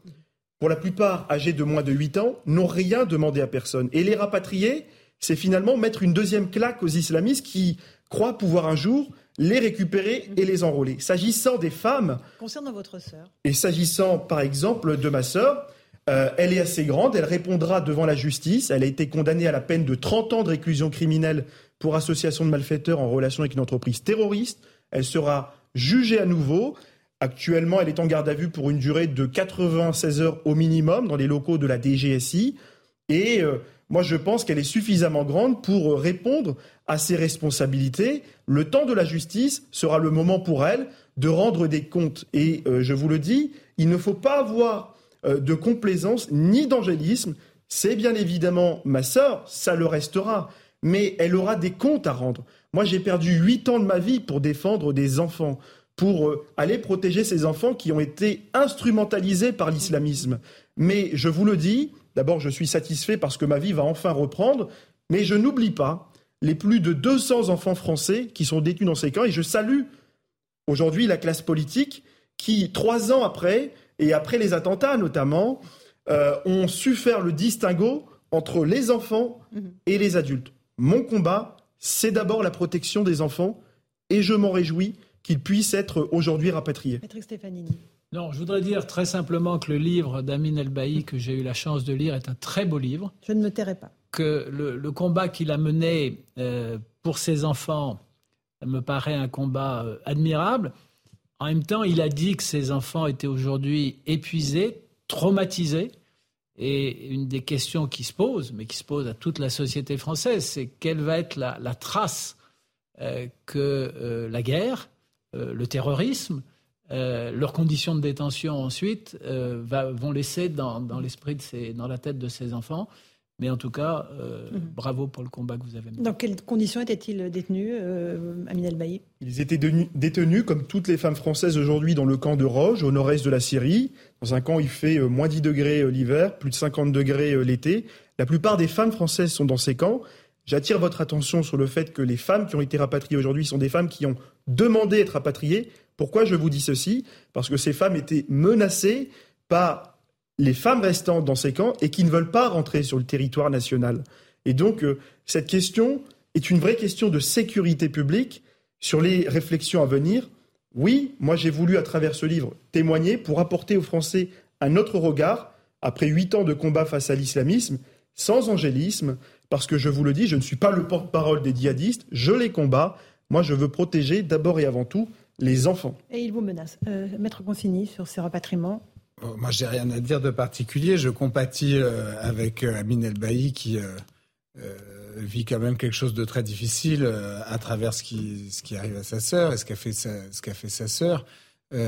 pour la plupart âgés de moins de 8 ans, n'ont rien demandé à personne. Et les rapatrier, c'est finalement mettre une deuxième claque aux islamistes qui croient pouvoir un jour les récupérer et les enrôler. S'agissant des femmes... Concernant votre sœur. Et s'agissant, par exemple, de ma sœur, euh, elle est assez grande, elle répondra devant la justice. Elle a été condamnée à la peine de 30 ans de réclusion criminelle pour association de malfaiteurs en relation avec une entreprise terroriste. Elle sera jugée à nouveau. Actuellement, elle est en garde à vue pour une durée de 96 heures au minimum dans les locaux de la DGSI. Et euh, moi, je pense qu'elle est suffisamment grande pour répondre à ses responsabilités. Le temps de la justice sera le moment pour elle de rendre des comptes. Et euh, je vous le dis, il ne faut pas avoir euh, de complaisance ni d'angélisme. C'est bien évidemment ma sœur, ça le restera, mais elle aura des comptes à rendre. Moi, j'ai perdu huit ans de ma vie pour défendre des enfants, pour euh, aller protéger ces enfants qui ont été instrumentalisés par l'islamisme. Mais je vous le dis, d'abord, je suis satisfait parce que ma vie va enfin reprendre, mais je n'oublie pas les plus de 200 enfants français qui sont détenus dans ces camps, et je salue aujourd'hui la classe politique qui, trois ans après, et après les attentats notamment, euh, ont su faire le distinguo entre les enfants et les adultes. Mon combat, c'est d'abord la protection des enfants et je m'en réjouis qu'ils puissent être aujourd'hui rapatriés. Patrick Stefanini. Non, je voudrais dire très simplement que le livre d'Amin El-Bailly que j'ai eu la chance de lire est un très beau livre. Je ne me tairai pas. Que le, combat qu'il a mené euh, pour ses enfants me paraît un combat euh, admirable. En même temps, il a dit que ses enfants étaient aujourd'hui épuisés, traumatisés. Et une des questions qui se posent, mais qui se pose à toute la société française, c'est quelle va être la, trace euh, que la guerre, le terrorisme, leurs conditions de détention ensuite vont laisser dans, l'esprit, dans la tête de ces enfants. Mais en tout cas, euh, mhm. bravo pour le combat que vous avez mené. Dans quelles conditions étaient-ils détenus, euh, Amin El Ils étaient détenus, comme toutes les femmes françaises aujourd'hui, dans le camp de Roge, au nord-est de la Syrie. Dans un camp, il fait euh, moins 10 degrés euh, l'hiver, plus de 50 degrés l'été. La plupart des femmes françaises sont dans ces camps. J'attire votre attention sur le fait que les femmes qui ont été rapatriées aujourd'hui sont des femmes qui ont demandé être rapatriées. Pourquoi je vous dis ceci? Parce que ces femmes étaient menacées par les femmes restantes dans ces camps et qui ne veulent pas rentrer sur le territoire national. Et donc, euh, cette question est une vraie question de sécurité publique sur les réflexions à venir. Oui, moi j'ai voulu, à travers ce livre, témoigner pour apporter aux Français un autre regard, après huit ans de combat face à l'islamisme, sans angélisme, parce que je vous le dis, je ne suis pas le porte-parole des djihadistes, je les combats. Moi, je veux protéger d'abord et avant tout les enfants. Et il vous menace. Maître Consigny, sur ces rapatriements Moi, j'ai rien à dire de particulier. Je compatis avec Amine El qui vit quand même quelque chose de très difficile à travers ce qui, ce qui arrive à sa sœur et ce qu'a fait sa, ce qu'a fait sa sœur. et,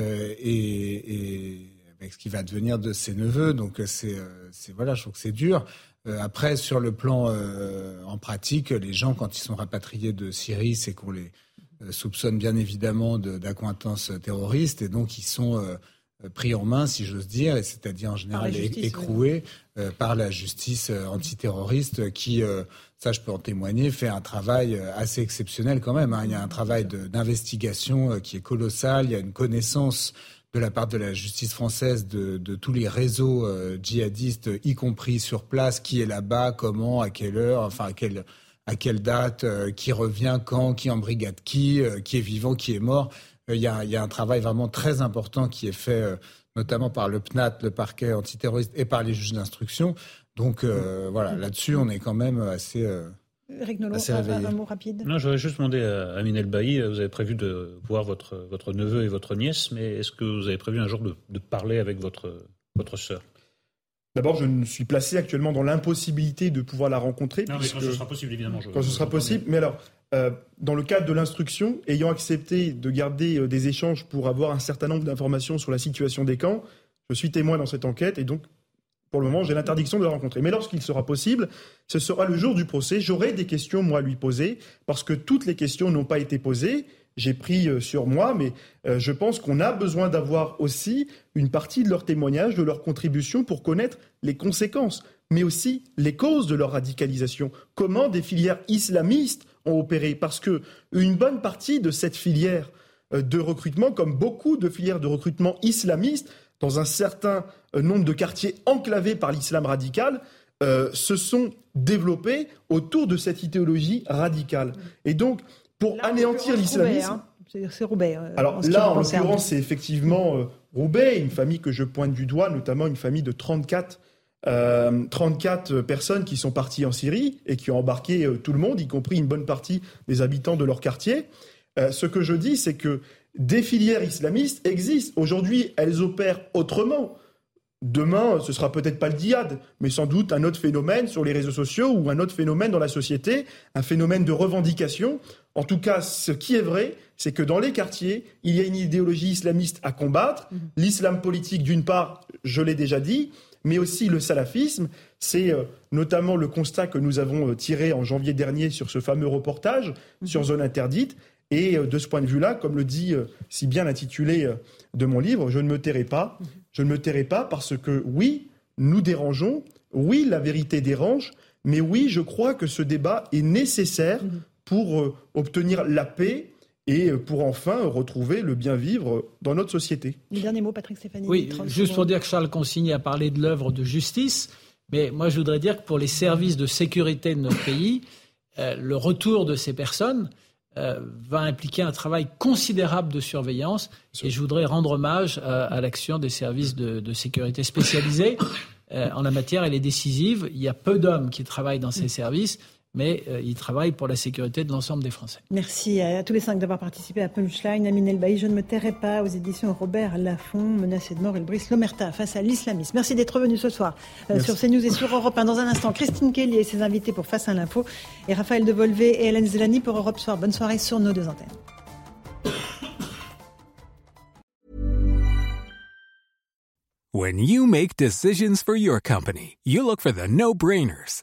et avec ce qui va devenir de ses neveux. Donc c'est, c'est voilà, je trouve que c'est dur. Euh, après, sur le plan euh, en pratique, les gens, quand ils sont rapatriés de Syrie, c'est qu'on les euh, soupçonne bien évidemment d'accointance terroriste et donc ils sont pris en main, si j'ose dire, et c'est-à-dire en général écroués par la justice antiterroriste qui, ça je peux en témoigner, fait un travail assez exceptionnel quand même. Hein. Il y a un travail d'investigation qui est colossal, il y a une connaissance de la part de la justice française de, tous les réseaux euh, djihadistes, y compris sur place, qui est là-bas, comment, à quelle heure, enfin à quelle, à quelle date, euh, qui revient, quand, qui embrigade qui, euh, qui est vivant, qui est mort. Il y, a, y, a, un travail vraiment très important qui est fait, notamment par le PNAT, le parquet antiterroriste, et par les juges d'instruction. Donc voilà, là-dessus, on est quand même assez Eric Nolot, un, mot rapide. Non, j'aurais juste demandé à Aminel Bailly, vous avez prévu de voir votre, votre neveu et votre nièce, mais est-ce que vous avez prévu un jour de, de parler avec votre, votre sœur? D'abord, je ne suis placé actuellement dans l'impossibilité de pouvoir la rencontrer. Non, mais quand ce sera possible, évidemment. quand ce sera possible. Mais alors, euh, dans le cadre de l'instruction, ayant accepté de garder euh, des échanges pour avoir un certain nombre d'informations sur la situation des camps, je suis témoin dans cette enquête et donc pour le moment, j'ai l'interdiction de le rencontrer. Mais lorsqu'il sera possible, ce sera le jour du procès. J'aurai des questions, moi, à lui poser, parce que toutes les questions n'ont pas été posées. J'ai pris euh, sur moi, mais euh, je pense qu'on a besoin d'avoir aussi une partie de leur témoignage, de leur contribution pour connaître les conséquences, mais aussi les causes de leur radicalisation. Comment des filières islamistes ont opéré? Parce que une bonne partie de cette filière euh, de recrutement, comme beaucoup de filières de recrutement islamistes, dans un certain euh, nombre de quartiers enclavés par l'islam radical, euh, se sont développés autour de cette idéologie radicale. Et donc, pour anéantir l'islamisme... Hein. C'est Roubaix. Euh, Alors là, en l'occurrence, c'est effectivement Roubaix, une famille que je pointe du doigt, notamment une famille de 34, 34 personnes qui sont parties en Syrie et qui ont embarqué tout le monde, y compris une bonne partie des habitants de leur quartier. ce que je dis, c'est que des filières islamistes existent. Aujourd'hui, elles opèrent autrement. Demain, ce sera peut-être pas le djihad, mais sans doute un autre phénomène sur les réseaux sociaux ou un autre phénomène dans la société, un phénomène de revendication. En tout cas, ce qui est vrai, c'est que dans les quartiers, il y a une idéologie islamiste à combattre. Mhm. L'islam politique, d'une part, je l'ai déjà dit, mais aussi le salafisme. C'est euh, notamment le constat que nous avons euh, tiré en janvier dernier sur ce fameux reportage mhm. sur zone interdite. Et euh, de ce point de vue-là, comme le dit euh, si bien l'intitulé euh, de mon livre, je ne me tairai pas. Je ne me tairai pas parce que oui, nous dérangeons, oui, la vérité dérange, mais oui, je crois que ce débat est nécessaire pour obtenir la paix et pour enfin retrouver le bien vivre dans notre société. Le dernier mot, Patrick Stéphanie. Oui, juste pour dire que Charles Consigny a parlé de l'œuvre de justice, mais moi je voudrais dire que pour les services de sécurité de notre pays, le retour de ces personnes, euh, va impliquer un travail considérable de surveillance. Et je voudrais rendre hommage à, l'action des services de, sécurité spécialisés. Euh, en la matière, elle est décisive. Il y a peu d'hommes qui travaillent dans ces services mais euh, il travaille pour la sécurité de l'ensemble des Français. Merci à, tous les cinq d'avoir participé à Punchline. Amine Elbaï, je ne me tairai pas aux éditions Robert Laffont, menacé de mort, et Brice Lomerta face à l'islamisme. Merci d'être venu ce soir euh, sur CNews et sur Europe 1. Dans un instant, Christine Kelly et ses invités pour Face à l'info et Raphaël Devolvé et Hélène Zelani pour Europe Soir. Bonne soirée sur nos deux antennes. When you make decisions for your company, you look for the no-brainers.